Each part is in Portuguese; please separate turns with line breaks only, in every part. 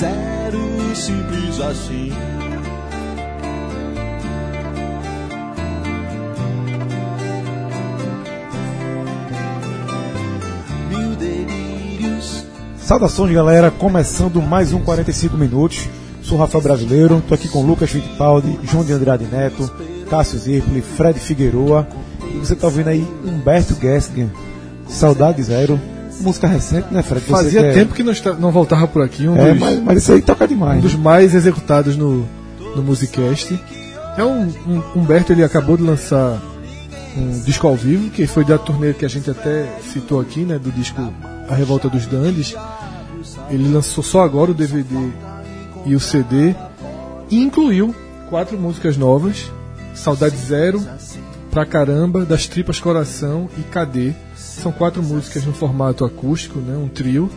Saudade zero, simples assim.
Saudações, galera. Começando mais um 45 minutos. Sou Rafael Brasileiro. Tô aqui com Lucas Fittipaldi, João de Andrade Neto, Cássio Zirpoli, Fred Figueroa. E você tá ouvindo aí Humberto Gessinger, Saudade Zero. Música recente, né, Fred? Você
Fazia
que é-
tempo que não, está- não voltava por aqui, um,
É,
dos,
mas, mas isso aí toca demais.
um dos
né?
mais executados no, no Musicast. É um, um Humberto, ele acabou de lançar um disco ao vivo, que foi da turnê que a gente até citou aqui, né, do disco A Revolta dos Dandes. Ele lançou só agora o DVD e o CD e incluiu quatro músicas novas: Saudade Zero, Pra Caramba, Das Tripas Coração e Cadê. São quatro músicas no formato acústico, né, um trio.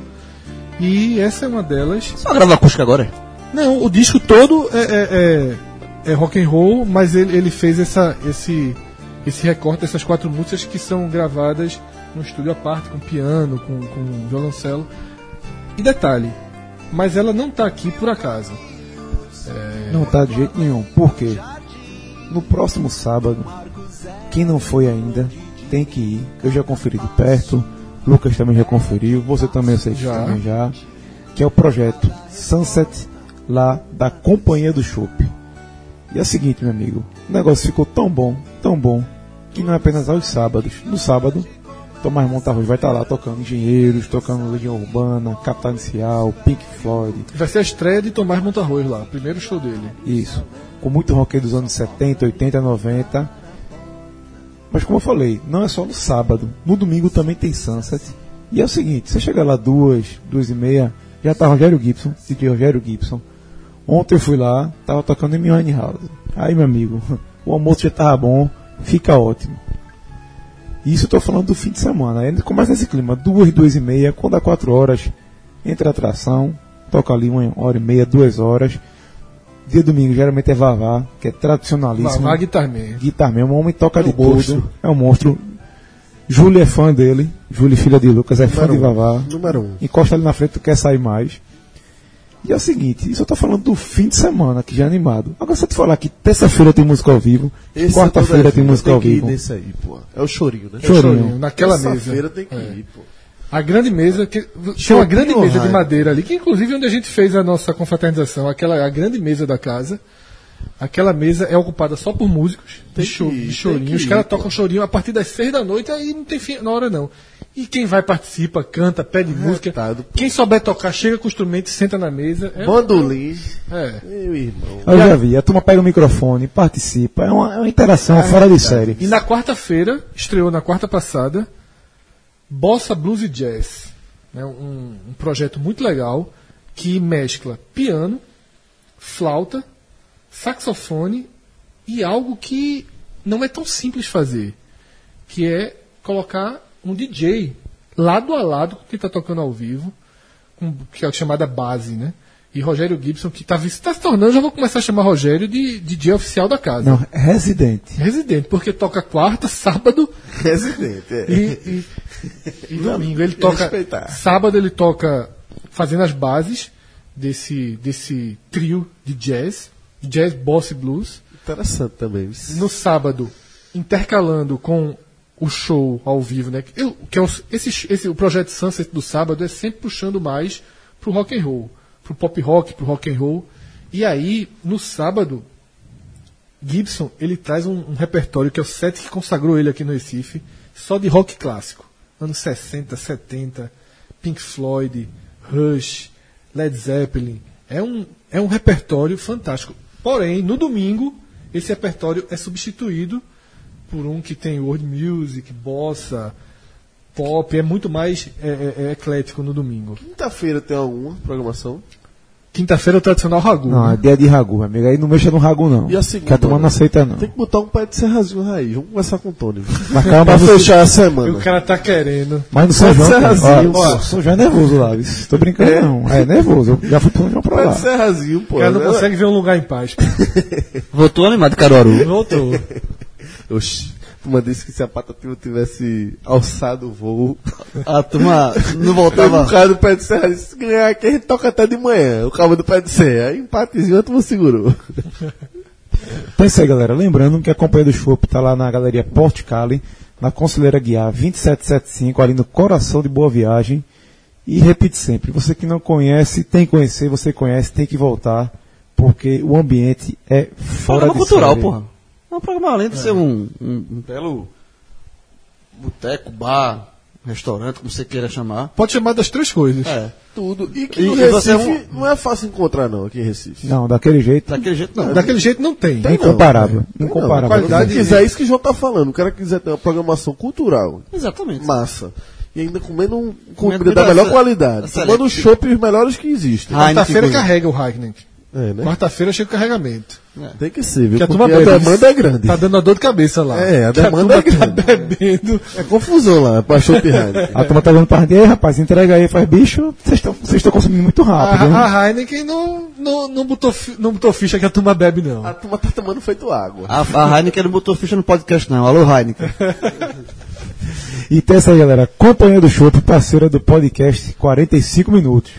E essa é uma delas.
Só grava acústica agora?
Não, o disco todo é, é, é, é rock and roll, mas ele, ele fez essa, esse, esse recorte dessas quatro músicas que são gravadas no estúdio à parte, com piano, com, com violoncelo. E detalhe, mas ela não tá aqui por acaso.
Não tá de jeito nenhum. Por quê? No próximo sábado, quem não foi ainda, tem que ir. Eu já conferi de perto. Lucas também já conferiu. Você também, que
Já.
também já. Que é o projeto Sunset, lá da Companhia do Chopp. E é o seguinte, meu amigo. O negócio ficou tão bom, tão bom, que não é apenas aos sábados. No sábado, Tomás Montarruz vai estar lá tocando Engenheiros, tocando Legião Urbana, Capital Inicial, Pink Floyd,
Vai ser a estreia de Tomás Montarroz lá, primeiro show dele.
isso. Com muito rock dos anos 70, 80, 90. Mas como eu falei, não é só no sábado. No domingo também tem Sunset. E é o seguinte, você chega lá duas, duas e meia, já tá Rogério Gibson, DJ Rogério Gibson. Ontem eu fui lá, tava tocando em House. Aí, meu amigo, o almoço já tava bom, fica ótimo. Isso eu tô falando do fim de semana. Aí começa esse clima, duas, duas e meia, quando dá quatro horas, entra a atração, toca ali uma hora e meia, duas horas. Dia domingo geralmente é Vavá, que é tradicionalíssimo.
Vavá Guitar Man.
Guitar mesmo, o homem toca
É
de
um monstro.
tudo. É um monstro. Júlia é fã dele. Júlia, filha de Lucas, é fã de
Número um.
Vavá.
Número um.
Encosta ali na frente, tu quer sair mais. E é o seguinte, isso eu tô falando do fim de semana, que já é animado. Agora se eu te falar que terça-feira tem música ao vivo, quarta-feira
toda
tem música ao
Tem ir
vivo.
nesse aí, pô. É o chorinho, né?
Chorinho.
Chorinho, naquela mesa.
Terça-feira tem que
É.
ir, pô.
A grande mesa, que, tinha uma grande mesa de madeira ali, que inclusive é onde a gente fez a nossa confraternização, aquela a grande mesa da casa. Aquela mesa é ocupada só por músicos
Tem
de, cho
que ir,
de chorinho. Os caras tocam chorinho a partir das seis da noite, aí não tem fim na hora não. E quem vai participa, canta, pede música.
Retado, pô.
Quem souber tocar, chega com o instrumento, senta na mesa. É,
Bandolim.
é.
Meu irmão.
Eu já vi, a turma pega o microfone, participa, é uma, é uma interação fora de série.
E na quarta-feira, estreou na quarta passada, Bossa Blues e Jazz. né, um, um projeto muito legal que mescla piano, flauta, saxofone e algo que não é tão simples fazer, que é colocar um DJ lado a lado com quem está tocando ao vivo, com, que é a chamada base, né? E Rogério Gibson, que está se tornando, já vou começar a chamar Rogério de DJ oficial da casa.
Não, residente.
Residente, porque toca quarta, sábado
Residente. É.
e, e- e domingo. Ele toca.
Respeitar.
Sábado ele toca fazendo as bases desse, desse trio de jazz, jazz, boss e blues.
Interessante também.
No sábado, intercalando com o show ao vivo, né? Que, eu- que é o, esse, esse, o projeto Sunset do sábado é sempre puxando mais pro rock and roll, pro pop rock, pro rock and roll. E aí, no sábado, Gibson ele traz um, um repertório que é o set que consagrou ele aqui no Recife, só de rock clássico, anos 60, 70, Pink Floyd, Rush, Led Zeppelin. É um, é um repertório fantástico. Porém, no domingo, esse repertório é substituído por um que tem world music, bossa, pop, é muito mais é, é- é eclético no domingo.
Quinta-feira tem alguma programação?
Quinta-feira é o tradicional ragu.
Não, é
né?
dia de ragu, meu amigo. Aí não mexa no ragu, não.
E a segunda,
Que a turma
né?
não aceita, não.
Tem que botar um pé de serrazinho raiz. Vamos conversar com o Tony.
Mas calma,
Pra fechar a semana.
o cara tá querendo.
mas no São
Pé de
João.
serrazinho,
ó,
pô.
ó, São João é nervoso lá? Tô brincando,
É?
não. É nervoso. Eu já fui pro João pra
Pé
lá.
de serrazinho, pô.
O cara não
né?
consegue ver um lugar em paz.
Voltou animado, Caruaru.
Voltou.
Oxi. Turma disse que se a Patativa tivesse alçado o voo,
A turma não
tava
voltava.
o cara do pé de serra disse, se ganhar aqui a gente toca até de manhã, o cabo do pé de serra. Aí empatezinho a turma segurou.
Então é isso aí, galera. Lembrando que a Companhia do Chopp tá lá na Galeria Porte Cali, na Conselheira Guiar 2775, ali no coração de Boa Viagem. E repito sempre, você que não conhece, tem que conhecer, você conhece, tem que voltar, porque o ambiente é fora
Programa
de
cultural,
série.
porra. É um programa além de ser um, um, um belo boteco, bar, restaurante, como você queira chamar.
Pode chamar das três coisas.
É.
Tudo. E que no
e você
Recife
é
não é fácil encontrar não, aqui em Recife.
Não, daquele jeito,
Daquele jeito não.
Daquele jeito não tem.
Tem não.
incomparável.
Não,
Incomparável.
qualidade-
Se quiser, é isso que o João tá falando. O cara quiser ter uma programação cultural,
Exatamente.
massa. E ainda comendo um comida da melhor qualidade. Tomando chopp os melhores que existem.
Quarta-feira carrega o Heineken.
É, né?
Quarta-feira chega o carregamento.
Tem que ser, viu?
Que a
Porque
turma
a
bebe.
demanda é grande.
Tá dando uma dor de cabeça lá.
É, a demanda
turma
é grande.
Tá bebendo.
É confusão lá, pra chopp.
A turma tá dando pra "Ei, rapaz, entrega aí, faz bicho, vocês estão consumindo muito rápido. hein?"
A, a Heineken não, não, não, botou, não botou ficha que a turma bebe, não.
A turma tá tomando feito água.
A, a Heineken não botou ficha no podcast, não. Alô, Heineken.
E tem essa aí, galera. Companhia do Chopp, parceira do podcast 45 Minutos.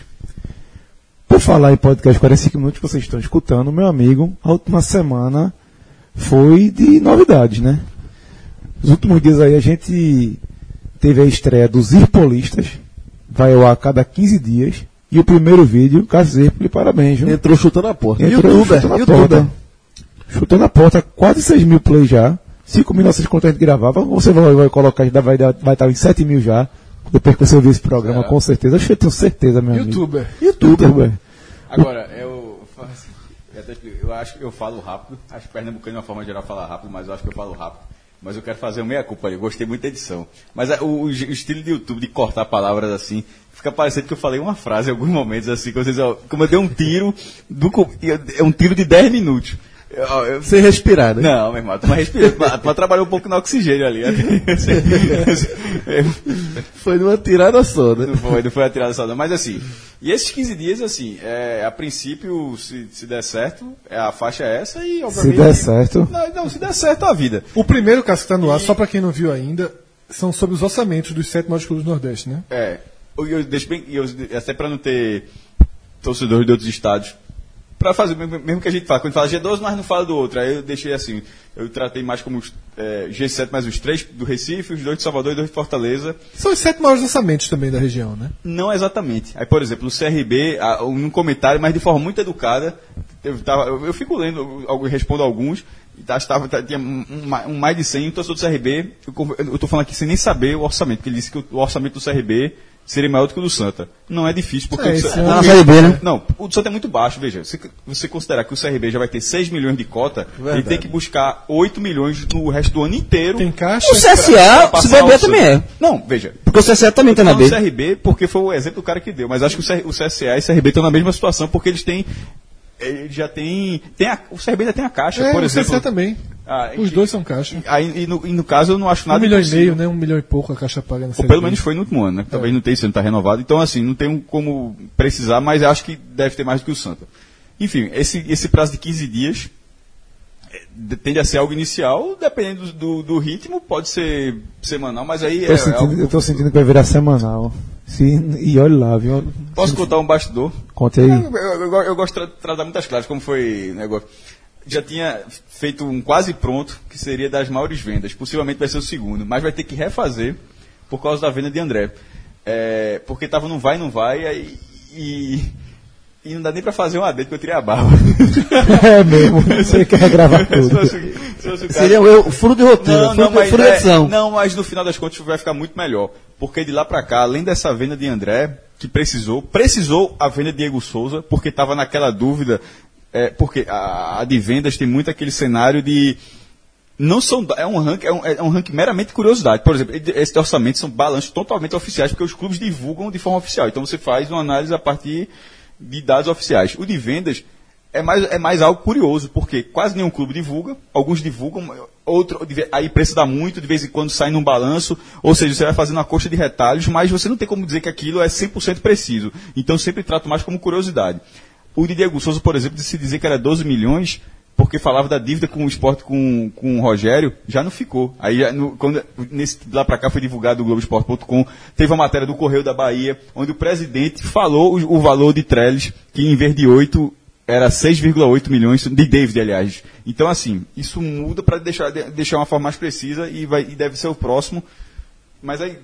Por falar em podcast 45 Minutos, vocês estão escutando, meu amigo, a última semana foi de novidades, né? Os últimos dias aí a gente teve a estreia dos Irpolistas, vai ao ar a cada 15 dias, e o primeiro vídeo, Cássio Zirpoli, parabéns, viu?
Entrou chutando a porta.
Entrou
Youtuber,
chutando a
youtuber.
porta. Chutando a porta, quase 6 mil plays já. 5.900 quanto a gente gravava. Você vai, vai colocar, já vai, vai estar em 7 mil já. Depois que você ouvir esse programa, com certeza. Acho que eu tenho certeza, meu amigo.
Youtuber.
Youtuber.
Agora, eu, explico, eu acho que eu falo rápido. Acho que pernambucano, de uma forma geral, fala rápido, mas eu acho que eu falo rápido. Mas eu quero fazer uma meia-culpa ali. Eu gostei muito da edição. Mas a- o, o estilo de YouTube de cortar palavras assim, fica parecendo que eu falei uma frase em alguns momentos assim, que vocês, ó, como eu dei um tiro, do, é um tiro de 10 minutos. Eu- eu-
Sem respirar, né?
não, meu irmão, tu vai respirar. Tu vai trabalhar um pouco no oxigênio ali.
Foi numa tirada só, né?
Não foi, não foi a tirada só não. Mas assim, e esses 15 dias, assim, é, a princípio, se, se der certo, é, a faixa é essa e
Se
obviamente...
der certo.
Não, não, se der certo, a vida.
O primeiro caso que está no ar, só para quem não viu ainda, são sobre os orçamentos dos sete maiores clubes do Nordeste, né?
É, eu, eu deixo bem, eu, até para não ter torcedores de outros estados, para fazer, mesmo, que a gente fala, quando fala G12, mas não fala do outro, aí eu deixei assim, eu tratei mais como os, é, G7 mais os três do Recife, os dois de Salvador e dois de Fortaleza,
São os sete maiores orçamentos também da região, né?
Não exatamente. Aí, por exemplo, no CRB, a- num comentário, mas de forma muito educada, eu, tava, eu, eu fico lendo, eu, respondo alguns, e tá, estava, tá- tinha um, um ma- um mais de 100, um torcedor do CRB, eu, tô falando aqui sem nem saber o orçamento, porque ele disse que o, o orçamento do CRB seria maior do que o do Santa. Não é difícil, porque
É,
o do
esse
Sa-
ano-
Tá na Série B, né?
não, o do Santa é muito baixo, veja. Se você considerar que o CRB já vai ter 6 milhões de cota, ele tem que buscar 8 milhões no resto do ano inteiro.
Tem caixa?
O CSA,
pra
se também é.
Não, veja,
Porque o CSA também tá na
não
B.
o CRB, porque foi o exemplo do cara que deu. Mas acho que o CSA e o CRB estão na mesma situação, porque eles têm. Eles já tem. tem a- o ainda tem a caixa,
É,
por
o
exemplo.
CSA também.
Ah,
Os
que-
dois são caixa.
Aí, e, no, e no caso eu não acho
Um
nada
milhão e
impossível.
meio, né? Um milhão e pouco a caixa paga na
Ou pelo menos foi no último ano, né?
É.
Talvez não tenha, esse ano tá renovado. Então, assim, não tem como precisar, mas eu acho que deve ter mais do que o Santa. Enfim, esse, esse prazo de 15 dias é, de- tende a ser algo inicial, dependendo do, do, do ritmo, pode ser semanal, mas aí
Tô
é, é
sentindo-
algo-
eu tô sentindo que vai virar semanal. Se, e olha lá, viu?
Posso contar um bastidor?
Conte aí.
Eu, eu- eu- eu gosto de tra tratar muitas claras, como foi o negócio. Já tinha feito um quase pronto, que seria das maiores vendas. Possivelmente vai ser o segundo, mas vai ter que refazer por causa da venda de André. É, porque tava não vai, não vai, aí, e, e não dá nem pra fazer um AD, porque eu tirei a barba.
É mesmo. Você quer gravar
se
tudo.
fosse, se fosse o cara-
Seria o eu- furo de roteiro,
não,
furo,
não, mas,
furo de
é,
edição.
não, mas no final das contas vai ficar muito melhor. Porque de lá pra cá, além dessa venda de André, que precisou, precisou a venda de Diego Souza, porque estava naquela dúvida, é, porque a, a de vendas tem muito aquele cenário de. Não são, é um ranking, é um, é um meramente curiosidade. Por exemplo, esse orçamento são balanços totalmente oficiais, porque os clubes divulgam de forma oficial. Então você faz uma análise a partir de dados oficiais. O de vendas é mais, é mais algo curioso, porque quase nenhum clube divulga, alguns divulgam, outro, aí preço dá muito, de vez em quando sai num balanço, ou seja, você vai fazendo uma coxa de retalhos, mas você não tem como dizer que aquilo é 100% preciso. Então sempre trato mais como curiosidade. O de Diego Souza, por exemplo, de se dizer que era 12 milhões, porque falava da dívida com o esporte com, com o Rogério, já não ficou. Aí, no- quando, nesse, lá pra cá foi divulgado o Globoesporte.com, teve a matéria do Correio da Bahia, onde o presidente falou o, o valor de Trellis, que em vez de 8, era 6,8 milhões, de David, aliás. Então, assim, isso muda para deixar, de- deixar uma forma mais precisa e, vai, e deve ser o próximo. Mas aí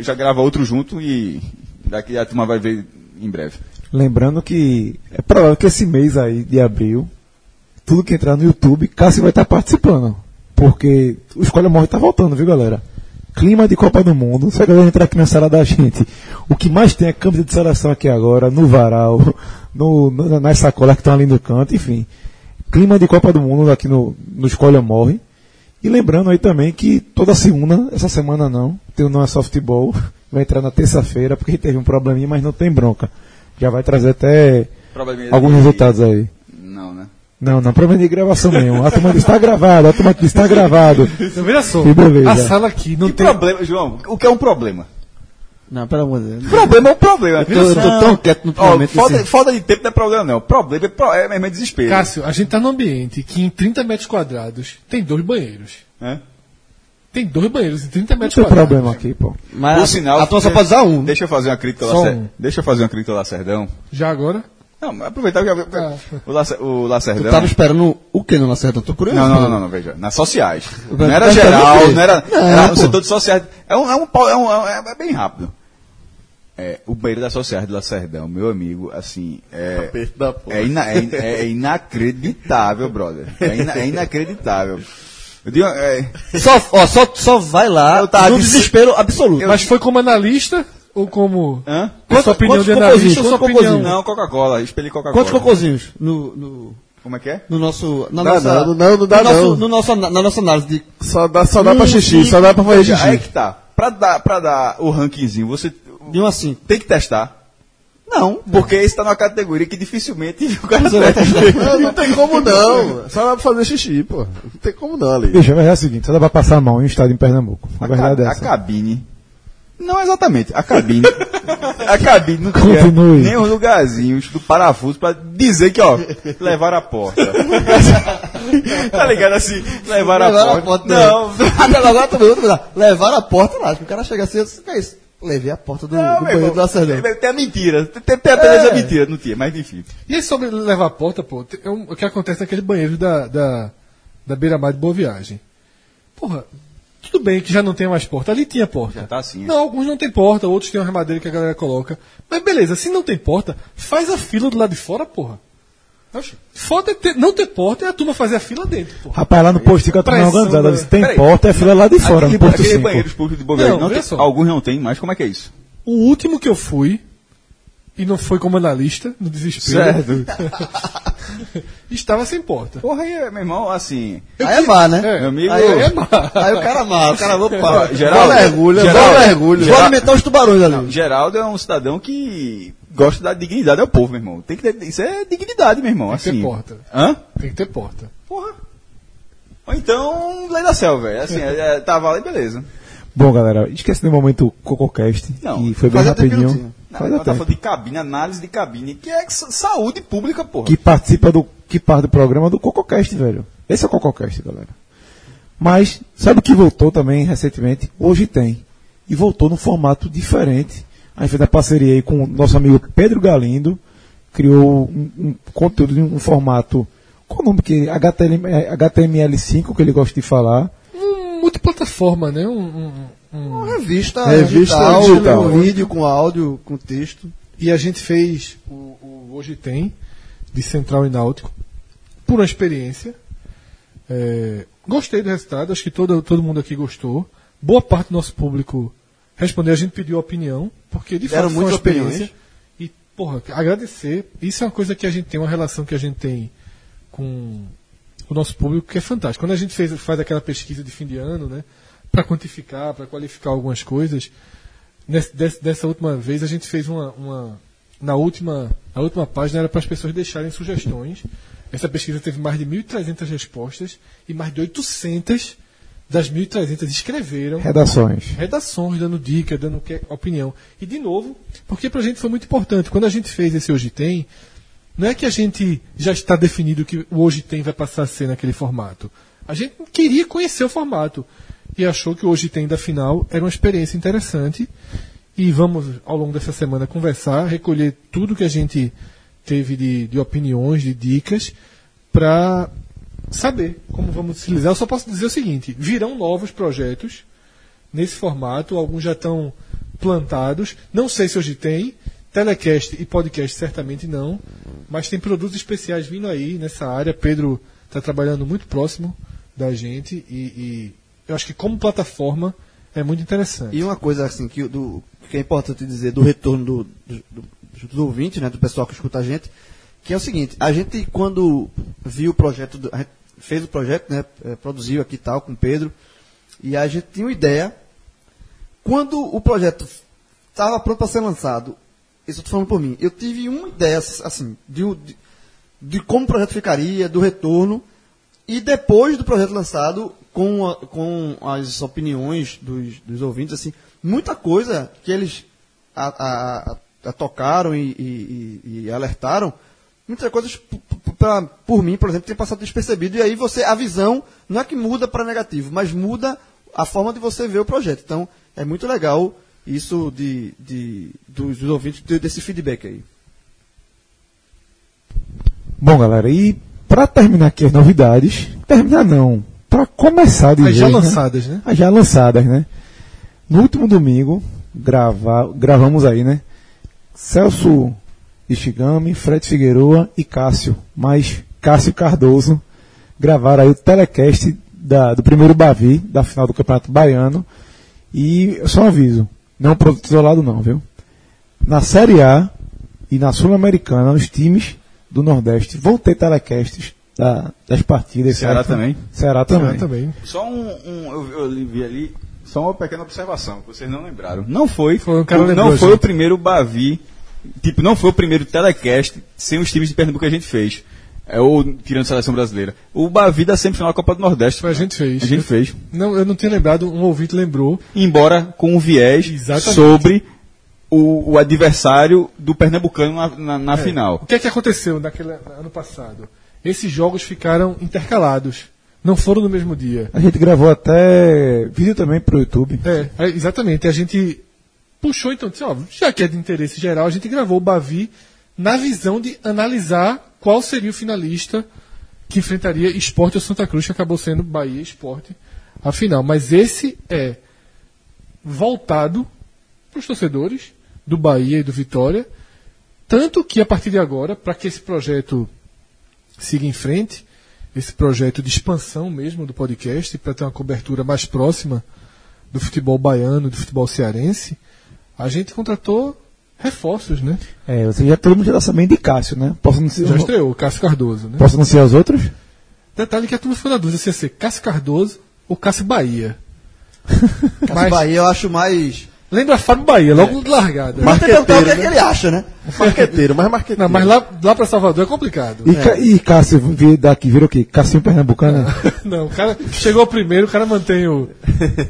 já grava outro junto e daqui a turma vai ver em breve.
Lembrando que é provável que esse mês aí, de abril, tudo que entrar no YouTube, Cássio vai estar participando. Porque o Escolha Morre tá voltando, viu, galera? Clima de Copa do Mundo. Se a galera entrar aqui na sala da gente, o que mais tem é camisa de seleção aqui agora, no varal, no, no, nas sacolas que estão ali no canto, enfim. Clima de Copa do Mundo aqui no, no Escolha Morre. E lembrando aí também que toda segunda, essa semana não, tem o Não é Softball, vai entrar na terça-feira, porque teve um probleminha, mas não tem bronca. Já vai trazer até
Probleminha
alguns
de-
resultados aí.
Não, né?
Não, não, problema de gravação nenhum. A turma está gravado, a turma está gravado.
Então, veja só, a sala aqui não
Que
tem.
problema, João? O que é um problema?
Não, pelo amor de Deus.
Problema é um problema.
Eu tô, eu tô tão quieto no momento.
falta,
assim.
falta de tempo não é problema, não. Problema é, pro- é mesmo é desespero.
Cássio, a gente tá num ambiente que em 30 metros quadrados tem dois banheiros.
Né?
Tem dois banheiros em 30
Não
metros
tem
quadrados.
problema aqui, pô.
Mas
Por
a,
sinal,
a turma só pode usar um.
Deixa eu fazer uma crítica Lacer...
um.
Deixa eu fazer uma crítica ao Lacerdão.
Já agora?
Não, mas aproveitar que
Ah.
o, Lacer... o
Tu
Lacerdão.
tava esperando o que no Lacerda? Tô curioso.
Não, não, não, não, não, veja. Nas sociais. Não era geral, não era.
Não,
era no
pô.
setor de sociais. É um, é um, é um, é um- é bem rápido. É, o banheiro da sociais de Lacerdão, meu amigo, assim, é, é, ina- é- é inacreditável, brother. É, ina- é inacreditável. Eu digo, é,
Só, ó, só, só vai lá
Eu tava
no desespero absoluto.
Mas foi como analista ou como.
hã?
Qual a sua opinião de analista sua
Quantos
opinião?
cocôzinhos?
Não, Coca-Cola, espelhei Coca-Cola.
Quantos cocôzinhos no, no,
Como é que é?
no nosso. Na
Dá
nossa,
não, não, não dá
no nosso,
não.
No nosso, na nossa análise de.
Só dá, só dá pra
Um,
xixi, só dá pra fazer
Veja, Aí
xixi.
que tá. Pra dar, pra dar o rankingzinho, você
De um a cinco.
tem que testar.
Não.
Porque esse tá numa categoria que dificilmente o cara
vai.
Não, não tem como não. Só dá pra fazer xixi, pô. Não tem como não ali.
Bicho, verdade é a seguinte, só dá pra passar a mão em um estádio em Pernambuco. A
A,
verdade é
ca- a
essa.
cabine. Não exatamente, a cabine. a cabine não tinha
Continue.
nem os lugarzinhos do parafuso pra dizer que, ó, levaram a porta. tá ligado assim? Levaram,
Levaram
a porta.
Não.
Não,
Até agora também outro. Levaram a porta lá. O cara chega assim, eu disse, que é isso? Levei a porta do,
não,
do banheiro
irmão,
do Lacerdão.
tem, a mentira. Tem, tem apenas
É.
a mentira, não tinha, mas enfim.
E aí sobre levar a porta, pô, tem- é um- o que acontece naquele banheiro da, da, da beira-mar de Boa Viagem. Porra, tudo bem que já não tem mais porta. Ali tinha porta.
Já tá assim,
Não, alguns não tem porta, outros tem uma remadeira que a galera coloca. Mas beleza, se não tem porta, faz a fila do lado de fora, porra. Foda é ter- não ter porta é a turma fazer a fila dentro, porra.
Rapaz, lá no postinho que a turma é
Pressão
organizada,
da-
se tem
Peraí.
porta, é fila lá de fora,
Aquele,
no posto
aquele
5.
banheiros públicos de Bobeira,
Não,
não, tem,
só.
alguns não tem, mas como é que é isso?
O último que eu fui, e não foi como analista, no desespero, estava sem porta.
Porra, aí, meu irmão, assim.
Aí é má, né?
É,
Meu amigo.
aí é má.
Aí o cara má, o cara vou para.
Geraldo,
vou
Geraldo,
mergulho. Vou
Geraldo-
alimentar os tubarões ali.
Geraldo é um cidadão que gosta da dignidade ao povo, meu irmão. Tem que ter, isso é dignidade, meu irmão.
Tem que ter
assim.
porta.
Hã?
Tem que ter porta.
Porra. Ou então, lei da selva, velho. Assim, é, é, tava lá e beleza.
Bom, galera, esquece do momento CocoCast,
Não,
que foi bem
que não
rapidinho.
Não,
Faz
eu
até.
tava falando de cabine, análise de cabine, que é sa- saúde pública, porra.
Que participa do, que parte do programa do CocoCast, velho. Esse é o CocoCast, galera. Mas, sabe o que voltou também recentemente? Hoje tem. E voltou num formato diferente. A gente fez a parceria aí com o nosso amigo Pedro Galindo. Criou um, um conteúdo em um formato. Qual o nome que? HTML, é, HTML5, que ele gosta de falar.
Um multiplataforma, né? Um- um-
Uma revista,
Revista
digital,
digital.
com vídeo, com áudio, com texto.
E a gente fez o, o Hoje Tem, de Central e Náutico, por uma experiência. É, gostei do resultado, acho que todo, todo mundo aqui gostou. Boa parte do nosso público respondeu, a gente pediu opinião, porque de
Deram
fato foi uma experiência.
opiniões.
E, porra, agradecer. Isso é uma coisa que a gente tem, uma relação que a gente tem com o nosso público que é fantástico. Quando a gente fez, faz aquela pesquisa de fim de ano, né, para quantificar, para qualificar algumas coisas, nesse- desse- dessa última vez a gente fez uma, uma, na última, na última página era para as pessoas deixarem sugestões. Essa pesquisa teve mais de 1.300 respostas e mais de 800 das 1.300 escreveram
Redações.
redações, dando dica, dando opinião. E, de novo, porque pra gente foi muito importante. Quando a gente fez esse Hoje Tem, não é que a gente já está definido que o Hoje Tem vai passar a ser naquele formato. A gente queria conhecer o formato. E achou que Hoje Tem da final era uma experiência interessante. E vamos, ao longo dessa semana, conversar, recolher tudo que a gente teve de, de opiniões, de dicas, para saber como vamos utilizar. Eu só posso dizer o seguinte: virão novos projetos nesse formato, alguns já estão plantados. Não sei se hoje tem. Telecast e podcast certamente não, mas tem produtos especiais vindo aí nessa área. Pedro está trabalhando muito próximo da gente e, e eu acho que como plataforma é muito interessante.
E uma coisa assim que, do, que é importante dizer do retorno do, do, do, do ouvinte, né, do pessoal que escuta a gente, que é o seguinte, a gente quando viu o projeto, a gente fez o projeto, né, eh, produziu aqui tal com o Pedro, e a gente tinha uma ideia, quando o projeto estava pronto para ser lançado, isso eu estou falando por mim, eu tive uma ideia assim, de, de, de como o projeto ficaria, do retorno, e depois do projeto lançado, com, a- com as opiniões dos, dos ouvintes, assim, muita coisa que eles a- a- tocaram e, e- e- alertaram, muitas coisas pra- por mim, por exemplo, tem passado despercebido. E aí você, a visão, não é que muda para negativo, mas muda a forma de você ver o projeto. Então, é muito legal isso de, de- dos, dos ouvintes, de- desse feedback aí.
Bom, galera, e pra terminar aqui as novidades, terminar não, pra começar de
As
vez,
já
né?
lançadas, né?
As já lançadas, né? No último domingo, grava, gravamos aí, né? Celso Ishigami, Fred Figueroa e Cássio, mais Cássio Cardoso, gravaram aí o telecast da- do primeiro Bavi, da final do Campeonato Baiano. E só um aviso, não é um produto isolado não, viu? Na Série A e na Sul-Americana, os times do Nordeste vão ter telecasts da- das partidas.
Ceará
certo?
também?
Ceará também.
Também.
Só um, um- eu, eu vi ali, só uma pequena observação, que vocês não lembraram. Não foi,
Foi, o cara
o-
lembrou,
não foi
gente.
o primeiro Bavi, tipo, não foi o primeiro telecast sem os times de Pernambuco que a gente fez. É o tirando a seleção brasileira. O Bavi da semifinal da Copa do Nordeste.
Foi a gente fez.
A gente fez.
Não, eu não tinha lembrado, um ouvinte lembrou.
Embora com um viés
Exatamente.
sobre o, o adversário do Pernambucano na, na- na
O
final.
que é que aconteceu naquele ano passado? Esses jogos ficaram intercalados. Não foram no mesmo dia.
A gente gravou até vídeo também pro YouTube.
É, é, exatamente. A gente puxou então, disse, ó, já que é de interesse geral, a gente gravou o Bavi na visão de analisar qual seria o finalista que enfrentaria Esporte ou Santa Cruz, que acabou sendo Bahia Esporte a final. Mas esse é voltado para os torcedores do Bahia e do Vitória, tanto que a partir de agora, para que esse projeto siga em frente, esse projeto de expansão mesmo do podcast, para ter uma cobertura mais próxima do futebol baiano, do futebol cearense, a gente contratou reforços, né?
É, você já todo mundo já sabendo de Cássio, né? Posso anunciar,
Já estreou, Cássio Cardoso, né?
posso anunciar os outros?
Detalhe que a turma ficou na dúvida se ia ser Cássio Cardoso ou Cássio Bahia.
Mas...
Mas
Bahia eu acho mais.
Lembra Fábio Bahia, logo de largada.
Mas tem que perguntar o que, é
né?
que ele acha, né?
Marqueteiro, mais marqueteiro.
Não, mas lá, lá para Salvador é complicado.
E, Ca- e Cássio vi- daqui virou o quê? Cássio Pernambucano?
Não, o cara chegou primeiro, o cara mantém o.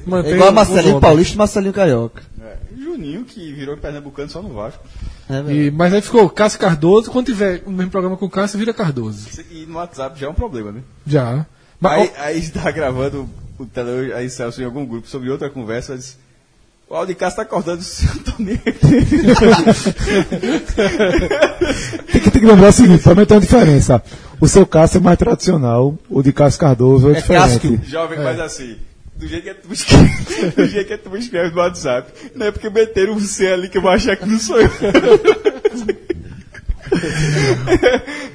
Mantém
É igual
o-
a Marcelinho
o.
Paulista e Marcelinho Carioca.
É, Juninho, que virou Pernambucano só no Vasco.
É.
E, mas aí ficou Cássio Cardoso, quando tiver o mesmo programa com o Cássio, vira Cardoso.
E no WhatsApp já é um problema, né?
Já. Mas,
Aí, aí está gravando o tele, aí Celso em algum grupo sobre outra conversa, disse, o Aldicast está acordando o seu Antônio.
tem, que, tem que lembrar o seguinte, também tem uma diferença. O seu Cássio é mais tradicional, o de Cássio Cardoso é, diferente.
Cássio.
Jovem, mas assim, do jeito que tu escreve, do jeito que tu escreve no WhatsApp, não é porque meteram um C ali que eu vou achar que não sou eu.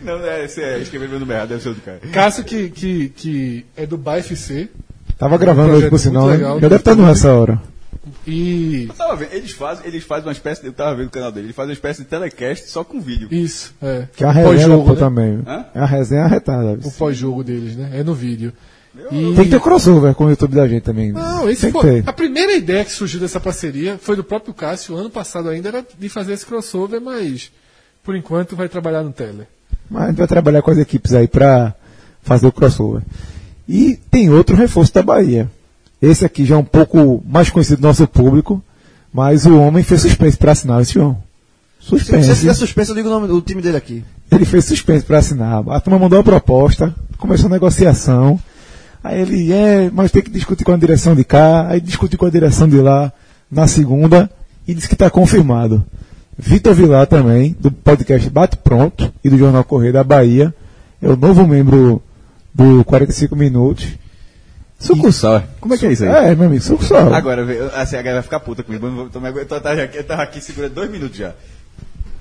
não, é, você é, escreveu meu nome errado, deve ser o do cara.
Cássio, que, que, que é do BFC,
Tava gravando hoje, por sinal, né? Já deve estar no essa hora.
E.
Eu tava vendo, eles fazem, eles fazem uma espécie, de, eu tava vendo o canal dele, eles fazem uma espécie de telecast só com vídeo.
Isso, é.
Que é a
O
resenha
né?
também.
Hã?
É a resenha arretada.
O pós-jogo deles, né? É no vídeo. E-
Tem que ter crossover com o YouTube da gente também.
Não, esse
que
foi.
ter.
A primeira ideia que surgiu dessa parceria foi do próprio Cássio. Ano passado ainda era de fazer esse crossover, mas Por enquanto vai trabalhar no Tele.
Mas a gente vai trabalhar com as equipes aí pra fazer o crossover. E tem outro reforço da Bahia. Esse aqui já é um pouco mais conhecido do nosso público, mas o homem fez suspense pra assinar esse João.
Se você
Suspense.
fizer suspense, eu digo o nome do time dele aqui.
Ele fez suspense pra assinar. A turma mandou a proposta, começou a negociação. Aí ele, é, mas tem que discutir com a direção de cá, aí discutir com a direção de lá na segunda e disse que está confirmado. Vitor Vilar também, do podcast Bate Pronto e do Jornal Correio da Bahia, é o novo membro do 45 Minutos.
Sucursal, é. Como é que é isso aí?
É, meu amigo, sucursal.
Agora, vê, assim, a galera vai ficar puta comigo. Eu, eu, tô- eu tava aqui segurando dois minutos já.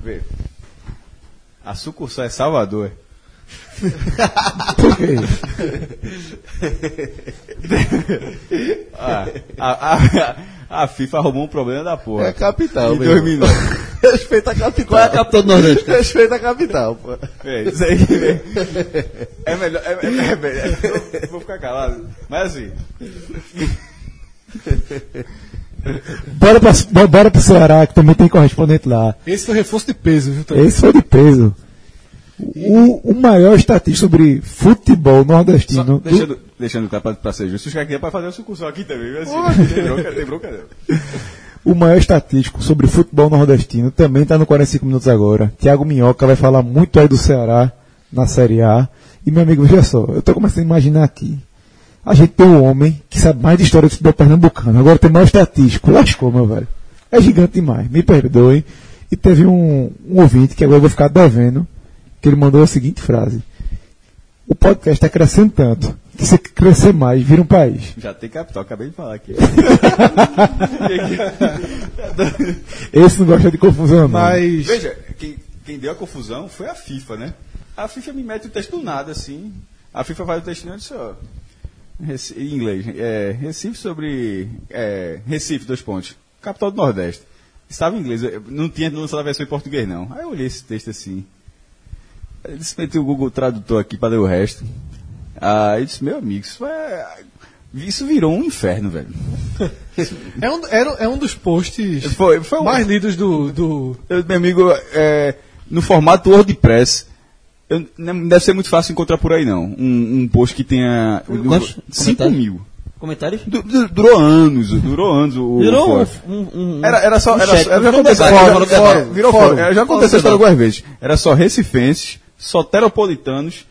Vê. A sucursal é Salvador.
Por quê?
Ah, a, a, a FIFA arrumou um problema da porra.
É a capital,
Em
meu
dois
irmão.
minutos.
Respeita a capital.
Qual é a capital do Nordeste?
Respeita a capital, pô.
É, isso aí. É melhor. É, é, é, vou ficar calado. Mas assim.
Bora, pra, bo- bora pro Ceará, que também tem correspondente lá.
Esse foi reforço de peso, viu, Tele?
Esse foi de peso. O, o maior estatístico sobre futebol
Só
nordestino. do-
deixando, deixando o cara pra, pra ser justo, os caras queriam pra fazer uma sucursal aqui também. viu? Assim, tem bronca, tem bronca não.
O maior estatístico sobre futebol nordestino também está no 45 minutos agora. Tiago Minhoca vai falar muito aí do Ceará na Série A. E meu amigo, veja só, eu estou começando a imaginar aqui. A gente tem um homem que sabe mais de história do futebol pernambucano. Agora tem maior estatístico. Lascou, meu velho. É gigante demais. Me perdoe. E teve um, um ouvinte que agora eu vou ficar devendo, que ele mandou a seguinte frase. O podcast está crescendo tanto que se crescer mais, vira um país.
Já tem capital, acabei de falar aqui.
Esse não gosta de confusão, não.
Mas.
Veja, quem, quem deu a confusão foi a FIFA, né? A FIFA me mete o texto do nada, assim. A FIFA faz o texto e disse, ó. Em inglês. É, Recife sobre. É, Recife, dois pontos. Capital do Nordeste. Estava em inglês, não tinha lançado a versão em português, não. Aí eu olhei esse texto assim. Meti o Google Tradutor aqui para ler o resto. Aí eu disse, meu amigo, isso é. Isso virou um inferno, velho.
É um, era, é um dos posts
Foi, foi um-
mais lidos do. do
Eu, meu amigo, é, no formato WordPress, eu, não deve ser muito fácil encontrar por aí, não. Um, um post que tenha.
Quantos
5
comentários?
mil.
Comentários?
Du- du- durou anos, durou anos o.
Virou
o
um, um, um-
Era, era só.
um
Era,
chat,
só- já aconteceu.
virou Fórum.
fórum. Já aconteceu algumas vezes. Era só recifenses, soteropolitanos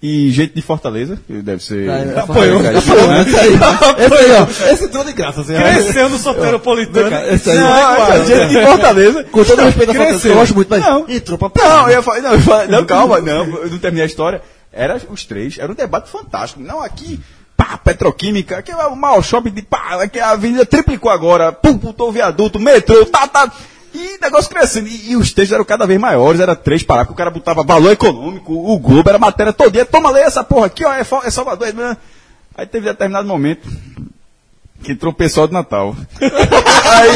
e gente de Fortaleza, que deve ser.
Ah, é,
Apoiou.
Apoiou, Esse aí, esse aí, ó. Esse entrou de graça, assim.
Cresceu no soteropolitano.
Esse aí,
Não, gente de Fortaleza.
com todo respeito à Fortaleza, eu gosto muito, mas
Não.
entrou pra
Não, eu ia falar, não, não, calma, não, eu não terminei a história. Era os três, era um debate fantástico. Não, aqui, pá, petroquímica, que é o maior shopping de pá, que a avenida triplicou agora, pum, putou o viaduto, metrô, tá, tá. E negócio crescendo. E, e os textos eram cada vez maiores, era três parágrafos, o cara botava valor econômico, o Globo era matéria todo dia, toma lei essa porra aqui, ó, é, é Salvador. é- Aí teve determinado momento que entrou o pessoal de Natal. aí,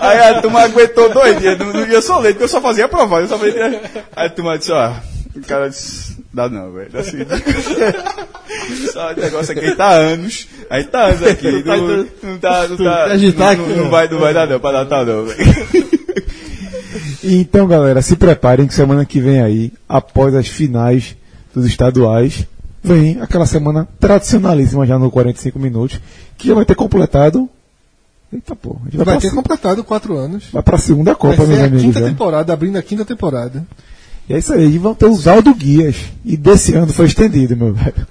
aí a turma aguentou dois dias, não, não ia só porque eu só fazia provar, eu só fazia... Aí a turma disse, ó, o cara disse, dá não, velho, assim... Só o negócio aqui, tá anos, a gente tá anos aqui, não, não tá, não tá, não,
aqui,
não,
né?
vai, não vai dar não, pra Natal não, velho.
Então, galera, se preparem que semana que vem aí, após as finais dos estaduais, vem aquela semana tradicionalíssima já no 45 minutos, que já vai ter completado. Eita porra, a gente vai,
Vai ter
se-
completado quatro anos.
vai pra segunda Copa,
ser
meus
a
amigos.
quinta
já.
temporada, abrindo a quinta temporada.
E é isso aí, e vão ter os Aldo Guias. E desse ano foi estendido, meu velho.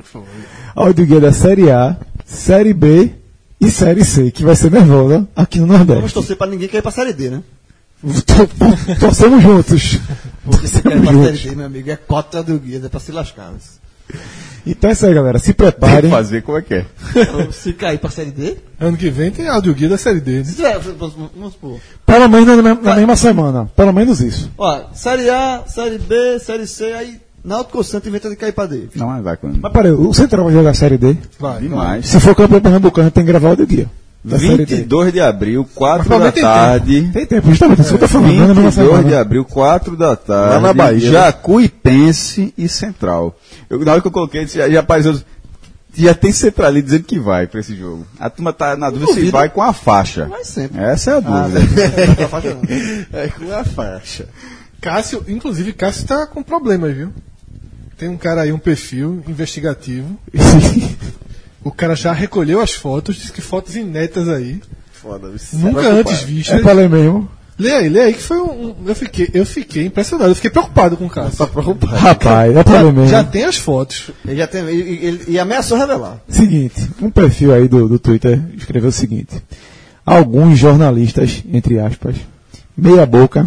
Aldo Guia da Série A, Série B e Série C, que vai ser nervosa aqui no
Vamos
Nordeste.
torcer pra ninguém cair pra Série D, né?
Tor- Torcemos juntos.
Porque se cair
Torcemos
pra Série
juntos.
D, meu amigo, é cota do guia, é pra se lascar. mas-
Então é isso aí, galera. Se
Tem que
preparem.
fazer como é que é.
Se cair pra Série D,
Ano que vem tem áudio guia da série D. né?
vamos vamos supor.
Pelo menos na, na mesma semana. Pelo menos isso.
Ó, Série A, Série B, Série C, aí Náutico Santo inventa de cair pra D.
Não, mas vai quando.
Mas peraí, o Central vai jogar a Série D?
Vai,
Demais.
Se for campeão pernambucano, tem que gravar o do guia. Da Série D.
22 de abril, 4
Mas
da
tem
tarde.
Tem tempo, justamente. Isso que eu tô falando. não é na mesma
22 de
semana.
abril, 4 da tarde.
Lá na Bahia, né?
Jacuipense e Central. Eu, na hora que eu coloquei, já, já apareceu. Já tem Centralista dizendo que vai pra esse jogo. A turma tá na dúvida se vai com a faixa.
Vai sempre.
Essa é a
Ah,
dúvida.
não.
É com a faixa.
Cássio, inclusive, Cássio tá com problemas, viu? Tem um cara aí, um perfil investigativo. O cara já recolheu as fotos, disse que fotos inéditas aí.
Foda?
Nunca antes vistas.
É pra ler mesmo.
Lê aí, lê aí que foi um. eu, fiquei, eu fiquei impressionado, eu fiquei preocupado com o Cássio.
Tá preocupado.
Rapaz, é pra ler mesmo.
Já tem as fotos.
Ele já tem. E, ele- e ameaçou revelar.
Seguinte, um perfil aí do, do Twitter escreveu o seguinte: alguns jornalistas, entre aspas, meia boca,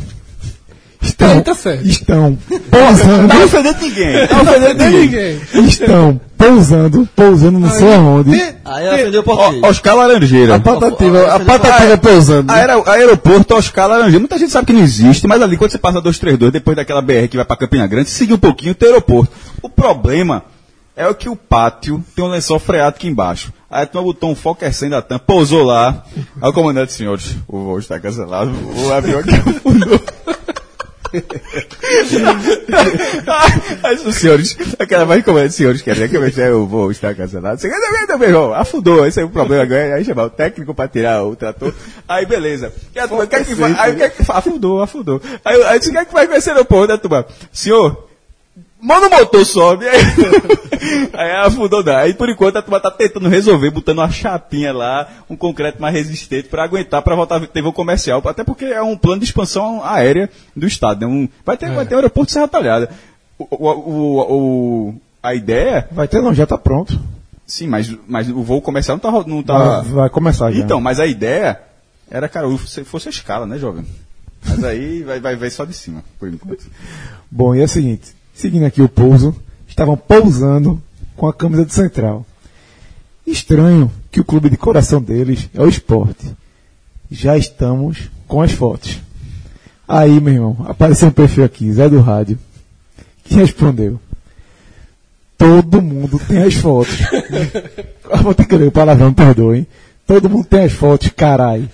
estão,
Eita, Sérgio.
estão pousando,
Não ofendendo ninguém. Não ofendendo ninguém.
estão pousando, pousando não sei aonde.
Aí ela ofendeu o português.
Ó, Oscar Laranjeira.
A patativa, a patativa pousando.
Aero- aeroporto Oscar Laranjeira. Muita gente sabe que não existe, mas ali quando você passa 232, depois daquela BR que vai pra Campina Grande, siga um pouquinho tem aeroporto. O problema é o que o pátio tem um lençol freático embaixo. Aí a turma botou um Fokker 100 da TAM, pousou lá. Aí o comandante, senhores, o voo está cancelado, o avião aqui afundou. Aí os senhores, aquela mais comandante, senhores, quer dizer que eu é, o voo está cancelado. Você quer meu irmão, afundou, esse é o problema agora. Aí chamar o técnico para tirar o trator. Aí beleza. O que é que? Aí que é? Afundou, afundou. Aí, aí que é que vai com esse aeroporto, né, turma? Senhor, Manda o motor, sobe. Aí, aí afundou, não. Aí por enquanto a turma tá tentando resolver, botando uma chapinha lá, um concreto mais resistente para aguentar para voltar a ter voo comercial. Até porque é um plano de expansão aérea do Estado. Né? Um, vai, ter, vai ter um aeroporto de Serra Talhada. O, o, o, a ideia.
Vai ter não, já tá pronto.
Sim, mas, mas o voo comercial não tá. Não tá
Vai, vai começar já.
então, mas a ideia era, cara, se fosse a escala, né, jovem? Mas aí vai, vai ver só de cima, por enquanto.
Bom, e é o seguinte, seguindo aqui o pouso, estavam pousando com a camisa do Central. Estranho que o clube de coração deles é o esporte. Já estamos com as fotos. Aí, meu irmão, apareceu um perfil aqui, Zé do Rádio, que respondeu. Todo mundo tem as fotos. Vou ter que ler o palavrão, perdoem. Todo mundo tem as fotos, carai.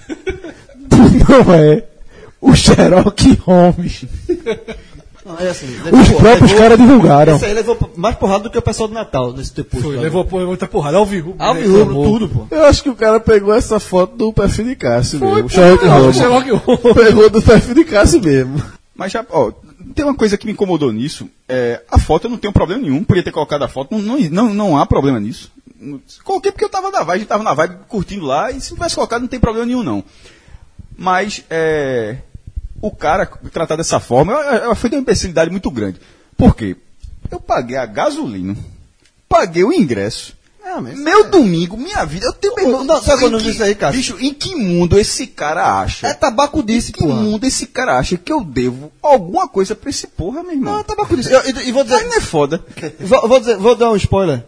Tu não é o Sherlock Holmes.
Não, é assim,
Os próprios caras divulgaram.
Esse aí levou mais porrada do que o pessoal do Natal nesse teu post.
Foi, levou pô, muita porrada. Alvirrubro.
Alvirrubro,
reclamou.
tudo, pô.
Eu acho que o cara pegou essa foto do perfil de Cássio
Foi,
mesmo.
pô,
Sherlock Holmes.
Sherlock Holmes.
Pegou do perfil de Cássio mesmo.
Mas já, ó, tem uma coisa que me incomodou nisso. É, a foto eu não tenho problema nenhum. Podia ter colocado a foto. Não, não, não, não há problema nisso. Coloquei porque eu tava na vibe, a gente tava na vibe curtindo lá. E se não tivesse colocado, não tem problema nenhum, não. Mas é, o cara tratar dessa forma foi de uma imbecilidade muito grande. Por quê? Eu paguei a gasolina, paguei o ingresso.
Ah, mas
Meu domingo, minha vida, eu tenho meu irmão,
Não, sabe quando disse aí, Cássio?
Bicho, em que mundo esse cara acha?
É tabaco disse,
Em que
pô.
mundo esse cara acha que eu devo alguma coisa pra esse porra, meu irmão?
Não, é tabaco disse. Eu- E vou
Aí
dizer,
não é foda.
vou, vou dizer, vou dar um spoiler.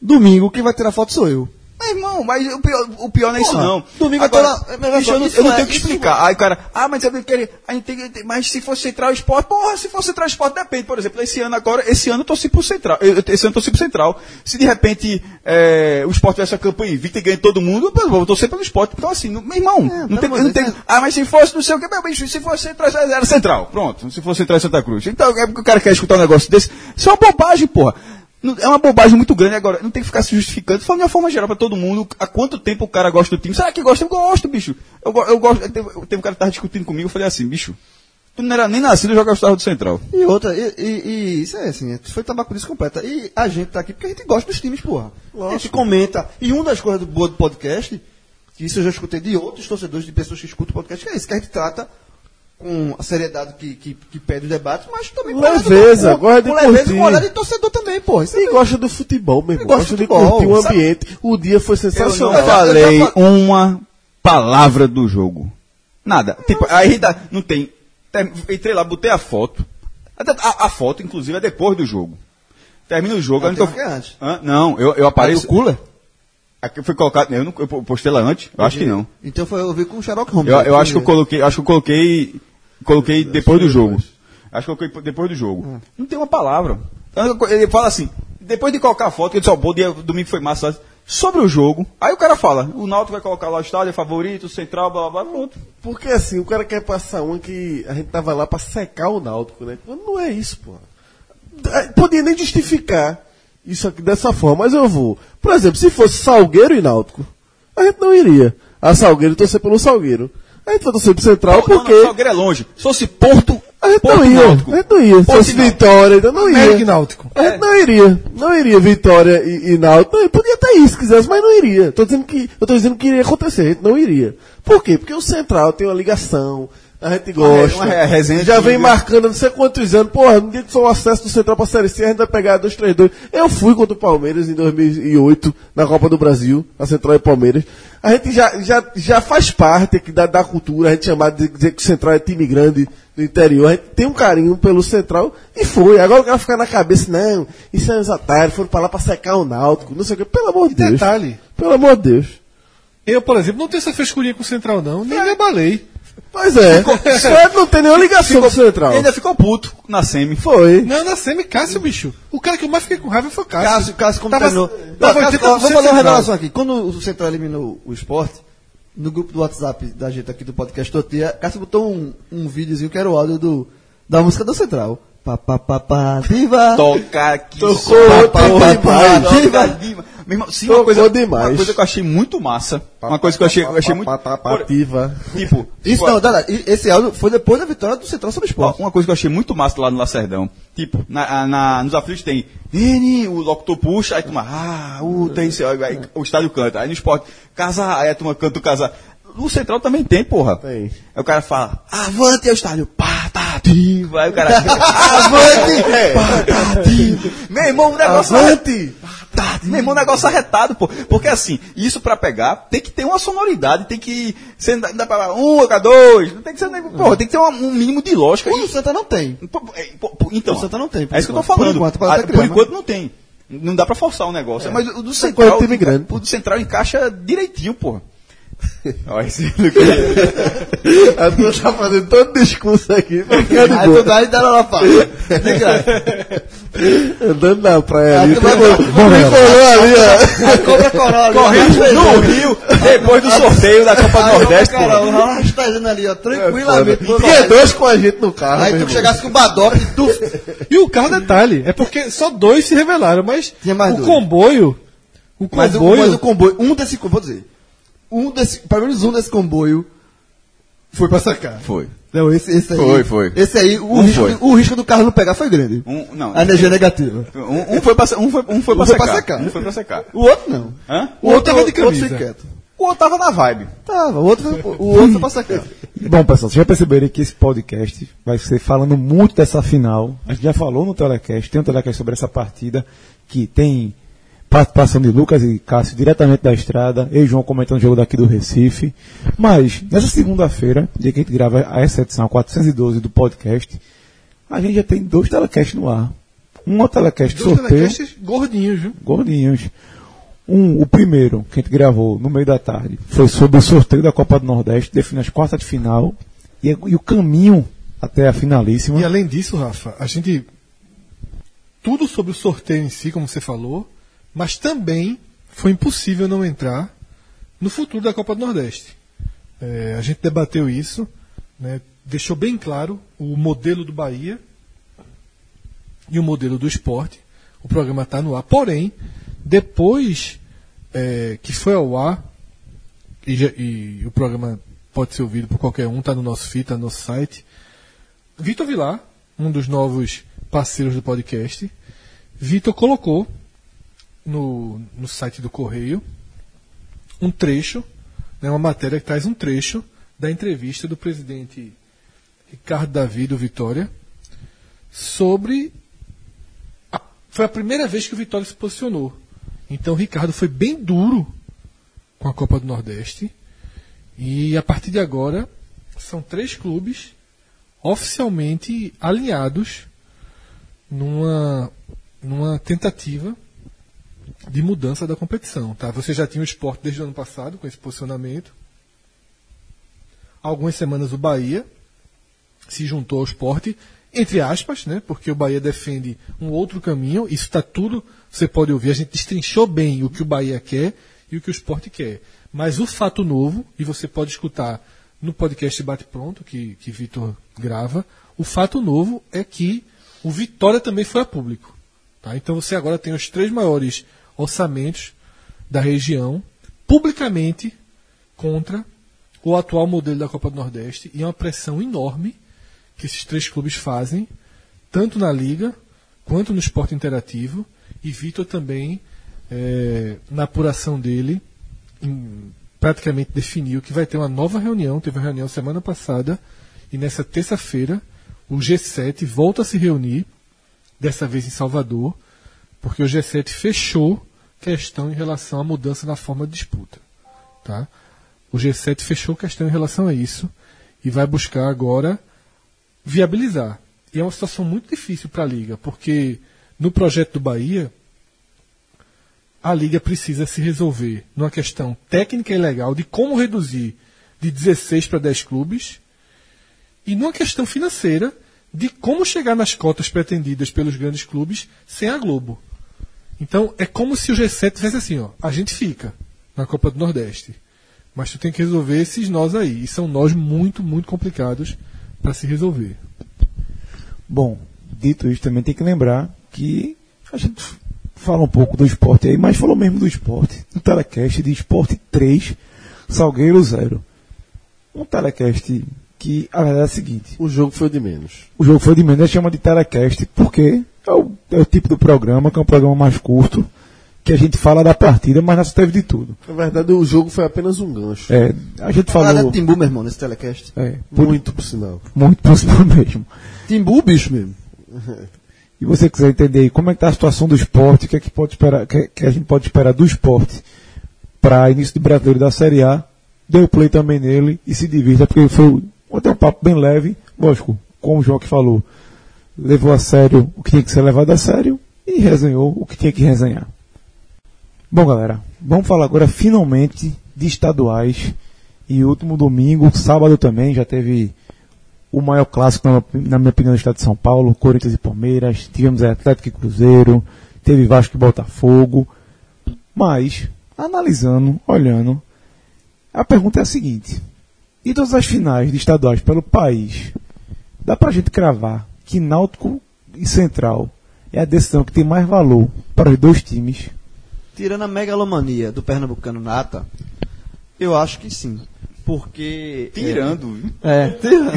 Domingo, quem vai tirar foto sou eu.
Meu irmão, mas o pior, o pior não é isso não.
domingo
Agora,
eu
bicho, não, eu não
é-
tenho que
isso
explicar. Aí o cara, ah, mas eu não quero, a gente tem que, mas se fosse Central Esporte, porra, se fosse Central Esporte, depende. Por exemplo, esse ano agora, esse ano eu torci pro Central, eu- esse ano eu torci pro Central. Se de repente é, o Esporte tivesse a campanha invicta e ganha todo mundo, eu vou torcer pelo Esporte. Então assim, não- meu irmão, não tem, não tem, ah, mas se fosse não sei o que, meu bicho, se fosse Central, era Central. Pronto, se fosse Central e Santa Cruz. Então, é porque o cara quer escutar um negócio desse. Isso é uma bobagem, porra. É uma bobagem muito grande agora. Não tem que ficar se justificando. Falando de uma forma geral pra todo mundo. Há quanto tempo o cara gosta do time? Será que gosta? Eu gosto, bicho. Eu, eu gosto. Teve, teve um cara que tava discutindo comigo. Eu falei assim, bicho. Tu não era nem nascido, eu já gostava do Central.
E outra, e, e- e isso é assim, foi tabaco disse completa. E a gente tá aqui porque a gente gosta dos times, porra. A gente comenta. E uma das coisas do boa do podcast, que isso eu já escutei de outros torcedores, de pessoas que escutam o podcast, que é isso, que a gente trata com a seriedade que, que, que pede o debate, mas também com do-
Leveza,
com,
gosta de
com leveza,
curtir.
com olhar de torcedor também, porra. Isso é
E gosta do futebol, meu irmão.
gosta
Gosta
de
de
futebol,
curtir o
sabe?
ambiente. O dia foi
Eu não
sensacional.
falei
já fa-
uma palavra do jogo. Nada. Tipo, aí dá- não tem. Entrei lá, botei a foto. A, a- a foto, inclusive, é depois do jogo. Termina o jogo.
Não, é.
Hã? Não, eu, eu apareço.
do cooler?
Aqui foi colocado. Eu, não, eu postei lá antes? Eu acho que não.
Então foi eu vi com o Sherlock Holmes.
Eu,
né,
eu acho que eu coloquei, acho que eu coloquei, coloquei depois do jogo. Acho que eu coloquei depois do jogo. Não tem uma palavra. Ele fala assim, depois de colocar a foto, ele disse, ó, bom dia, domingo foi massa, sobre o jogo. Aí o cara fala, o Náutico vai colocar lá o estádio, é favorito, central, blá blá blá, pronto.
Porque assim, o cara quer passar uma que a gente tava lá pra secar o Náutico, né? Não é isso, pô. Podia nem justificar isso aqui dessa forma, mas eu vou. Por exemplo, se fosse Salgueiro e Náutico, a gente não iria. A Salgueiro torcer pelo Salgueiro. A gente vai torcer pro Central
Não, não,
porque.
Salgueiro é longe. Se fosse Porto
A gente
Porto
não ia.
Náutico.
A gente não ia. Se
Porto
fosse
e Náutico.
Vitória, então não
América e
ia.
Náutico.
A gente não iria. Não iria Vitória e, e Náutico. Não, podia até ir se quisesse, mas não iria. Tô dizendo que, eu tô dizendo que iria acontecer. A gente não iria. Por quê? Porque o Central tem uma ligação. A gente gosta.
uma re- resenha
Já vem marcando não sei quantos anos. Porra, no dia que for o acesso do Central pra Série C, a gente vai pegar 2-3-2. Eu fui contra o Palmeiras em 2008, na Copa do Brasil, a Central e Palmeiras. A gente já, já, já faz parte aqui da, da cultura, a gente chamar de dizer que o Central é time grande do interior. A gente tem um carinho pelo Central e foi. Agora o cara ficar na cabeça, não, isso é os otários, foram pra lá pra secar o Náutico, não sei o que. Pelo amor de Deus.
Detalhe,
Pelo amor de Deus.
eu, por exemplo, não tenho essa frescurinha com o Central, não. Nem me abalei.
Pois é. Fred não tem nenhuma ligação com o Central.
E ainda ficou puto na semi.
Foi.
Não, na Semi, Cássio, bicho. O cara que eu mais fiquei com raiva foi o Cássio.
Cássio, Cássio como
Tava-
terminou. Não, Cássio,
80%
ó, vou fazer uma revelação aqui. Quando o Central eliminou o esporte, no grupo do WhatsApp da gente aqui do podcast Totia, Cássio botou um, um videozinho que era o áudio do, da música do Central. Pá, pá, pá, pá, diva.
Toca aqui.
Tocou
só,
pá,
pá,
pá,
pá,
pá,
toca irmão, sim, uma coisa,
demais.
uma coisa que eu achei muito massa. Uma coisa que eu achei, eu achei muito.
Pativa.
Tipo,
Isso
tipo,
não, dá, esse áudio foi depois da vitória do Central sobre esporte.
uma coisa que eu achei muito massa lá no Lacerdão. Tipo, na, na- nos aflitos tem Nene, o locutor puxa, aí tu ah, o tem aí, o estádio canta. Aí no esporte, casa, aí a turma canta o casa. No Central também tem, porra.
Tem.
Aí o cara fala, avante ao estádio, patativa. Aí o cara, avante, patativa. Meu irmão, o negócio
Avante!
Tá, meu irmão, o negócio arretado, pô. Porque assim, isso pra pegar tem que ter uma sonoridade, tem que ser, não dá pra um, dois, não tem que ser, porra, tem que ter uma- um mínimo de lógica.
O Santa não tem.
Pô, é, pô, pô, Então,
O Santa não tem,
é isso que eu tô falando.
Por enquanto,
Ah,
até
por enquanto não tem. Não dá pra forçar o negócio. Mas o do central,
de time grande.
o do central encaixa direitinho, porra. Olha esse
A tua tá fazendo todo discurso aqui
Aí tu dá e dá lá pra. De graça.
Andando na praia ali.
tu vai-
Tricolor ali, ó.
A cobra corolla.
Correndo no Rio, depois do sorteio da Copa do Nordeste,
cara, o Ronaldo tá dizendo ali, ó, tranquilamente.
Tinha dois com a gente no carro.
Aí tu
irmão.
chegasse com o Badoc e tu.
E o carro, detalhe, é porque só dois se revelaram, mas
Tinha mais
o
dois.
comboio. O, comboio.
mas o comboio, um desse vou dizer. Um desse, pelo menos um desse comboio foi pra sacar.
Foi.
Não, esse, esse aí.
Foi, foi.
Esse aí, o,
Um
risco,
foi.
o risco do carro não pegar foi grande.
Um, não,
A energia negativa.
um, um foi pra, um foi, um foi
Um
pra
foi pra
secar.
secar.
Um foi pra secar.
O outro não.
Hã?
O outro tava de
outro
camisa.
foi
quieto.
O outro tava na vibe.
Tava, o outro foi, o outro foi pra sacar.
Bom, pessoal, vocês já perceberam que esse podcast vai ser falando muito dessa final. A gente já falou no telecast, tem um telecast sobre essa partida, que tem participação de Lucas e Cássio diretamente da estrada, eu e João comentando o jogo daqui do Recife. Mas, nessa segunda-feira, dia que a gente grava a essa edição 412 do podcast, a gente já tem dois telecasts no ar. Um o telecast
Dois
sorteio,
telecasts gordinhos, viu?
gordinhos. Um, o primeiro, que a gente gravou no meio da tarde, foi sobre o sorteio da Copa do Nordeste, define as quartas de final e, e o caminho até a finalíssima.
E além disso, Rafa, a gente. Tudo sobre o sorteio em si, como você falou, mas também foi impossível não entrar no futuro da Copa do Nordeste. É, a gente debateu isso, né, deixou bem claro o modelo do Bahia e o modelo do esporte. O programa está no ar. Porém, depois é, que foi ao ar, e, e o programa pode ser ouvido por qualquer um, está no nosso feed, está no nosso site. Vitor Vilar, um dos novos parceiros do podcast, Vitor colocou no, no site do Correio um trecho, né, uma matéria que traz um trecho da entrevista do presidente Ricardo Davi do Vitória sobre. a- foi a primeira vez que o Vitória se posicionou. Então o Ricardo foi bem duro com a Copa do Nordeste. E a partir de agora, são três clubes oficialmente alinhados numa, numa tentativa de mudança da competição. Tá? Você já tinha o esporte desde o ano passado com esse posicionamento. Há algumas semanas o Bahia se juntou ao esporte, entre aspas, né? porque o Bahia defende um outro caminho. Isso está tudo, você pode ouvir. A gente destrinchou bem o que o Bahia quer e o que o esporte quer. Mas o fato novo, e você pode escutar no podcast Bate Pronto, que, que Vitor grava, o fato novo é que o Vitória também foi a público. Tá? Então você agora tem os três maiores orçamentos da região publicamente contra o atual modelo da Copa do Nordeste e é uma pressão enorme que esses três clubes fazem, tanto na Liga quanto no esporte interativo. E Vitor também, eh, na apuração dele, em- praticamente definiu que vai ter uma nova reunião. Teve uma reunião semana passada, e nessa terça-feira o G7 volta a se reunir, dessa vez em Salvador, porque o G7 fechou questão em relação à mudança na forma de disputa. Tá? O G7 fechou questão em relação a isso e vai buscar agora viabilizar. E é uma situação muito difícil para a Liga, porque no projeto do Bahia, a Liga precisa se resolver numa questão técnica e legal de como reduzir de 16 para 10 clubes e numa questão financeira de como chegar nas cotas pretendidas pelos grandes clubes sem a Globo. Então é como se o G7 tivesse assim, ó, a gente fica na Copa do Nordeste, mas tu tem que resolver esses nós aí, e são nós muito, muito complicados para se resolver.
Bom, dito isso, também tem que lembrar que a gente fala um pouco do esporte aí, mas falou mesmo do esporte. No telecast de esporte 3, Salgueiro 0. Um telecast que a verdade é a seguinte:
O jogo foi de menos.
o jogo foi de menos, chama de telecast, porque é o, é tipo do programa, que é um programa mais curto, que a gente fala da partida, mas nessa teve de tudo.
Na verdade, o jogo foi apenas um gancho.
É, a gente
Falou...
falou.
Timbu, meu irmão, nesse telecast.
É, por,
Muito, por sinal.
muito próximo mesmo.
Timbu, bicho mesmo.
e você quiser entender aí como é que está a situação do esporte, o que, é que, pode esperar, que, que a gente pode esperar do esporte para início de brasileiro da Série A, dê o play também nele e se divirta, porque foi ontem um papo bem leve, lógico, como o Joque falou, levou a sério o que tinha que ser levado a sério e resenhou o que tinha que resenhar. Bom, galera, vamos falar agora finalmente de estaduais. E último domingo, sábado também, já teve o maior clássico, na, minha opinião, do estado de São Paulo, Corinthians e Palmeiras. Tivemos Atlético e Cruzeiro, teve Vasco e Botafogo. Mas, analisando, olhando, a pergunta é a seguinte: de todas as finais de estaduais pelo país, dá pra gente cravar que Náutico e Central é a decisão que tem mais valor para os dois times?
Tirando a megalomania do pernambucano Nata, eu acho que sim. Porque.
Tirando, viu?
É, tirando.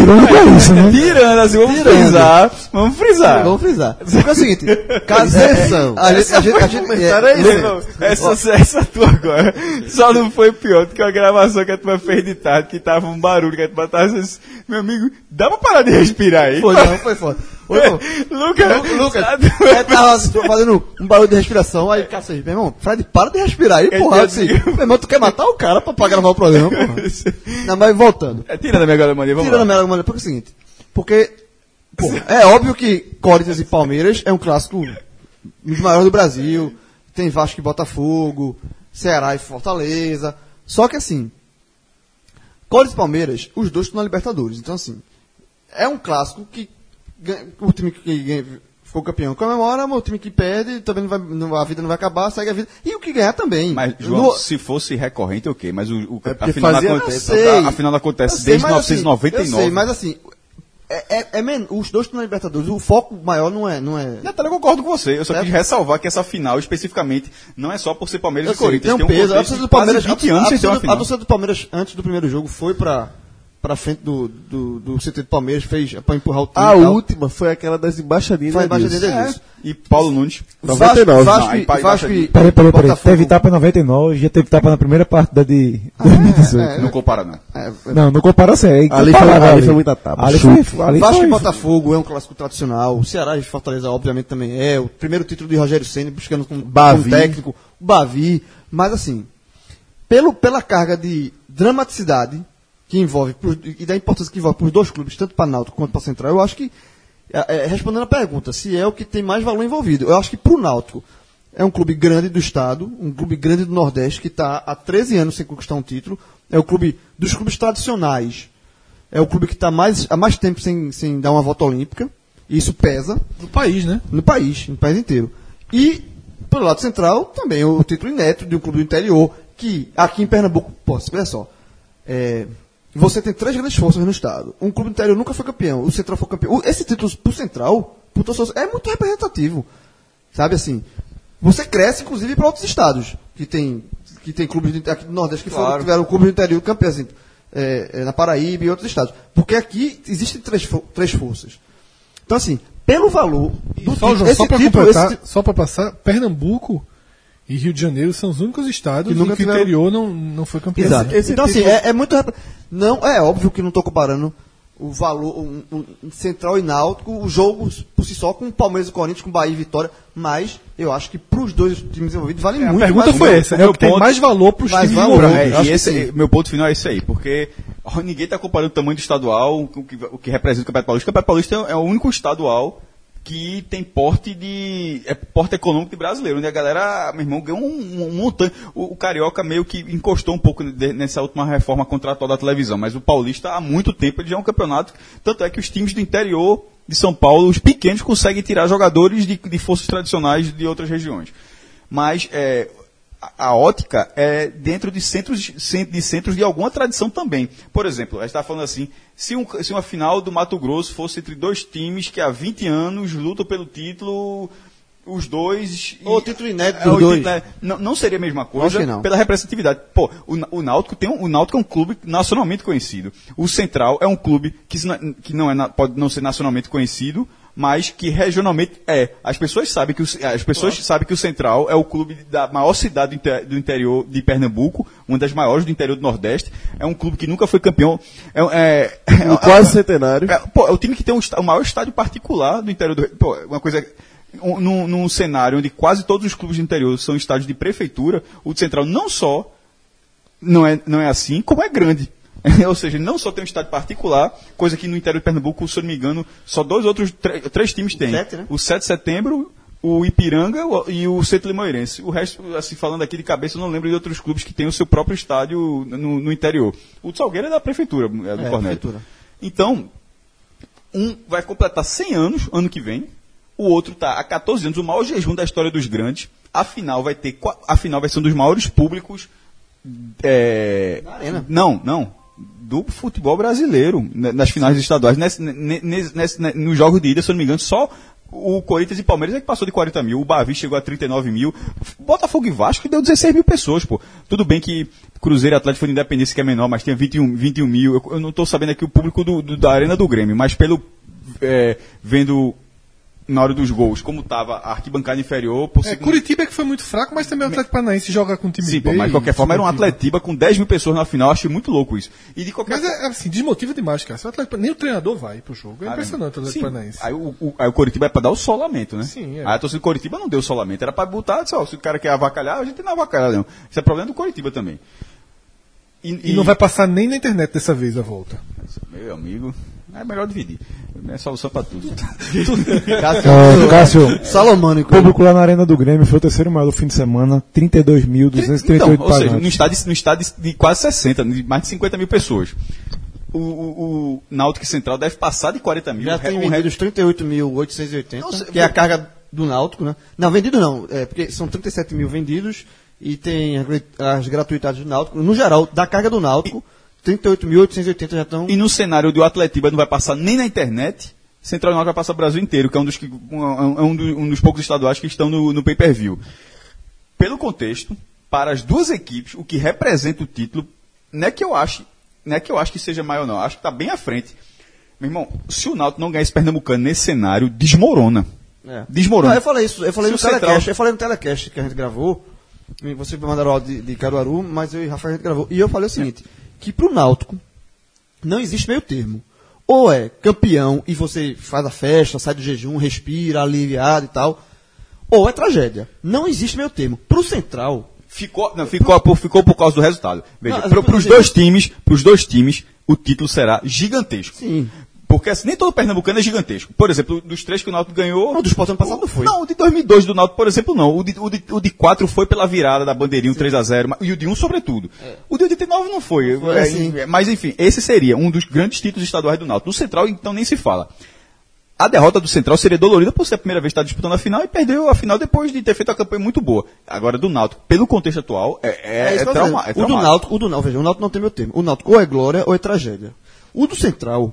Irônico é isso, né?
Tirando, assim, vamos
Tirando.
frisar. Vamos frisar.
Vamos frisar. Porque é o seguinte, caso
Exceção.
a gente, a gente, a gente,
é
é,
isso,
é,
Irmão, essa, essa tua agora só não foi pior do que a gravação que a turma fez de tarde, que tava um barulho, que a turma tava assim, meu amigo, dá pra parar de respirar aí?
Foi, não, foi foda.
Lucas,
Lu- Lucas, é, tava fazendo um barulho de respiração, aí o cara assim, meu irmão, Fred, para de respirar aí,
Eu
porra.
digo-
Assim, meu irmão, tu quer matar o cara pra, pra gravar o programa, porra. Não, mas voltando.
É, tirando a minha galamania, vamos
Tirando a
lá.
minha argumentação, porque é o seguinte, porque, porra, é óbvio que Corinthians e Palmeiras é um clássico dos maiores do Brasil, tem Vasco e Botafogo, Ceará e Fortaleza, só que assim, Corinthians e Palmeiras, os dois estão na Libertadores, então assim, é um clássico que o time que ficou campeão comemora, o time que perde também não vai, a vida não vai acabar, segue a vida, e o que ganhar também.
Mas, João,
No-
se fosse recorrente, ok. Mas o, o
É
a
porque
final
fazia-
acontece, a, final acontece
sei,
desde
mas assim,
1999.
eu sei, mas assim, é, é, é men- os dois estão na Libertadores. O foco maior não é. Não é
Natália, eu concordo com você. Eu só
Certo.
quis ressalvar que essa final, especificamente, não é só por ser Palmeiras
eu
e
sei,
Corinthians.
tem um
tem
peso. A torcida do Palmeiras,
quase 20
a,
anos sem ter
torcida,
uma
a
final.
torcida do Palmeiras, antes do primeiro jogo, foi pra, pra frente do, do, do CT do Palmeiras, fez pra empurrar o time.
A
tal.
última foi aquela das embaixadinhas.
Foi
Deus.
embaixadinha.
É. E Paulo Nunes.
99.
Vasco, e-
pa-
Vasco e
Peraí, peraí, peraí.
Botafogo.
Teve tapa em 99, já teve tapa na primeira partida de 2018.
Não compara, não.
É,
Não, não compara assim. É
Ali foi-
incomparável
ali foi muita tapa.
Ali foi, ali
Vasco
foi,
e Botafogo é um clássico tradicional. O Ceará e Fortaleza, obviamente, também é. O primeiro título de Rogério Ceni buscando com,
Bavi.
com técnico, o Bavi. Mas, assim, pelo, pela carga de dramaticidade que envolve, pros- e da importância que envolve para os dois clubes, tanto para Náutico quanto para Central, eu acho que, é, é, respondendo a pergunta, se é o que tem mais valor envolvido, eu acho que para o Náutico é um clube grande do estado, um clube grande do Nordeste, que está há 13 anos sem conquistar um título, é o clube dos clubes tradicionais, é o clube que está mais, há mais tempo sem, sem dar uma volta olímpica, e isso pesa.
Do país, né?
no país, no país inteiro. E, pelo lado central, também o título inédito de um clube do interior, que aqui em Pernambuco, pô, olha só, é, você tem três grandes forças no estado. Um clube do interior nunca foi campeão, o Central foi campeão. Esse título pro Central, pro torcedor, é muito representativo. Sabe assim? Você cresce, inclusive, para outros estados, que tem, que tem clubes de- aqui do Nordeste que foram,
Claro.
tiveram clubes do interior campeões. Assim. é, é, na Paraíba e outros estados. Porque aqui existem três, três forças. Então, assim, pelo valor do
Só,
título,
João,
esse
só para
título,
completar,
esse
só para passar, Pernambuco e Rio de Janeiro são os únicos estados
Que
em
nunca
que o interior não, não foi campeão.
Exato.
esse
então, assim,
título-
é, é muito. Não, é óbvio que não estou comparando o valor, um, um- Central e Náutico, o jogo por si só com o Palmeiras e o Corinthians, com Bahia e Vitória, mas eu acho que para os dois times envolvidos vale
É, a
muito
pergunta
mais
foi essa, é o
meu
que tem
ponto-
mais valor para os times envolvidos.
é,
e esse, meu ponto final é esse aí, porque ó, ninguém está comparando o tamanho do estadual com o que, o que representa o Campeonato Paulista. O Campeonato Paulista é, é o único estadual que tem porte de. é porte econômico de brasileiro, onde a galera, meu irmão, ganhou um, um montante. O, o Carioca meio que encostou um pouco de- nessa última reforma contratual da televisão, mas o Paulista há muito tempo ele já é um campeonato. Tanto é que os times do interior de São Paulo, os pequenos, conseguem tirar jogadores de, de forças tradicionais de outras regiões. Mas é, a, ótica é dentro de centros, cen- de centros de alguma tradição também. Por exemplo, a gente está falando assim, se, um, se uma final do Mato Grosso fosse entre dois times que há 20 anos lutam pelo título, os dois... e-
Ou título inédito
É,
dois.
título é- não, não seria a mesma coisa pela representatividade. Pô, o, o Náutico tem um, o Náutico é um clube nacionalmente conhecido. O Central é um clube que, que não é, pode não ser nacionalmente conhecido, mas que regionalmente é. As pessoas sabem que o, as pessoas sabem que o Central é o clube da maior cidade do, inte- do interior de Pernambuco, uma das maiores do interior do Nordeste. É um clube que nunca foi campeão. É, é,
Um quase centenário.
é, pô, é o time que tem um o maior estádio particular do interior do. Pô, uma coisa. Um, num, num cenário onde quase todos os clubes do interior são estádios de prefeitura, o Central não só não é, não é assim, como é grande. Ou seja, não só tem um estádio particular, coisa que no interior de Pernambuco, se eu não me engano, só dois outros, três times têm.
Sete, né?
O 7 de setembro, o Ipiranga e o Centro Limoeirense. O resto, assim, falando aqui de cabeça, eu não lembro de outros clubes que têm o seu próprio estádio no, no interior. O de Salgueiro é da prefeitura, é do
É, prefeitura.
Então, um vai completar 100 anos ano que vem, o outro está há 14 anos, o maior jejum da história dos grandes. A final vai ter, qua- a final vai ser um dos maiores públicos é,
Da arena.
Não, não. Do futebol brasileiro, né, nas finais estaduais. Nesse, ne- nesse, nesse, nos jogos de ida, se eu não me engano, só o Corinthians e Palmeiras é que passou de 40 mil. O Bavi chegou a 39 mil. Botafogo e Vasco deu 16 mil pessoas, pô. Tudo bem que Cruzeiro e Atlético de Independência, que é menor, mas tinha 21, 21 mil. Eu, eu não estou sabendo aqui o público do, do- da Arena do Grêmio, mas pelo. é, vendo na hora dos gols, como estava a arquibancada inferior, por
É,
segundo-
Curitiba é que foi muito fraco, mas também o Atlético Paranaense joga com um time
Sim, pô,
B
mas de
e
qualquer forma era um
Curitiba.
Atletiba com 10 mil pessoas na final, achei muito louco isso. E de qualquer
Mas é assim, desmotiva demais, cara. O nem o treinador vai pro jogo. É
Ah,
impressionante o Atlético. Paranaense.
Aí o, o- aí o Coritiba é pra dar o solamento, né?
Sim, é.
Aí a torcida do Coritiba não deu solamento, era pra botar, só, se o cara quer avacalhar, a gente não avacalha, não. Isso é problema do Coritiba também.
E não vai passar nem na internet dessa vez a volta.
Meu amigo, é melhor dividir. É solução pra tudo.
É, Cássio,
Salomônico.
o público lá na Arena do Grêmio foi o terceiro maior do fim de semana, 32.238
Então, ou seja, no estádio, no estádio de quase 60, de mais de 50 mil pessoas. O, o, o Náutico Central deve passar de 40 mil.
Já
Um
tem
re-
vendido os 38.880,
Não sei,
que é a carga do Náutico, né? Não, vendido não, é, porque são 37 mil vendidos e tem as grat- as gratuidades do Náutico. No geral, da carga do Náutico, 38.880 já estão...
E no cenário onde o Atletiba não vai passar nem na internet, Central e Náutico vai passar o Brasil inteiro, que é um dos, que, um, é um do- um dos poucos estaduais que estão no, no pay-per-view. Pelo contexto, para as duas equipes, o que representa o título, não é que eu ache, não é que eu acho que seja maior não, acho que está bem à frente. Meu irmão, se o Náutico não ganhar esse Pernambucano nesse cenário, desmorona.
É.
Desmorona.
Não, eu falei isso, eu falei
Se
no
Central-
telecast, eu falei no telecast que a gente gravou, você mandaram o áudio de, de Caruaru, mas eu e Rafael a gente gravou, e eu falei o seguinte, que pro Náutico não existe meio termo. Ou é campeão e você faz a festa, sai do jejum, respira, aliviado e tal, ou é tragédia. Não existe meio termo. Pro Central,
Ficou, não, ficou, por, ficou por causa do resultado. Veja, para os dois times, pros dois times, o título será gigantesco.
Sim.
Porque assim, nem todo pernambucano é gigantesco. Por exemplo, dos três que o Náutico ganhou...
Não, do Sport ano passado não foi.
Não, o de 2002 do Náutico, por exemplo, não. O de, o de, o de 4 foi pela virada da bandeirinha, 3x0. mas- E o de 1, sobretudo. O de 89 não foi.
Foi,
É,
sim.
é, mas, enfim, esse seria um dos grandes títulos estaduais do Náutico. No Central, então, nem se fala. A derrota do Central seria dolorida por ser a primeira vez que está disputando a final e perdeu a final depois de ter feito uma campanha muito boa. Agora, do Náutico, pelo contexto atual, é, é, é,
tô
trauma, é
O do. Náutico, o do Náutico, veja, o Náutico não tem meu termo. O Náutico ou é glória ou é tragédia. O do Central,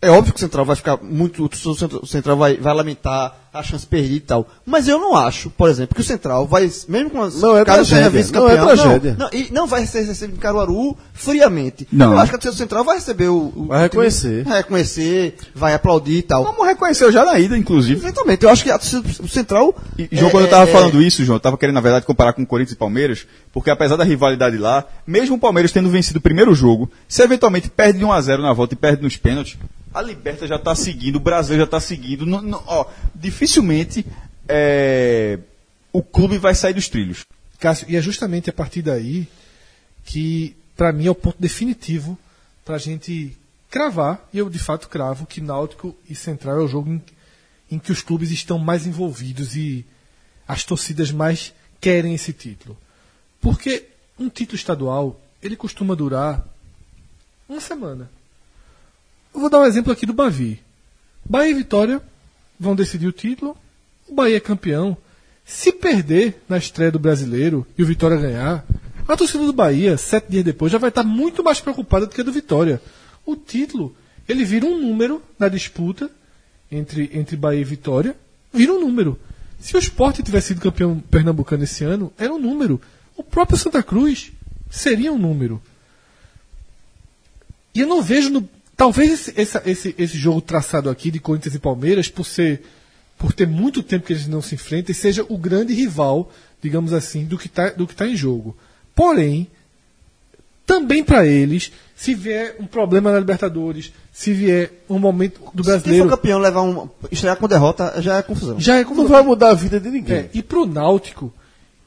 é óbvio que o Central vai ficar muito, o Central- vai, vai lamentar a chance perdida e tal. Mas eu não acho, por exemplo, que o Central vai, mesmo com as
Não é
seja
tragédia,
vice-campeão,
não é tragédia.
Não, e não vai ser recebido em Caruaru friamente.
Não.
Eu acho que a torcida do Central vai receber o. o
Vai reconhecer.
Vai reconhecer, vai aplaudir e tal.
Como reconheceu já na ida, inclusive.
Exatamente, eu acho que a torcida do Central.
E, João,
é-
quando eu tava
é-
falando isso, João, eu tava querendo, na verdade, comparar com o Corinthians e Palmeiras, porque apesar da rivalidade lá, mesmo o Palmeiras tendo vencido o primeiro jogo, se eventualmente perde de 1 a 0 na volta e perde nos pênaltis, a Liberta já tá seguindo, o Brasil já tá seguindo. não- não- ó, dificilmente é, o clube vai sair dos trilhos.
Cássio, e é justamente a partir daí que, para mim, é o ponto definitivo para a gente cravar, e eu de fato cravo, que Náutico e Central é o jogo em, em que os clubes estão mais envolvidos e as torcidas mais querem esse título. Porque um título estadual, ele costuma durar uma semana. Eu vou dar um exemplo aqui do Bavi. Bahia e Vitória vão decidir o título, o Bahia é campeão. Se perder na estreia do brasileiro e o Vitória ganhar, a torcida do Bahia, sete dias depois, já vai estar muito mais preocupada do que a do Vitória. O título, ele vira um número na disputa entre, entre Bahia e Vitória, vira um número. Se o Sport tivesse sido campeão pernambucano esse ano, era um número. O próprio Santa Cruz seria um número. E eu não vejo no. Talvez esse, esse, esse jogo traçado aqui de Corinthians e Palmeiras, por ser. Por ter muito tempo que eles não se enfrentam, seja o grande rival, digamos assim, do que está tá em jogo. Porém, também para eles, se vier um problema na Libertadores, se vier um momento do
Se for
brasileiro,
campeão levar um. estrear com derrota, já é confusão.
já é como
Não vai mudar a vida de ninguém.
é, e pro Náutico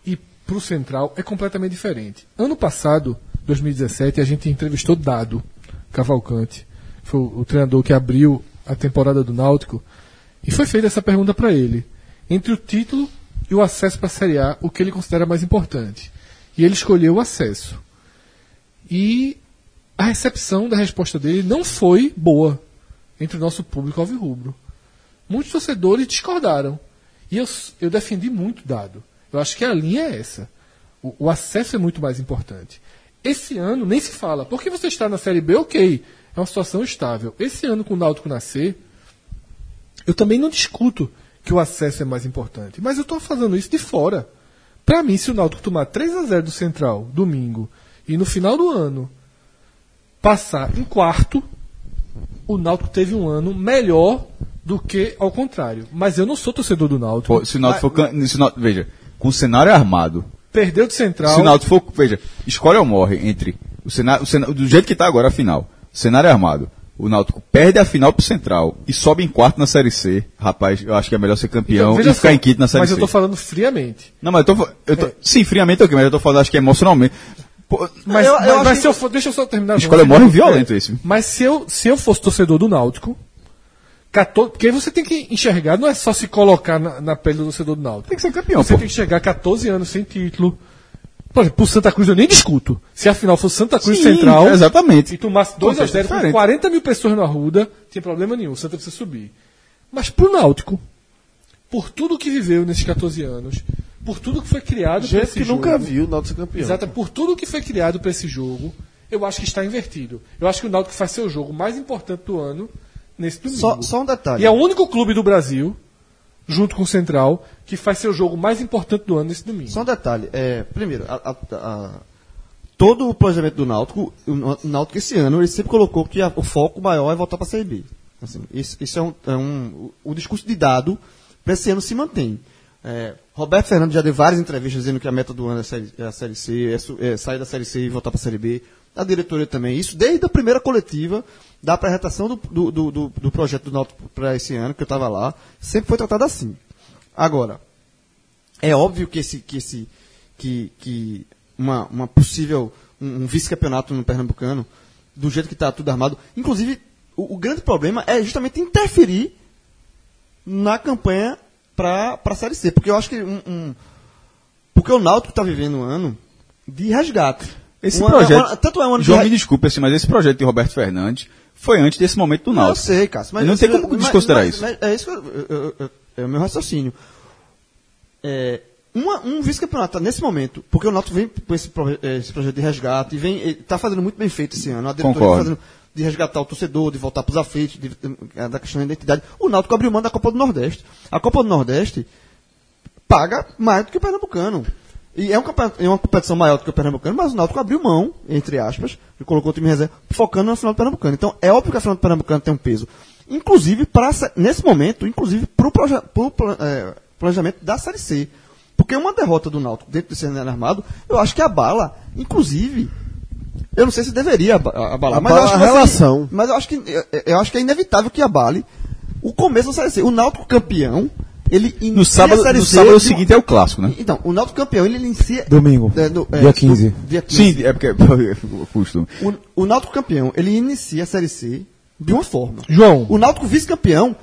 e pro Central é completamente diferente. Ano passado, 2017, a gente entrevistou Dado Cavalcante, foi o, treinador que abriu a temporada do Náutico, e foi feita essa pergunta para ele: entre o título e o acesso para a Série A, o que ele considera mais importante? E ele escolheu o acesso. E a recepção da resposta dele não foi boa entre o nosso público alvirrubro. Muitos torcedores discordaram. E eu, eu defendi muito dado. Eu acho que a linha é essa. O, o acesso é muito mais importante. Esse ano nem se fala. Porque você está na Série B, ok. É uma situação estável. Esse ano, com o Náutico nascer, eu também não discuto que o acesso é mais importante. Mas eu estou fazendo isso de fora. Para mim, se o Náutico tomar 3 a 0 do Central, domingo, e no final do ano passar em quarto, o Náutico teve um ano melhor do que ao contrário. Mas eu não sou torcedor do Náutico.
Pô, se o Náutico for. se o Náutico- veja, com o cenário armado,
Perdeu de Central.
se o Náutico for. Veja, escolhe ou morre entre. O cenário, o cenário- do jeito que está agora a final. Cenário armado. O Náutico perde a final pro Central e sobe em quarto na Série C. Rapaz, eu acho que é melhor ser campeão
veja
e ficar
só,
em quinto na Série
Mas
C.
eu tô falando friamente.
Não, mas eu tô. Eu tô Sim, friamente ok, mas eu tô falando, acho que emocionalmente. Pô,
Mas,
Eu- eu
mas- mas
que-
se eu for, deixa eu só terminar.
Escolha morre violento esse.
Mas se eu, se eu fosse torcedor do Náutico, 14, porque você tem que enxergar, não é só se colocar na, na pele do torcedor do Náutico.
Tem que ser campeão,
Você
pô.
tem que chegar 14 anos sem título. Por exemplo, pro Santa Cruz eu nem discuto. Se a final fosse Santa Cruz
Sim,
Central
exatamente.
e tomasse 2 a
Contexto
0 com
diferente.
40 mil pessoas na Ruda, não tinha problema nenhum, o Santa precisa subir. Mas pro Náutico, por tudo que viveu nesses 14 anos, por tudo que foi criado para
Gente
esse
que
jogo,
nunca viu o Náutico ser campeão.
Exato, por tudo que foi criado para esse jogo, eu acho que está invertido. Eu acho que o Náutico faz seu jogo mais importante do ano nesse domingo.
Só, só um detalhe.
E é o único clube do Brasil, junto com o Central, que faz seu jogo mais importante do ano nesse domingo.
Só um detalhe. É, primeiro, a- a- a- todo o planejamento do Náutico, o Náutico esse ano, ele sempre colocou que o foco maior é voltar para a Série B. Assim, isso, isso é um, é um- o, o discurso de dado para esse ano se mantém. É, Roberto Fernando já deu várias entrevistas dizendo que a meta do ano é a Série, é a série C, é, é sair da Série C e voltar para a Série B. A diretoria também. Isso desde a primeira coletiva da apresentação do, do, do, do- projeto do Náutico para esse ano, que eu estava lá, sempre foi tratado assim. Agora, é óbvio que esse que esse que, que uma, uma possível um, um vice-campeonato no pernambucano do jeito que está tudo armado inclusive o, o grande problema é justamente interferir na campanha para a série C porque eu acho que um, um- porque o Náutico está vivendo um ano de resgate
Esse
ano-
projeto.
um ano- tanto é um ano
João,
de
me desculpe, assim, mas esse projeto de Roberto Fernandes foi antes desse momento do
Não, eu
Náutico.
sei, Cássio. Mas
Não tem como desconsiderar
mas-
isso.
mas é isso que eu, eu- eu- é o meu raciocínio. É, uma- um vice-campeonato tá nesse momento, porque o Náutico vem com esse, eh, esse projeto de resgate e vem está fazendo muito bem feito esse ano. A diretoria
Concordo.
tá fazendo de resgatar o torcedor, de voltar para os aflitos, de- da questão da identidade. O Náutico abriu mão da Copa do Nordeste. A Copa do Nordeste paga mais do que o Pernambucano. E é, é uma competição maior do que o Pernambucano, mas o Náutico abriu mão, entre aspas, e colocou o time reserva, focando na final do Pernambucano. Então, é óbvio que a final do Pernambucano tem um peso. Inclusive, pra, nesse momento, inclusive para o planejamento da Série C. Porque uma derrota do Náutico dentro desse cenário armado, eu acho que abala, inclusive, eu não sei se deveria aba- abalar, mas eu
Abala
acho
a
que ser-
relação.
mas eu acho que eu, eu acho que é inevitável que abale o começo da Série C. O Náutico campeão, ele inicia
No sábado,
a Série
no
C
sábado
de uma-
seguinte é o clássico, né?
Então, o Náutico campeão, ele inicia
Domingo,
é, no- é,
dia 15.
do- dia 15.
Sim, é porque o costume.
O, o Náutico campeão, ele inicia a Série C de uma forma.
João.
O Náutico vice-campeão,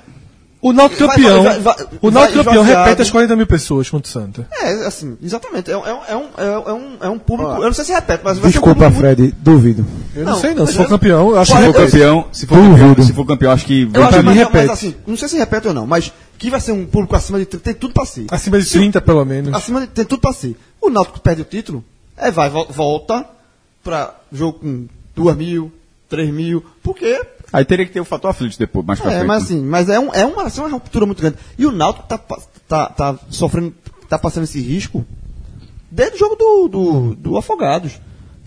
O Náutico
Vai-
campeão.
vai- vai-
o
vai
Náutico campeão repete as 40 mil pessoas contra o Santa.
é assim, exatamente, é, um- é, um- é, um, é, um, é um público, eu não sei se repete, mas vai ser um
Desculpa, Fred, duvido.
Eu não,
Não,
sei não. Se for
eu-
campeão, eu acho
Se
que
for
Olha,
repete.
campeão, se for
Duvido.
campeão, se for campeão, acho que
Eu
vai
acho,
pra
mas,
repete.
assim, não sei se repete ou não, mas que vai ser um público acima de 30, tem tudo pra ser.
Acima de 30, pelo menos.
Acima de, tem tudo pra ser. O Náutico perde o título, é, vai, vol- volta pra jogo com 2 mil, 3 mil, porque.
Aí teria que ter o fator aflito depois, mais pra
É,
frente.
mas assim, mas é, um, é uma, assim, uma ruptura muito grande. E o Náutico tá, pa- tá, tá sofrendo, tá passando esse risco desde o jogo do, do, do Afogados.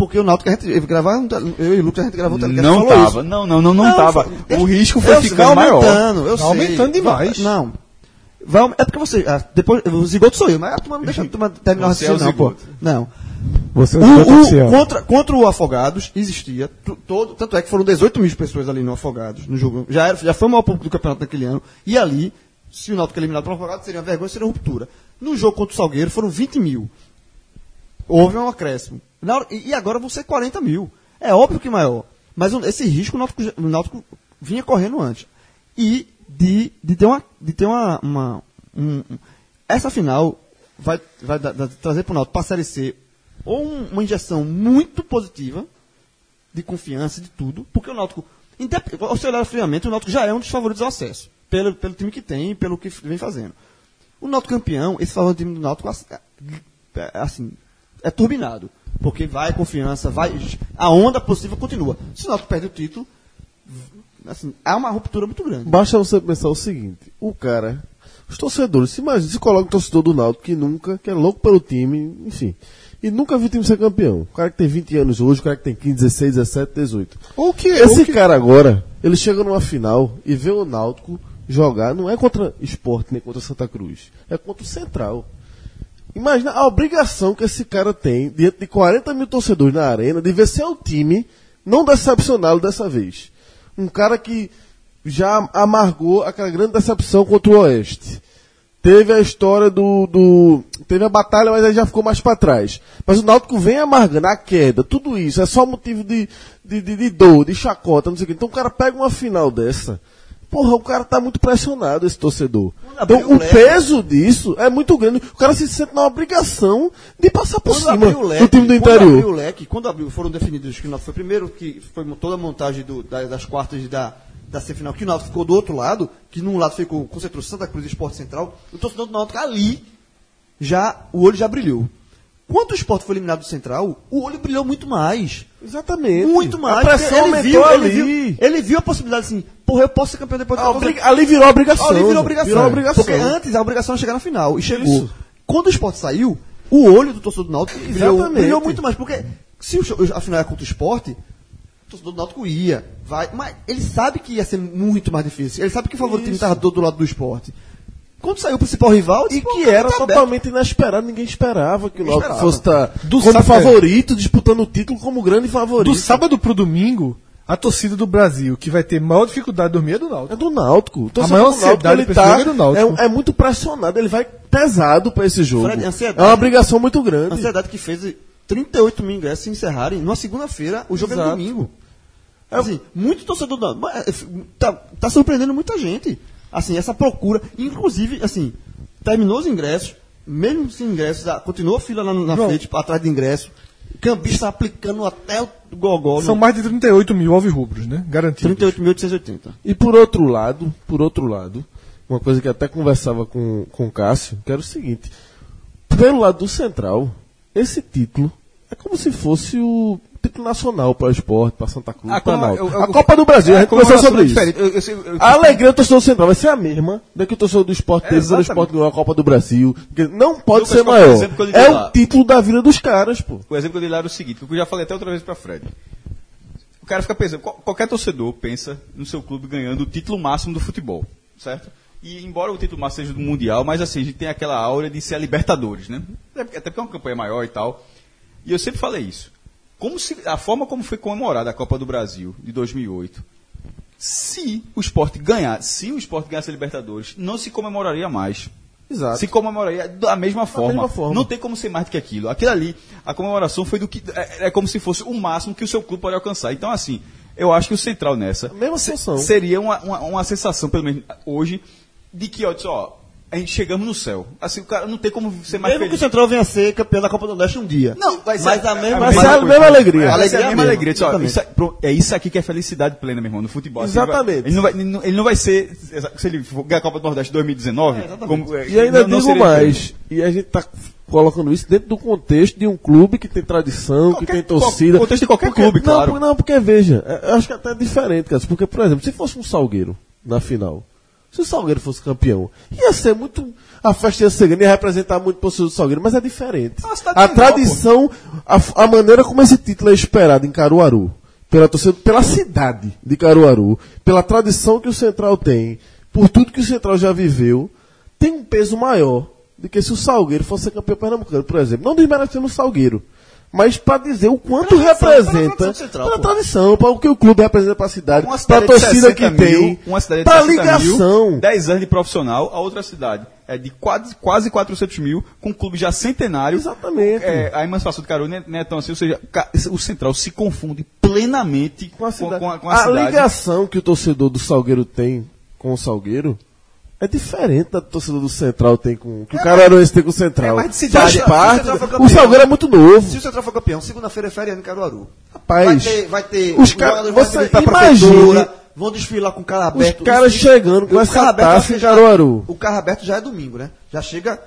Porque o Náutico, a gente gravar, um eu e o Lucas, a gente gravou um telecast,
Não
falou
tava,
isso.
não, não, não, não, tava.
foi-
o risco foi
eu-
ficando
vai
maior.
aumentando, eu
Vai
sei.
aumentando demais.
Vai- não. Vai, é porque você. ah, depois, o zigoto sou eu, mas a turma não deixa a turma terminar o
é o
raciocínio, não, pô. Não.
Você é
O-
o
o- contra, contra o Afogados existia tu- todo, tanto é que foram 18 mil pessoas ali no Afogados no jogo. Já, era, já foi o maior público do campeonato naquele ano. E ali, se o Náutico é eliminado pelo Afogados, seria uma vergonha, seria uma ruptura. No jogo contra o Salgueiro foram 20 mil. Houve um acréscimo. Hora- e agora vão ser 40 mil. É óbvio que maior. Mas esse risco o Náutico, o Náutico vinha correndo antes. E de, de ter uma. De ter uma, uma- um- essa final vai, vai dar- dar- trazer para o Náutico, para a ou um- uma injeção muito positiva, de confiança, de tudo, porque o Náutico, ao se olhar friamente, o Náutico já é um dos favoritos ao acesso, pelo, pelo time que tem e pelo que vem fazendo. O Náutico campeão, esse favoritismo do Náutico, ass- assim, é turbinado, porque vai confiança, vai, a onda possível continua. Se o Náutico perde o título, assim, há uma ruptura muito grande.
Basta você pensar o seguinte: o cara, os torcedores, se imagina, se coloca um torcedor do Náutico que nunca, que é louco pelo time, enfim, e nunca viu o time ser campeão. O cara que tem 20 anos hoje, o cara que tem 15, 16, 17, 18.
Ou que
Esse
ou que-
cara agora, ele chega numa final e vê o Náutico jogar, não é contra esporte nem contra Santa Cruz, é contra o Central. Imagina a obrigação que esse cara tem, diante de 40 mil torcedores na arena, de ver seu time não decepcioná-lo dessa vez. Um cara que já amargou aquela grande decepção contra o Oeste. Teve a história do, do- Teve a batalha, mas aí já ficou mais pra trás. Mas o Náutico vem amargando a queda, tudo isso. É só motivo de, de, de, de dor, de chacota, não sei o quê. Então o cara pega uma final dessa. Porra, o cara tá muito pressionado, esse torcedor. Então
o
o peso disso é muito grande. O cara se sente na obrigação de passar por
Quando
cima
abriu o leque,
do time do
Quando abriu o
interior.
leque, quando abriu, foram definidos que o Náutico foi primeiro, que foi toda a montagem do- da- das quartas da, da semifinal, que o Náutico ficou do outro lado, que num lado ficou concentrou Santa Cruz e Esporte Central, o torcedor do Náutico ali, já, o olho já brilhou. Quando o Esporte foi eliminado do Central, o olho brilhou muito mais.
Exatamente.
Muito mais.
A pressão aumentou
viu,
ali.
Ele viu, ele viu a possibilidade assim, porra, eu posso ser campeão depois
A
da
obri- Ali virou obrigação.
Ali virou obrigação.
Virou obrigação.
Porque antes a obrigação era chegar na final. E chegou.
Isso.
Quando o esporte saiu, o olho do torcedor do Náutico brilhou, brilhou muito mais. Porque se a final é contra o esporte, o torcedor do Náutico ia. Vai, mas ele sabe que ia ser muito mais difícil. Ele sabe que o favorito estava do, do lado do esporte. Quando saiu o principal rival,
E
"Pô,
que era
tá aberto."
totalmente inesperado, ninguém esperava que o
Ninguém
Náutico
esperava.
fosse estar
Do
como
sábado-
favorito, disputando o título como grande favorito.
Do sábado pro domingo, a torcida do Brasil, que vai ter maior dificuldade de dormir, é do Náutico.
É do Náutico. Torcedor
maior
do Náutico,
ansiedade
ele tá,
é do Náutico.
é é muito pressionado, ele vai pesado pra esse jogo.
Fred,
é uma obrigação muito grande.
A ansiedade que fez 38 mil ingressos se encerrarem numa segunda-feira, o jogo é
Exato.
domingo. Assim, muito torcedor da, mas, é, tá, tá surpreendendo muita gente. Assim, essa procura, inclusive, assim, terminou os ingressos, mesmo sem ingressos, continua a fila na
João.
frente, atrás de ingresso. Cambista aplicando até o gogó.
São
no
mais de 38 mil alvirrubros, né? Garantido.
38.880.
E por outro lado, por outro lado, uma coisa que até conversava com, com o Cássio, que era o seguinte, pelo lado do Central, esse título é como se fosse o título nacional para o esporte, para Santa Cruz,
Ah,
para Náutico. A Copa do Brasil, a gente conversou
comemoração
sobre
é
isso.
Eu- eu eu-
A alegria do torcedor central vai ser a mesma da que o torcedor do esporte teve quando o esporte ganhou a Copa do Brasil. Não pode ser maior. É o título da vida dos caras, pô.
O exemplo que eu dei lá era o seguinte, que eu já falei até outra vez pra Fred. O cara fica pensando, qual- qualquer torcedor pensa no seu clube ganhando o título máximo do futebol, certo? E embora o título máximo seja do Mundial, mas assim, a gente tem aquela aura de ser a Libertadores, né? Porque até porque é uma campanha maior e tal. E eu sempre falei isso. Como se, a forma como foi comemorada a Copa do Brasil de 2008, se o esporte ganhar, se o esporte ganhasse a Libertadores, não se comemoraria mais.
Exato.
Se comemoraria da mesma forma.
mesma forma.
Não tem como ser mais do que aquilo. Aquilo ali, a comemoração foi do que. É, é como se fosse o máximo que o seu clube pode alcançar. Então, assim, eu acho que o Central nessa.
A mesma
se-
situação.
Seria uma, uma, uma sensação, pelo menos hoje, de que, ó, disse, ó, a gente chegamos no céu. Assim, o cara não tem como ser mais
Mesmo que o
feliz.
Central venha a ser campeão da Copa do Leste um dia.
Não, vai ser
Mas a mesma-
Vai ser a mesma alegria.
Vai ser a mesma alegria. Disse, ó,
exatamente.
isso é, é isso aqui que é felicidade plena, meu irmão, no futebol. Assim,
Exatamente.
Ele não vai, ele não, ele não vai ser. Se ele for ganhar a Copa do Nordeste 2019, como, é,
E ainda
não- não
digo
seria
mais, e a gente tá colocando isso dentro do contexto de um clube que tem tradição, que
Qualquer-
tem torcida.
qual- contexto de qualquer
Porque-
clube,
não,
claro.
Não, porque veja, é- eu acho que até é diferente, cara. Porque, por exemplo, se fosse um Salgueiro na final, se o Salgueiro fosse campeão, ia ser muito. A festa ia ser grande, ia representar muito o torcedor do Salgueiro, mas é diferente. A tradição, a, a maneira como esse título é esperado em Caruaru, pela torcida, pela cidade de Caruaru, pela tradição que o Central tem, por tudo que o Central já viveu, tem um peso maior do que se o Salgueiro fosse campeão pernambucano, por exemplo. Não desmerecendo o Salgueiro, mas para dizer o quanto
tradição,
representa, pela
pô.
tradição, para o que o clube representa para a cidade, para a
de
torcida
60
que
mil,
tem,
de
para a
60
ligação.
Mil, 10 anos de profissional, a outra cidade é de quase, quase 400 mil, com um clube já centenário.
Exatamente.
É, a emancipação Caruaru não é- não é tão assim, ou seja, o Central se confunde plenamente
com a cidade.
com a, com a
a
cidade.
ligação que o torcedor do Salgueiro tem com o Salgueiro é diferente da do torcedor do Central tem com que o Caruaruense tem com o Central.
é mais de cidade.
Faz parte.
O foi
O
campeão.
Salgueiro é muito novo.
Se o Central for campeão, segunda-feira é feriado em Caruaru.
Rapaz,
vai ter, vai ter
os caras-
vão
você
prefeitura, vão desfilar com o carro
Os
aberto.
caras chegando com essa
aberto
taça em
já-
Caruaru.
O carro aberto já é domingo, né? Já chega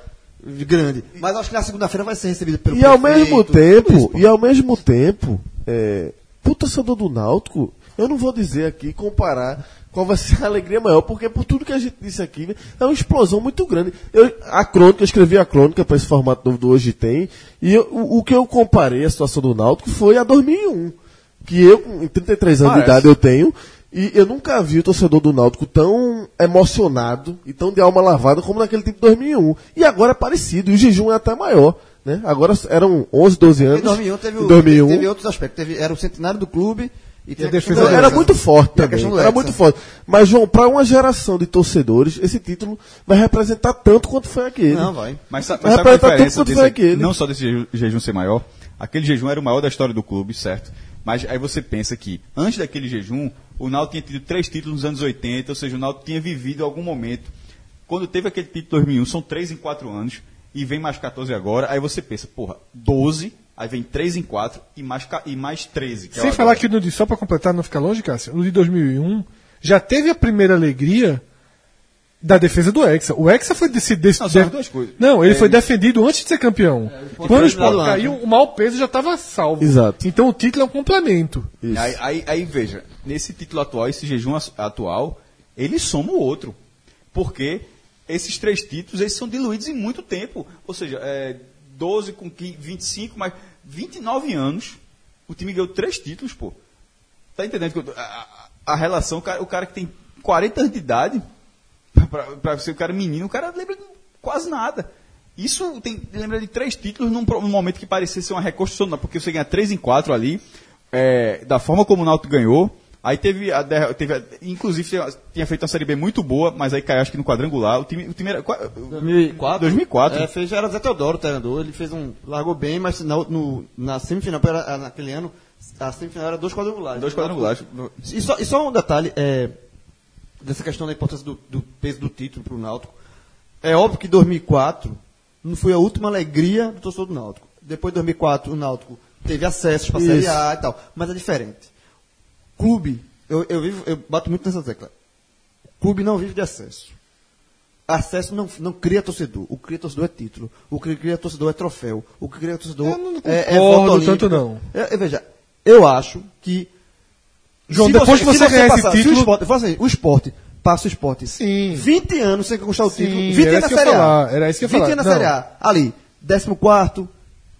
grande. Mas acho que na segunda-feira vai ser recebido pelo
E ao
prefeito,
mesmo
tudo
tempo,
isso,
e ao mesmo tempo, é, pro torcedor do Náutico, eu não vou dizer aqui, comparar qual vai ser a alegria maior, porque por tudo que a gente disse aqui, é uma explosão muito grande. Eu, a crônica, eu escrevi a crônica para esse formato novo do Hoje Tem, e eu- o, o que eu comparei a situação do Náutico foi a 2001, que eu, com 33 anos de idade, eu tenho, e eu nunca vi o torcedor do Náutico tão emocionado e tão de alma lavada como naquele tipo de 2001. E agora é parecido, e o jejum é até maior. Né? Agora eram 11, 12 anos.
Em 2001 teve, o-
Em 2001.
teve outros aspectos. Teve, era o centenário do clube e,
a defesa
era muito forte também. Era muito forte. Mas, João, para uma geração de torcedores, esse título vai representar tanto quanto foi aquele.
Não, vai.
Mas,
Vai
mas qual a
representar
diferença
quanto
desse,
foi aquele.
não só desse jejum, jejum ser maior, aquele jejum era o maior da história do clube, certo? Mas aí você pensa que, antes daquele jejum, o Náutico tinha tido três títulos nos anos 80, ou seja, o Náutico tinha vivido algum momento. Quando teve aquele título em 2001, são três em quatro anos, e vem mais 14 agora, aí você pensa, porra, 12, aí vem três em quatro, e mais, e mais 13. que é
Sem falar
agora.
que no de, só para completar, não ficar longe, Cássio, no de 2001 já teve a primeira alegria da defesa do Hexa. O Hexa foi decidido.
Não, são as duas coisas.
Não, ele
É,
foi defendido antes de ser campeão. Quando o Sport caiu, o mau peso já estava salvo.
Exato.
Então o título é um complemento.
Isso.
Aí, aí, aí, veja, nesse título atual, esse jejum atual, ele soma o outro. Porque esses três títulos eles são diluídos em muito tempo. Ou seja, é, 12 com 15, 25, mais 29 anos, o time ganhou três títulos, pô. Tá entendendo? A, a- relação, o cara, o cara que tem 40 anos de idade, pra, ser o cara menino, o cara lembra de quase nada. Isso tem, lembra de três títulos num, num momento que parecia ser uma reconstrução, porque você ganha três em quatro ali, é, da forma como o Náutico ganhou. Aí teve a, teve a- inclusive tinha- feito uma série B muito boa, mas aí caiu acho que no quadrangular. O time, o time era qua-
2004.
2004.
É, fez, era Zé Teodoro, o treinador. Ele fez um. Largou bem, mas na, no- na semifinal, era- naquele ano, a semifinal era dois quadrangulares.
dois quadrangulares.
E só, e só um detalhe, é, dessa questão da importância do, do peso do título para o Náutico. É óbvio que 2004 não foi a última alegria do torcedor do Náutico. Depois de 2004, o Náutico teve acesso para a Série. A e tal. Mas é diferente. Clube, eu, eu, vivo, eu bato muito nessa tecla. Clube não vive de acesso. Acesso não, não cria torcedor. O que cria torcedor é título. O que cria torcedor é troféu. O que cria torcedor
Eu não
é, é voto olímpico.
tanto, não.
É, é, veja, Eu acho que.
João,
se
depois que você ganhar esse título-
O esporte, assim, o esporte passa o esporte.
Sim.
20 anos sem conquistar o
Sim,
título. 20
era
anos na Série A.
era isso que eu ia
20
falar.
anos na. Série A. Ali, 14,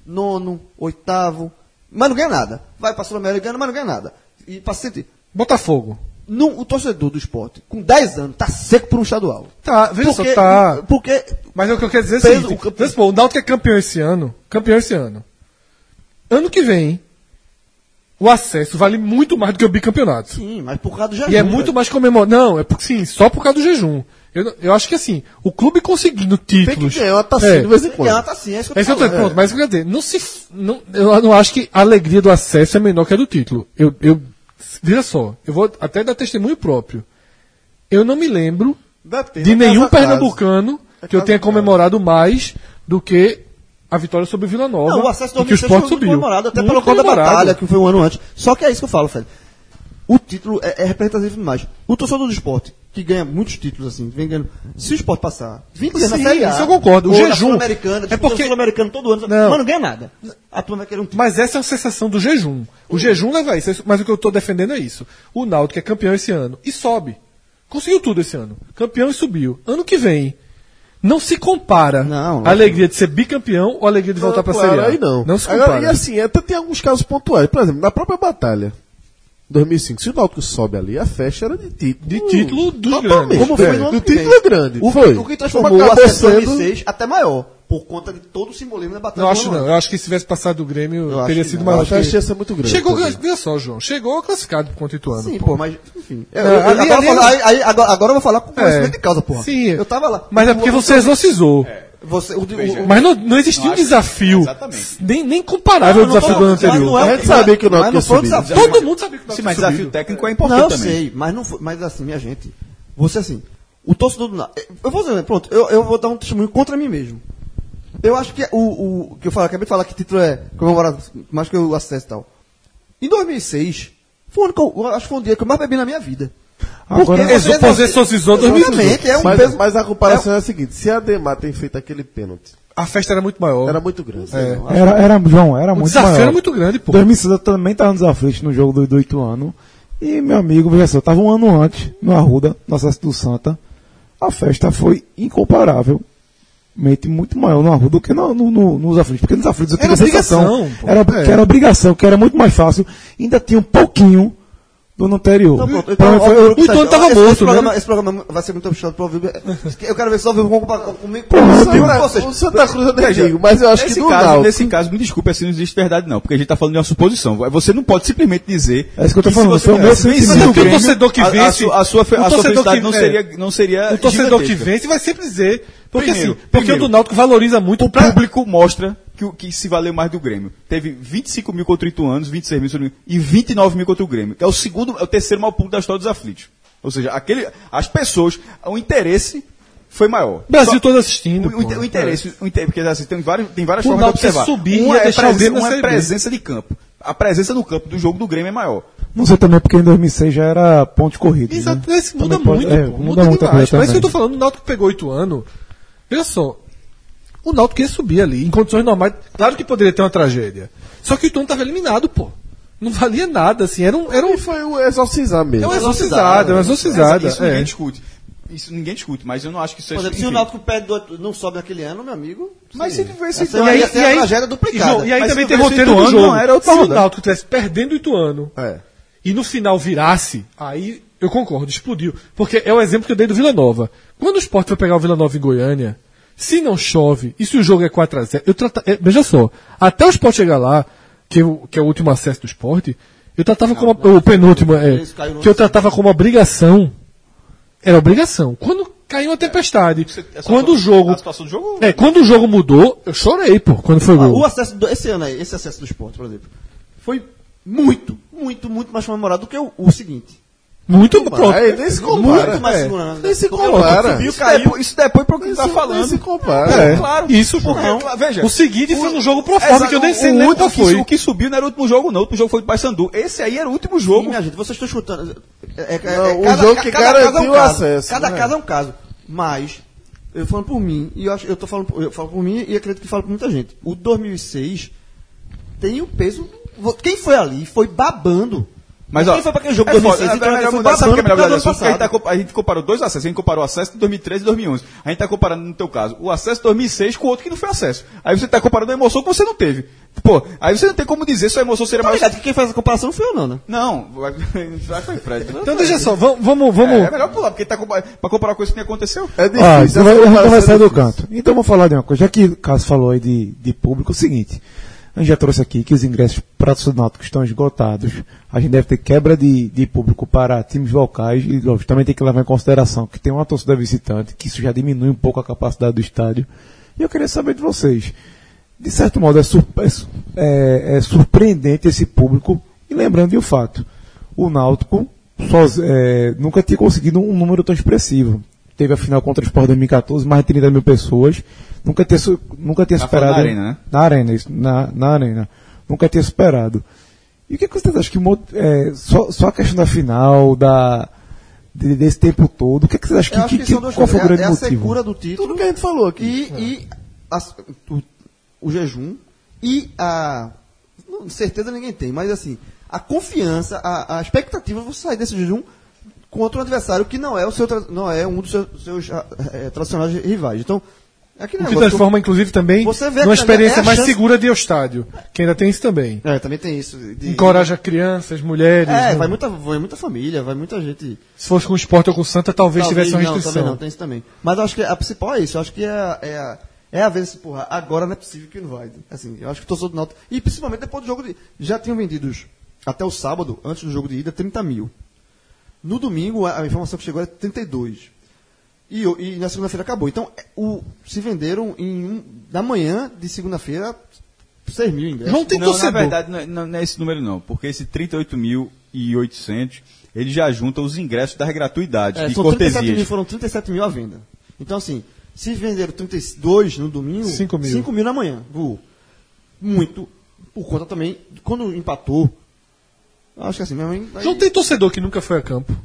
nono, oitavo. Mas não ganha nada. Vai pra Sul-Americana, mas não ganha nada. E sentir.
Botafogo.
Não, o torcedor do esporte, com 10 anos, tá seco por um estadual.
Tá, veja
Porque,
só, tá.
porque
Mas é o que eu quero dizer é o
Peso-
seguinte,
o campe-
o Náutico é campeão esse ano, campeão esse ano. Ano que vem, o acesso vale muito mais do que o bicampeonato.
Sim, mas por causa do jejum.
E é
velho.
muito mais comemorado. Não, é porque sim, só por causa do jejum. Eu, eu acho que assim, o clube conseguindo
Tem que
títulos.
ganhar uma tacinha
É.
de vez em quando.
ganhar, tá assim, é isso que eu
Esse é
falando.
ponto, mas o que eu quero dizer, não se, não, eu não acho que a alegria do acesso é menor que a do título. Eu, eu, veja só, eu vou até dar testemunho próprio. Eu não me lembro
tempo,
de
é
nenhum pernambucano
É
que eu tenha comemorado mais do que a vitória sobre o Vila Nova.
Não, o acesso
que o
2006
esporte
foi muito
subiu.
comemorado, até
Muito
pelo conta da batalha, que foi um ano antes. Só que é isso que eu falo, Fred. O título é, é representativo demais. O torcedor do esporte, que ganha muitos títulos assim, vem ganhando. Se o esporte passar 20 anos na Série A,
isso eu concordo. O jejum- é porque-
o Sul-Americano todo ano,
Não.
mas não ganha nada. A turma vai querer um título.
Mas essa é a sensação do jejum. O jejum leva a isso. Mas o que eu estou defendendo é isso. O Náutico é campeão esse ano e sobe. Conseguiu tudo esse ano. Campeão e subiu. Ano que vem. Não se compara
Não,
a alegria de ser bicampeão ou a alegria de voltar para a Série A.
Aí não.
Não se
Agora,
compara.
e assim, até tem alguns casos pontuais. Por exemplo, na própria batalha, 2005, se o Náutico sobe ali, a festa era de título.
De título dos
Totalmente.
grandes.
Como foi
É,
no ano
O
que
título é grande.
O,
foi.
o que transformou o acesso de
sendo-
2006 até maior, por conta de todo o simbolismo da batalha.
Não
do
acho não. Eu acho que se tivesse passado do Grêmio,
Eu
teria sido maior.
A festa ia ser muito grande.
Chegou, veja só, João. Chegou classificado contra o Ituano.
Sim,
pô.
pô, mas, enfim. Eu,
Não,
eu-
ali-
agora,
ali
eu vou falar-
era-
aí- aí- agora, agora eu vou falar com conhecimento
É.
de causa, porra.
Sim.
Eu tava lá.
Mas é porque você exorcizou.
Você, o, o, o,
Mas não, não existia um
acho-
desafio
Exatamente.
nem, nem comparável ao
Não, não
desafio
tô-
do ano
mas
anterior.
não é-
A gente sabia que o
mas
Náutico
não
ia
foi um
subir.
desafio.
Todo mundo sabia que o
Sim,
Náutico
mas
subiu.
desafio técnico é importante
Não,
também.
sei, mas não foi, mas assim, minha gente, você assim, o torcedor do Náutico, eu vou dizer, pronto, eu, eu vou dar um testemunho contra mim mesmo. Eu acho que o, o que eu falei, acabei de falar que título é comemorado mais que o acesso e tal. Em 2006, foi o ano que eu, eu acho que foi um dia que eu mais bebi na minha vida.
Agora-
exorcizou 2018.
Exatamente, é um
Mas,
peso-
mas a comparação é, a seguinte: se a Demar tem feito aquele pênalti,
A festa era muito maior.
era muito grande.
É.
Era, era, João, era
O
muito
desafio
maior.
era muito grande, pô.
2006 eu também estava nos aflitos no jogo do, do Ituano. E meu amigo, veja só, estava um ano antes, no Arruda, no acesso do Santa. A festa foi incomparavelmente muito maior no Arruda do que no, no, no- nos aflitos. Porque nos aflitos eu tinha
Era
a sensação.
pô.
Era,
É.
que era obrigação, que era muito mais fácil. Ainda tinha um pouquinho do ano anterior.
Então, pronto. Então,
mim foi-
o Ituano tava
esse,
morto,
esse programa,
né?
esse programa vai ser muito puxado pra ouvir. Eu quero ver se ouviu comparar comigo.
O Santa,
com vocês.
o Santa Cruz eu nem digo, mas eu acho
nesse
que
caso,
Náutico...
nesse caso, me desculpe, assim não existe verdade não, porque a gente está falando de uma suposição. Você não pode simplesmente dizer.
É isso que eu tô falando,
você
foi o meu sentimento.
o
o torcedor que
a- a
vence-
sua- a sua,
o
a sua felicidade
que-
não
é.
seria, não seria
O torcedor que vence vai sempre dizer. Porque
Primeiro,
assim, porque
primeiro.
o do Náutico valoriza muito
O público mostra que, que se valeu mais do Grêmio. Teve 25 mil contra o Ituanos, 26 mil, engano, e 29 mil contra o Grêmio. Que é o segundo, é o terceiro maior público da história dos aflitos. Ou seja, aquele, as pessoas, o interesse foi maior.
Brasil
Só-
todo assistindo.
o, o, o interesse, o inter- porque assim, tem, vários, tem várias
O
formas de observar.
subir
uma é,
na
uma é presença de campo. A presença no campo do jogo do Grêmio é maior.
Não sei também porque em 2006 já era ponto corrido.
Exato,
né?
esse muda
Também pode-
muito,
é,
pô,
muda
muda, demais.
coisa
Mas isso que eu tô falando, o Náutico pegou oito anos. Veja só, o Náutico ia subir ali, em condições normais. Claro que poderia ter uma tragédia. Só que o Ituano tava eliminado, pô. Não valia nada, assim, era um... Era um
E foi o exorcizar mesmo.
é uma exorcizada, é uma exorcizada.
Isso
é.
ninguém discute. Isso ninguém discute, mas eu não acho que isso
exemplo, se o. Náutico perde do, não sobe naquele ano, meu amigo.
Mas
sim.
se tivesse-
Essa
E aí-
e
a
aí-
tragédia
E,
duplicada.
João, e aí
Mas
também tem roteiro do
Ituano,
jogo.
não, era outra
Se o. Náutico estivesse perdendo o Ituano
É.
e no final virasse, aí eu concordo, explodiu. Porque é o exemplo que eu dei do Vila Nova. Quando o Sport foi pegar o Vila Nova em Goiânia, se não chove, e se o jogo é 4x0, eu trata, é, veja só, até o Sport chegar lá, que, o- que é o último acesso do esporte, eu tratava como. o penúltimo, é, que eu tratava como obrigação. Era obrigação. Quando caiu uma tempestade,
É
quando o jogo.
A.
É, quando o jogo mudou, eu chorei, pô, quando foi
Ah,
gol.
o acesso do, esse ano aí, esse acesso do esporte, por exemplo, foi muito, muito, muito mais comemorado do que o, o seguinte.
Muito pronto.
Aí nem se compara.
Muito mais
É.
segurando.
Nem se
o
compara.
Subiu,
Isso
caiu.
depois, isso depois para o que
Isso
tá
nem
falando.
se compara.
É.
Claro.
Isso, porque
Porque, veja,
o seguinte foi no jogo pro forma,
Exato,
que eu nem
o-
sei
o
nem
último
qual
que
foi.
O que subiu não era o último jogo, não. O último jogo foi do Paysandu. Esse aí era o último
Sim,
jogo.
minha gente, vocês estão chutando. É, é-
Não,
é-
o
cada-
jogo que
cada é um
garantiu o
caso.
acesso,
Cada
né?
caso é um caso. Mas, eu falando por mim, e eu, acho, eu, tô falando, eu falo por mim e acredito que falo por muita gente. O 2006 tem o peso quem foi ali foi babando.
Mas,
quem
ó,
foi pra aquele jogo
é
2006?
foda,
então,
é melhor
foi
mudar, sabe o que é melhor mudar? Porque a gente, tá a comparou dois acessos. A gente comparou o acesso de 2013 e 2011. A gente tá comparando, no teu caso, o acesso de 2006 com outro que não foi acesso. Aí você tá comparando a emoção que você não teve. Pô, aí você não tem como dizer se a emoção seria
Tá
mais...
ligado que quem fez essa comparação não foi eu, não, né?
Não, vai, vai foi Fred.
Então deixa só, vamos. vamos, vamos
É, é melhor pular, porque tá compa- pra comparar com isso que aconteceu.
É
Ah,
difícil.
então vai, a gente vai sair
é
do canto. Então vamos falar de uma coisa. Já que o Cássio falou aí de, de público, é o seguinte. A gente já trouxe aqui que os ingressos para o Náutico estão esgotados. A gente deve ter quebra de, de público para times locais e lógico, também tem que levar em consideração que tem uma torcida visitante, que isso já diminui um pouco a capacidade do estádio. E eu queria saber de vocês. De certo modo, é, é é- é surpreendente esse público. E lembrando de um fato: o Náutico soz- é, nunca tinha conseguido um número tão expressivo. Teve a final contra o Sport 2014, mais de 30 mil pessoas. Nunca tinha, nunca tinha
Tá falando
superado.
na arena, né?
Na arena, isso, na, na arena. Nunca tinha superado. E o que, que vocês acham que é, só, só a questão da final, da, de- desse tempo todo, o que, que vocês acham que,
acho que,
que, qual foi o.
É,
grande
é a
motivo?
secura do título.
Tudo que a gente falou aqui.
E, e as- o, o jejum e a. não, certeza ninguém tem, mas assim, a confiança, a, a expectativa de você sair desse jejum contra um adversário que não é, o seu, não é um dos seus, seus eh, tradicionais rivais. Então, é
que
negócio.
transforma, inclusive, também
Você vê
numa experiência
é
mais
chance-
segura de ir ao estádio. Que ainda tem isso também.
É, também tem isso. de-
Encoraja crianças, mulheres.
É,
né?
vai muita, vai muita família, vai muita gente.
Se fosse com o esporte ou com o Santa, talvez,
Talvez
tivesse uma
não,
restrição.
também não, tem isso também. Mas eu acho que a principal é isso. Eu acho que é, a- é, a- é a vez, porra, agora não é possível que não vai. Assim, eu acho que o torcedor do Náutico... E principalmente depois do jogo de... Já tinham vendidos, até o sábado, antes do jogo de ida, 30 mil. No domingo, a, a informação que chegou é 32. E, e na segunda-feira acabou. Então, é, o, se venderam em um, na manhã de segunda-feira 6 mil ingressos.
Não tem
não, na
torcedor.
verdade, não é, não- é esse número não, porque esse 38.800, ele já junta os ingressos das gratuidades
É,
e
são 37
cortesias.
mil, foram 37 mil à venda. Então, assim, se venderam 32 no domingo,
Cinco mil.
5 mil na manhã. Voou. Muito. Por conta também, quando empatou, acho que assim, minha mãe.
Não tem torcedor que nunca foi a campo.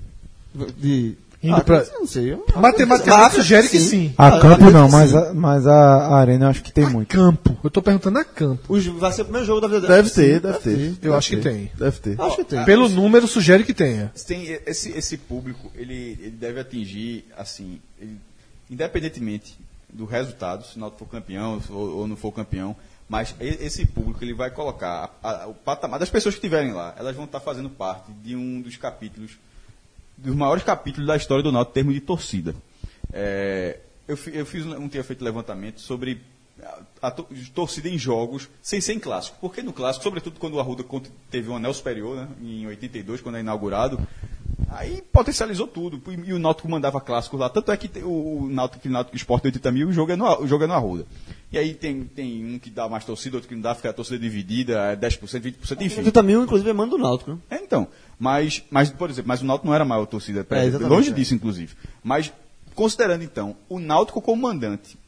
De,
Indo
ah,
pra-
Não sei. acho
sugere que sim.
A campo não,
que
mas, a, mas a, a arena eu acho que tem muito.
Campo. Eu tô perguntando a campo.
Os- vai ser o primeiro jogo da vida
Deve ter, deve ter.
Eu acho que tem.
Deve ter.
Acho que tem.
Pelo número, sugere que tenha.
Tem esse, esse público, ele, ele deve atingir, assim, ele- independentemente do resultado, se o Náutico for campeão ou, ou não for campeão, mas esse público ele vai colocar a- a- o patamar das pessoas que estiverem lá, elas vão estar fazendo parte de um dos capítulos, dos maiores capítulos da história do Náutico em termos de torcida. É, eu, eu fiz um, um tinha feito levantamento sobre a, a to- torcida em jogos sem ser em clássico. Porque no clássico, sobretudo quando o Arruda teve um anel superior, né, em 82, quando é inaugurado, aí potencializou tudo. E, e o Náutico mandava clássicos lá. Tanto é que te- o, o Náutico, que Náutico Esporte 80 mil, o jogo é no, o jogo é no Arruda. E aí tem, tem um que dá mais torcida, outro que não dá, fica a torcida dividida, é 10%, 20%, enfim.
80 mil, inclusive, é mando do Náutico, né?
Então. Mas, mas, por exemplo, mas o Náutico não era a maior torcida.
É,
longe
é.
disso, inclusive. Mas, considerando, então, o Náutico como mandante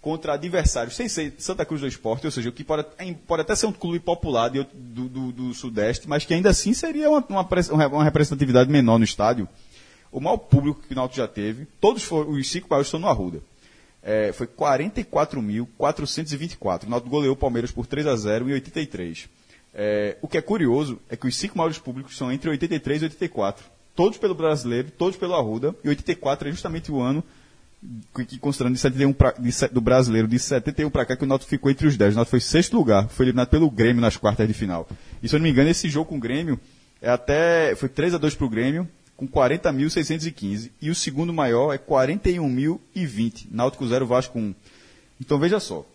contra adversários sem ser Santa Cruz do Esporte, ou seja, o que pode, pode até ser um clube popular de do, do- do Sudeste, mas que ainda assim seria uma, uma, uma representatividade menor no estádio. O maior público que o Náutico já teve, todos foram, os cinco maiores estão no Arruda. É, foi 44.424. O Náutico goleou o Palmeiras por 3 a 0 em 83. É, o que é curioso é que os cinco maiores públicos são entre 83 e 84. Todos pelo brasileiro, todos pelo Arruda. E 84 é justamente o ano que, considerando de 71 pra, de do brasileiro, de 71 para cá, que o Náutico ficou entre os 10. O Náutico foi sexto lugar, foi eliminado pelo Grêmio nas quartas de final. E se eu não me engano, esse jogo com o Grêmio é até foi 3 a 2 para o Grêmio, com 40.615. E o segundo maior é 41.020. Náutico 0, Vasco 1. Então veja só.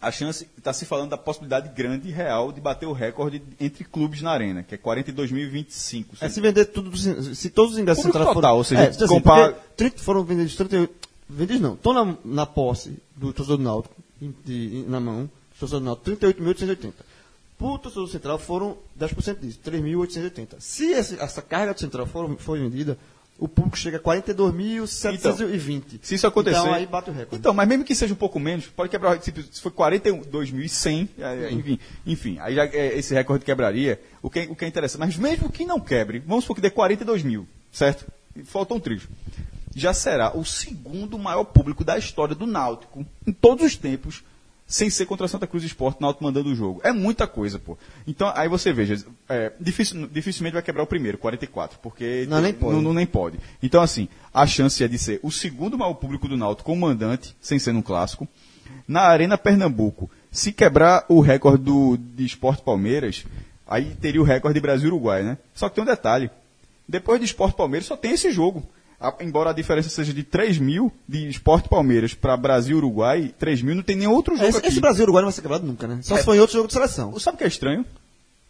A chance, está se falando da possibilidade grande e real de bater o recorde entre clubes na arena, que é 42.025.
É se vender tudo, se, se todos os ingressos
Público total,
foram...
ou seja,
é, assim,
compara-
porque 30 foram vendidos 38... Vendidos não, estão na, na posse do torcedor do Náutico, de- na mão, do torcedor do Náutico, 38.880. Para o torcedor central foram 10% disso, 3.880. Se esse- essa carga do central for, for vendida, o público chega a 42.720.
Se isso acontecer.
Então aí bate o recorde.
Então, mas mesmo que seja um pouco menos, pode quebrar. Se, se for 42.100, é, enfim, enfim, aí já, é, esse recorde quebraria. O que, é- o que é interessante. Mas mesmo que não quebre, vamos supor que dê 42 mil, certo? E Faltam três. Já será o segundo maior público da história do Náutico, em todos os tempos, sem ser contra Santa Cruz Esporte, Náutico mandando o jogo. É muita coisa, pô. Então, aí você veja, é, dificil- dificilmente vai quebrar o primeiro, 44, porque
Não, nem pode.
Não, não- nem pode. Então, assim, a chance é de ser o segundo maior público do Náutico como mandante, sem ser num clássico. Na Arena Pernambuco, se quebrar o recorde do, de Esporte Palmeiras, aí teria o recorde de Brasil e Uruguai, né? Só que tem um detalhe. Depois de Esporte Palmeiras só tem esse jogo. A- embora a diferença seja de 3 mil de Esporte Palmeiras para Brasil Uruguai, 3 mil não tem nenhum outro jogo
Esse,
aqui.
esse Brasil Uruguai não vai ser quebrado nunca, né? Só
É.
se for em outro jogo de seleção.
Sabe o que é estranho?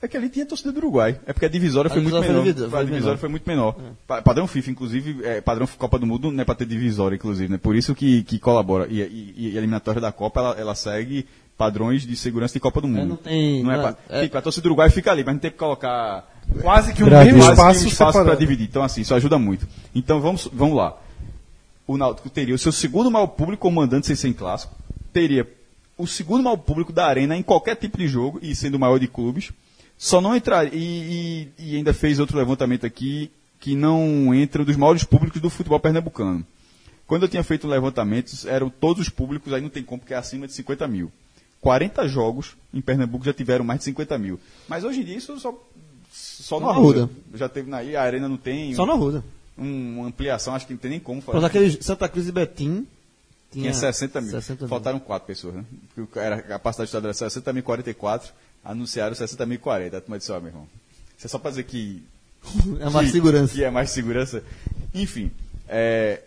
É que ali tinha torcida do Uruguai. É porque a divisória
A
foi muito
divisória
menor.
foi
a divisória
menor.
foi muito menor. Pa- Padrão FIFA, inclusive, é, padrão Copa do Mundo não é para ter divisória, inclusive, né? Por isso que, que colabora. E, e- e a eliminatória da Copa, ela, ela segue padrões de segurança de Copa do Mundo.
não tem-
Não é
é-
pra-
é-
Tipo, a torcida do Uruguai fica ali, mas não tem que colocar
Quase que um mesmo espaço,
um espaço para dividir. Então, assim, isso ajuda muito. Então, vamos, vamos lá. O Náutico teria o seu segundo maior público como mandante sem ser clássico. Teria o segundo maior público da arena em qualquer tipo de jogo e sendo o maior de clubes. Só não entrar e, e- e ainda fez outro levantamento aqui que não entra dos maiores públicos do futebol pernambucano. Quando eu tinha feito levantamentos, eram todos os públicos, aí não tem como, porque é acima de 50 mil. 40 jogos em Pernambuco já tiveram mais de 50 mil. Mas hoje em dia isso só, só no
Na
Arruda.
Arruda.
Já teve na a arena não tem
Só na Ruda.
um- uma ampliação, acho que não tem nem como fazer.
aquele Santa Cruz e Betim.
Tinha 60 mil.
60 mil.
Faltaram quatro pessoas, né? Porque era, a capacidade do estádio era 60 mil 44, anunciaram 60 mil 40. A turma disse, ó, meu irmão, isso é só pra dizer que
É mais
que-
segurança.
Que é mais segurança. Enfim, é,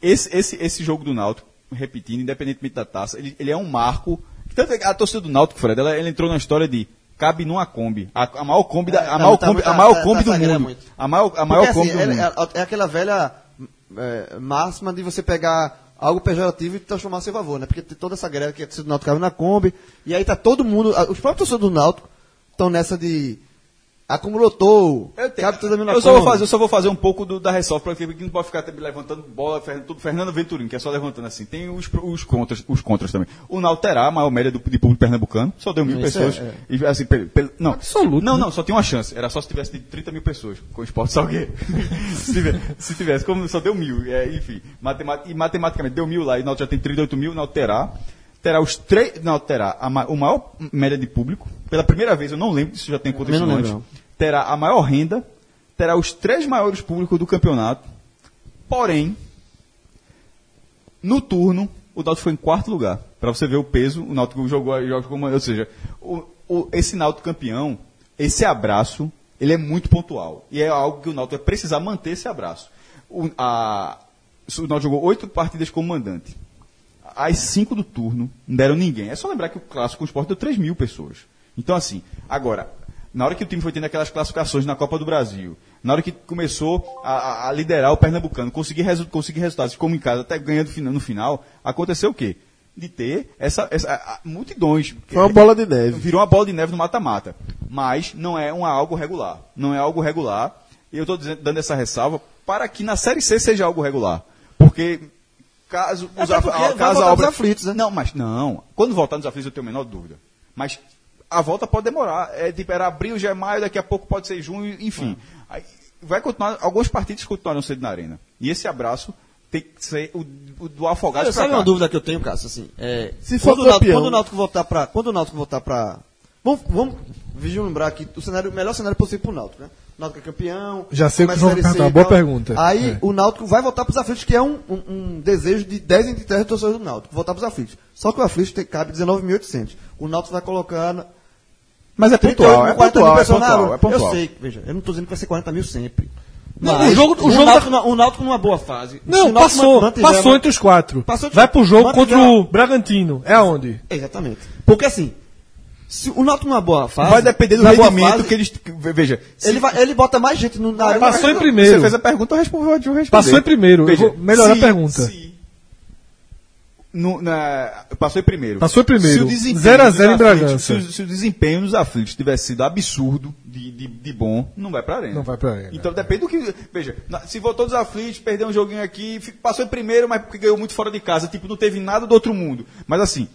esse, esse, esse jogo do Náutico, repetindo, independentemente da taça, ele, ele é um marco. Tanto é a torcida do Náutico, Fred, ela, ela entrou na história de cabe numa Kombi. A, a maior Kombi, da, a
tá-
maior
tá-
Kombi,
tá-
a maior
tá-
Kombi do mundo.
muito.
A maior, a maior
Porque,
Kombi
assim,
do
é,
mundo.
é- é aquela velha é, máxima de você pegar algo pejorativo e transformar a seu favor, né? Porque tem toda essa galera que é torcida do Náutico cabe na Kombi, e aí tá todo mundo, a- os próprios torcedores do Náutico estão nessa de acumulou touro,
Eu, tenho-
cabe
eu só vou fazer, eu só vou fazer um pouco do- da ressalva, porque não pode ficar também levantando bola, tudo Fernando Venturini, que é só levantando assim. Tem os, os, contras, os contras também. O Náutico terá a maior média do, de público pernambucano, só deu mil
Isso
pessoas.
é,
E, assim, pe- pe- não,
Absoluto,
Não,
né?
não, só tinha uma chance. Era só se tivesse de 30 mil pessoas com o esporte Salgueiro. se, tivesse, se tivesse, como só deu mil. É, enfim, matemat, e matematicamente deu mil lá e o Náutico já tem 38 mil, o Náutico terá. Terá os três. Não, terá a, o maior média de público. Pela primeira vez, eu não lembro se já tem acontecido
não
antes.
lembro.
Terá a maior renda. Terá os três maiores públicos do campeonato. Porém, no turno, o Náutico foi em quarto lugar. Para você ver o peso, o Náutico jogou, jogou como, ou seja, o, o- esse Náutico campeão, esse abraço, ele é muito pontual. E é algo que o Náutico vai precisar manter esse abraço. O, a, o Náutico jogou oito partidas como mandante. As cinco do turno não deram ninguém. É só lembrar que o clássico com o esporte deu 3 mil pessoas. Então, assim, agora, na hora que o time foi tendo aquelas classificações na Copa do Brasil, na hora que começou a, a- liderar o Pernambucano, conseguir, resu conseguir resultados como em casa, até ganhando no final, aconteceu o quê? De ter essa, essa a- a- multidões.
Foi uma bola de neve.
Virou uma bola de neve no mata-mata. Mas não é um algo regular. Não é algo regular. E eu estou dando essa ressalva para que na Série C seja algo regular. Porque caso, os af- caso a obra...
nos aflitos, né?
Não, mas não. Quando voltar nos aflitos eu tenho a menor dúvida. Mas a volta pode demorar. É tipo, era abril, já é maio, daqui a pouco pode ser junho, enfim. Aí vai continuar, alguns partidos continuarão cedo na arena. E esse abraço tem que ser o, o do afogado pra
sabe
cá.
uma dúvida que eu tenho, Cássio? Assim, é,
Se for
quando, o Náutico,
campeão-
quando o Náutico voltar pra. Quando o Náutico voltar pra. Vamos, vamos lembrar que o, cenário, o melhor cenário possível pro Náutico, né? O Náutico é campeão.
Já sei o que vão perguntar, boa pergunta.
Aí
É.
o Náutico vai voltar pros aflitos, que é um, um, um desejo de 10 entre 10 torcedores do Náutico. Voltar pros aflitos. Só que o aflito tem, cabe 19.800. O Náutico vai colocar. na-
Mas é
38
pontual, é
mil, 40 mil
pontual, é pontual,
arena.
é pontual.
Eu sei, veja, eu não tô dizendo que vai ser 40 mil sempre.
Não,
Mas
o jogo- o jogo
Náutico, o Náutico numa boa fase. Se
Não,
o
passou.
mantiver-
Passou entre os quatro.
Passou entre-
Vai pro jogo
mantiver-
contra o Bragantino. É aonde?
Exatamente. Porque assim, se o Náutico numa boa fase.
Vai depender do rendimento
fase,
que eles. que- Veja. se-
Ele, vai, ele bota mais gente no, na arena.
Passou em
Mas-
primeiro.
Você fez a pergunta, eu respondi. Eu respondi.
Passou em primeiro. Eu vou melhorar a pergunta.
se- no- na- passou em primeiro.
Passou em primeiro.
Se o desempenho
0 a
dos
0 em
aflitos-
Bragança.
Se, o- se o desempenho dos aflitos tivesse sido absurdo de, de, de bom, não vai pra arena.
Não vai pra arena.
Então depende do que. Veja, na- se voltou dos aflitos, perdeu um joguinho aqui, passou em primeiro, mas porque ganhou muito fora de casa. Tipo, não teve nada do outro mundo. Mas assim.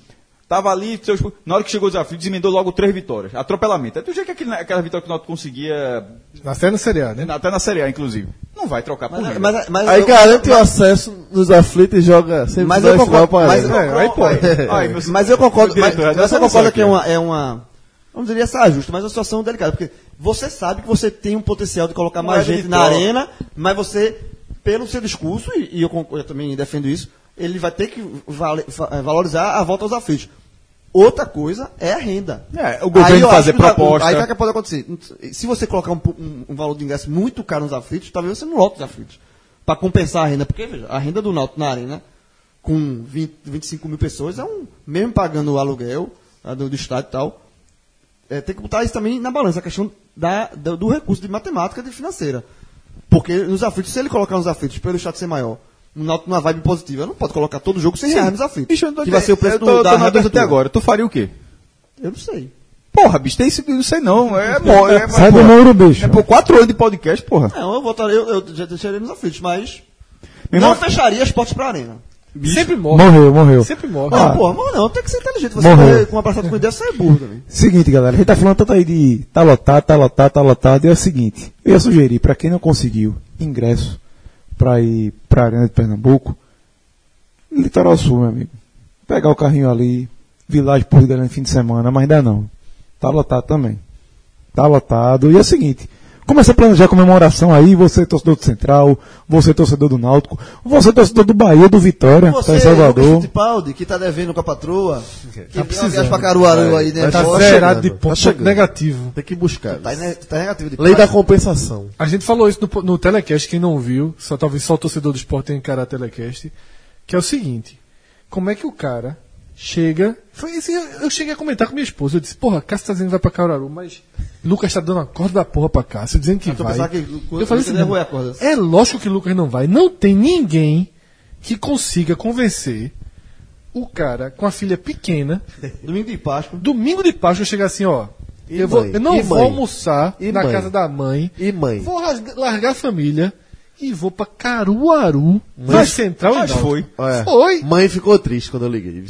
Tava ali, seus- na hora que chegou os aflitos, emendou logo três vitórias. Atropelamento. Aí tu já que aquele- aquela vitória que o Náutico conseguia,
Até na Série A, né?
até na Série A, inclusive. Não vai trocar por
Mas,
nada.
mas, mas
Aí
eu-
garante o
mas-
acesso nos aflitos e joga sempre
Mas eu concordo. Mas,
arena.
É, aí pode.
Ai, meu-
mas eu concordo. Mas,
diretor,
mas você
não
concorda
sei
que é uma, é uma. Não diria ser justa, mas é uma situação delicada. Porque você sabe que você tem um potencial de colocar mais
é
gente na
troca.
arena, mas você, pelo seu discurso, e, e eu, concordo- eu também defendo isso, ele vai ter que vale- eh, valorizar a volta aos aflitos. Outra coisa é a renda.
É, o governo fazer proposta.
Aí o que, é que pode acontecer? Se você colocar um, um- um valor de ingresso muito caro nos aflitos, talvez você não lote os aflitos. Para compensar a renda. Porque, veja, a renda do Náutico na arena, com 20, 25 mil pessoas, é um. Mesmo pagando o aluguel do, do estádio e tal, é, tem que botar isso também na balança, a questão da, do, do recurso de matemática e de financeira. Porque nos aflitos, se ele colocar nos aflitos pelo estádio ser maior, um Náutico numa vibe positiva, não pode colocar todo jogo sem reais nos aflitos.
Bicho, eu tô
que vai ser o preço
eu tô,
do,
tô
da reabertura.
até agora. Tu faria o quê?
Eu não sei.
Porra, bicho, tem isso, não sei não. É, é,
Sai do
porra,
muro, bicho.
É por quatro anos de podcast, porra.
Não, eu votaria, eu, eu já deixaria nos aflitos, mas
Meu
não
irmão-
fecharia as portas pra arena.
Sempre morre.
Morreu, morreu.
Sempre morre.
Não,
Ah.
porra, mas não, tem que ser inteligente. Você
Morreu.
com uma passada com ideia, você é burro também.
Seguinte, galera, a gente tá falando tanto aí de tá lotado, tá lotado, tá lotado. E é o seguinte, eu ia sugerir pra quem não conseguiu ingresso pra ir pra Arena de Pernambuco, Litoral Sul, meu amigo. Pegar o carrinho ali, Village Porto no fim de semana, mas ainda não. Tá lotado também. Tá lotado. E é o seguinte, comece a planejar a comemoração aí, você torcedor do Central, você torcedor do Náutico, você torcedor do Bahia, do Vitória, tá
Você,
em Salvador.
Fittipaldi, que tá devendo com a patroa, que tá
precisando.
pra Caruaru aí, né?
Tá
Tá
zerado de ponto
tá
negativo.
Tem que buscar.
Tá, tá negativo de
Lei da
prazo.
compensação.
A gente falou isso no, no telecast, quem não viu, só talvez só o torcedor do esporte tenha encarado telecast, que é o seguinte, como é que o cara chega, foi isso, eu, eu cheguei a comentar com minha esposa, eu disse, porra, Cássio tá dizendo que vai pra Caruaru, mas Lucas tá dando a corda da porra pra Cássio, dizendo que
Eu tô
vai.
que
eu falei assim,
derrubou a corda.
é lógico que Lucas não vai, não tem ninguém que consiga convencer o cara com a filha pequena,
Domingo de Páscoa.
domingo de Páscoa, chegar assim, ó,
E
eu, vou,
mãe?
eu não
E
vou
mãe?
almoçar
E
na
mãe?
casa da mãe,
E mãe?
Vou largar a família e vou pra Caruaru. Vai central
mas
e Náutico.
foi.
Olha,
Foi.
Mãe ficou triste quando eu liguei.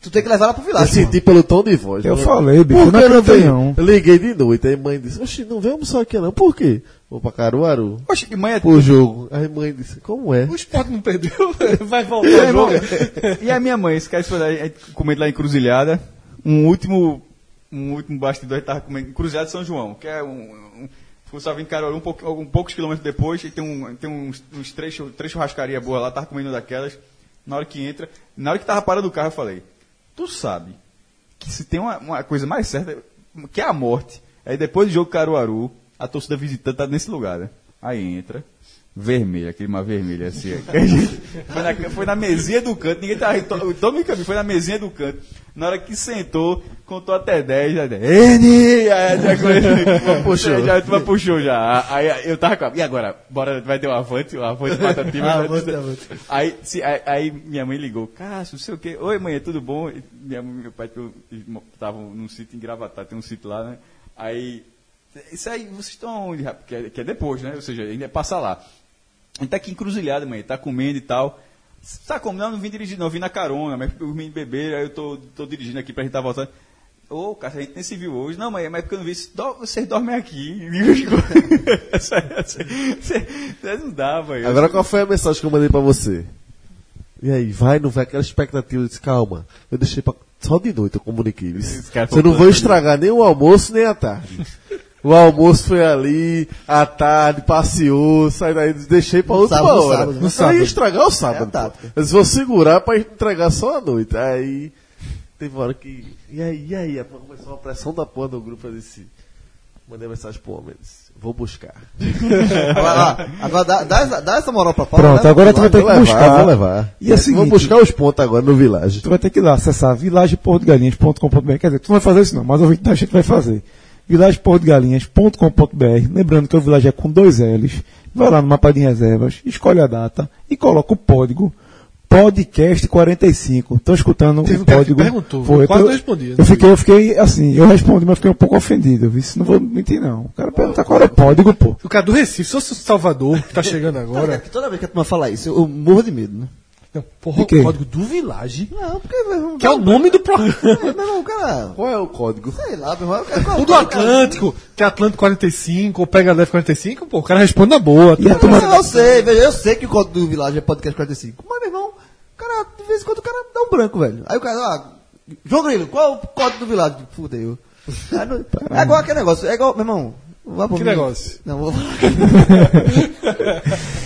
Tu tem que levar ela pro
Eu
Vilares.
senti pelo tom de voz.
Eu
Não-
falei, bicho,
Por
eu não
que não
acreditei
veio?
não.
Eu liguei de noite. Aí mãe disse: Oxi, não vem almoçar aqui não. Por quê? Vou pra Caruaru.
Poxa, que mãe é
Pro jogo. Aí mãe disse: Como é?
O esporte não perdeu, vai voltar o jogo.
E a minha mãe, esse cara foi comendo lá em Cruzilhada, um último, um último bastidor, gente tava comendo Cruzilhada de São João, que é um, vindo em Caruaru um, pouco, um poucos quilômetros depois, e tem, um, tem uns, uns três, três churrascarias boas lá, tava comendo daquelas. Na hora que entra, na hora que tava parando o carro, eu falei, tu sabe que se tem uma, uma coisa mais certa, que é a morte, aí depois do jogo Caruaru, a torcida visitante tá nesse lugar, né? Aí entra, vermelho, aquele mar vermelho assim. que a gente- foi, na, foi na mesinha do canto, ninguém tava. to- Todo mundo caminho, foi na mesinha do canto. Na hora que sentou, contou até 10, já Eni! Aí já, já, puxou. já, turma puxou já. Aí eu tava com a, E agora? Bora, vai ter um avante, um avante patativa.
Ah,
né?
avante, avante.
Aí, se, aí, aí minha mãe ligou, Cássio, não sei o quê. Oi, mãe, é tudo bom? E minha mãe e meu pai estavam num sítio em Gravatar, tem um sítio lá, né? Aí, isso aí, vocês estão onde? Que é, que é depois, né? Ou seja, ainda passa lá. A gente tá aqui encruzilhado, mãe, tá comendo e tal. Tá como? Não, não vim dirigir, não, eu vim na carona, mas os meninos beberam, aí eu tô, tô dirigindo aqui pra gente tá voltando. Ô, cara, a gente nem se viu hoje. Não, mãe, mas é porque eu não vi. Dor- Vocês dormem aqui. Vocês não dá.
Agora qual foi a mensagem que eu mandei pra você? E aí, vai, não vai? Aquela expectativa. Eu disse, calma, eu deixei pra... Só de noite eu comuniquei. Você não vou estragar nem o almoço, nem a tarde. O almoço foi ali, a tarde, passeou, sai daí, deixei pra
No
outra
sábado, no
hora.
sábado, né?
No sábado. ia estragar o sábado.
É a tática.
pô. Mas vou segurar pra entregar só a noite. Aí, teve uma hora que. E aí, e aí? Começou uma pressão da porra do grupo. Eu disse. Mandei mensagem pro homem. disse, Vou buscar.
Agora, agora dá, dá, essa- dá essa moral pra Paulo.
Pronto,
né?
agora tu vai ter
Vou
que
levar,
buscar.
vou levar.
E é o
Vou
seguinte-
buscar os pontos agora no Village.
Tu vai ter que ir lá acessar vilageportogalinhas.com.br. Quer dizer, tu não vai fazer isso não, mas da gente vai fazer. vilageportogalinhas.com.br. Lembrando que o Village é com dois L's. Vai lá no mapa de reservas, escolhe a data e coloca o código podcast 45. Estou escutando
Teve
o código.
perguntou,
Foi,
eu quase
eu-
não respondi,
Eu fiquei, eu fiquei assim, eu respondi, mas fiquei um pouco ofendido. Eu disse, não vou mentir não. O cara pergunta qual é o código, pô.
O cara do Recife, se fosse o Salvador, que tá chegando agora.
que toda vez que a turma fala isso, eu morro de medo, né?
Não, porra, o código do Village,
Não, porque irmão,
que é o nome do programa.
É, meu irmão, cara.
Qual é o código?
Sei lá, meu irmão. qual-
O do Atlântico, que é Atlântico 45, ou Pega Leve 45, pô, o cara responde na boa.
E turma-
Não, eu sei, veja, eu sei que o código do Village é podcast 45. Mas, meu irmão, cara, de vez em quando o cara dá um branco, velho. Aí o cara, ah, João Grilo, qual é o código do Village? Fudeu. É igual aquele negócio, é igual, meu irmão. Vá por
Que
mim.
negócio?
Não, vou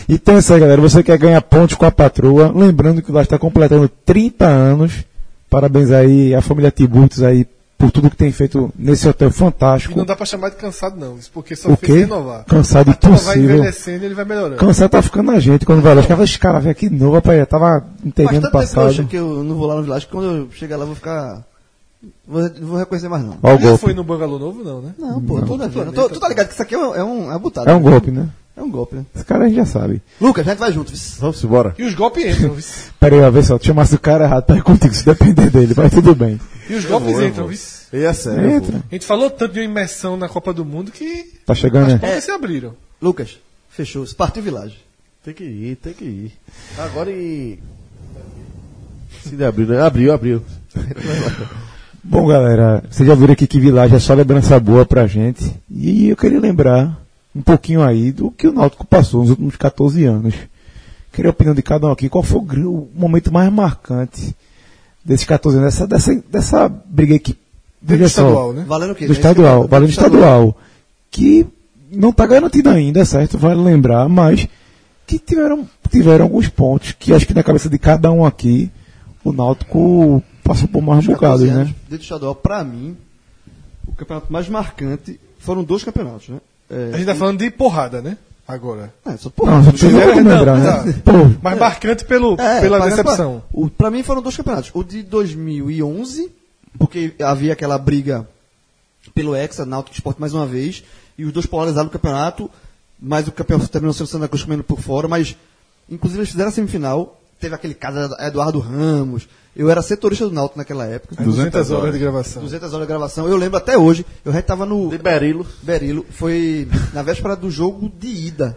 Então é isso aí, galera. Você quer ganhar pontos com a patroa. Lembrando que o Village está completando 30 anos. Parabéns aí à família Tiburtos aí por tudo que tem feito nesse hotel
E
fantástico.
não dá pra chamar de cansado, não. Isso porque só
O
fez
quê?
renovar.
Cansado
A turma vai
impossível.
envelhecendo e ele vai melhorando.
Cansado tá ficando na gente quando vai lá. Caras, esse cara veio aqui de novo, rapaz. Tava entendendo
eu,
passado.
que eu não vou lá no Village, que quando eu chegar lá eu vou ficar... Vou, não vou reconhecer mais, não.
Ó o
Já foi no Bangalô Novo, não, né?
Não, pô, toda vida. Tu, tu tá ligado que isso aqui é um, é um, é um butado.
É um golpe, né?
É um golpe, né?
Esse cara a gente já sabe.
Lucas, a gente vai junto.
Vamos embora.
E os golpes entram?
Pera aí, ó, vê só. Tu chamasse o cara errado, tá contigo, se depender dele, mas tudo bem.
E os golpes entram, viu?
E é sério.
Entra.
vou.
A gente falou tanto de uma imersão na Copa do Mundo que
Tá chegando,
as
né?
portas se abriram.
Lucas, fechou. Partiu Village.
Tem que ir, tem que ir. Agora em. Se de abril, né? Abriu, abriu.
Bom, galera, vocês já viram aqui que Village é só lembrança boa pra gente. E eu queria lembrar um pouquinho aí do que o Náutico passou nos últimos 14 anos. Queria a opinião de cada um aqui. Qual foi o, momento mais marcante desses 14 anos? Dessa, dessa, dessa briga aí que. Veja só,
estadual, né?
Valendo o quê?
do
É
estadual,
que-
valendo estadual. Que não está garantido ainda, certo? Vale lembrar, mas que tiveram, tiveram alguns pontos que acho que na cabeça de cada um aqui, o Náutico passou por mais
14
bocados, né?
Dentro do estadual, pra mim, o campeonato mais marcante foram dois campeonatos, né? É,
A gente tá falando de porrada, né? Agora.
é, só porra.
Não,
É,
como
não,
lembrar,
tá.
né? Pô,
Mas marcante pelo,
É,
pela
pra-
decepção.
Pra, o, pra mim foram dois campeonatos. O de 2011, porque havia aquela briga pelo Hexa, Náutico Esporte mais uma vez, e os dois polarizaram o campeonato, mas o campeão terminou sendo Santa Cruz comendo por fora, mas inclusive eles fizeram a semifinal, teve aquele caso Eduardo Ramos, eu era setorista do Náutico naquela época.
200 horas de gravação.
200 horas de gravação, eu lembro até hoje, eu já estava no
De Berilo.
Berilo, foi na véspera do jogo de ida.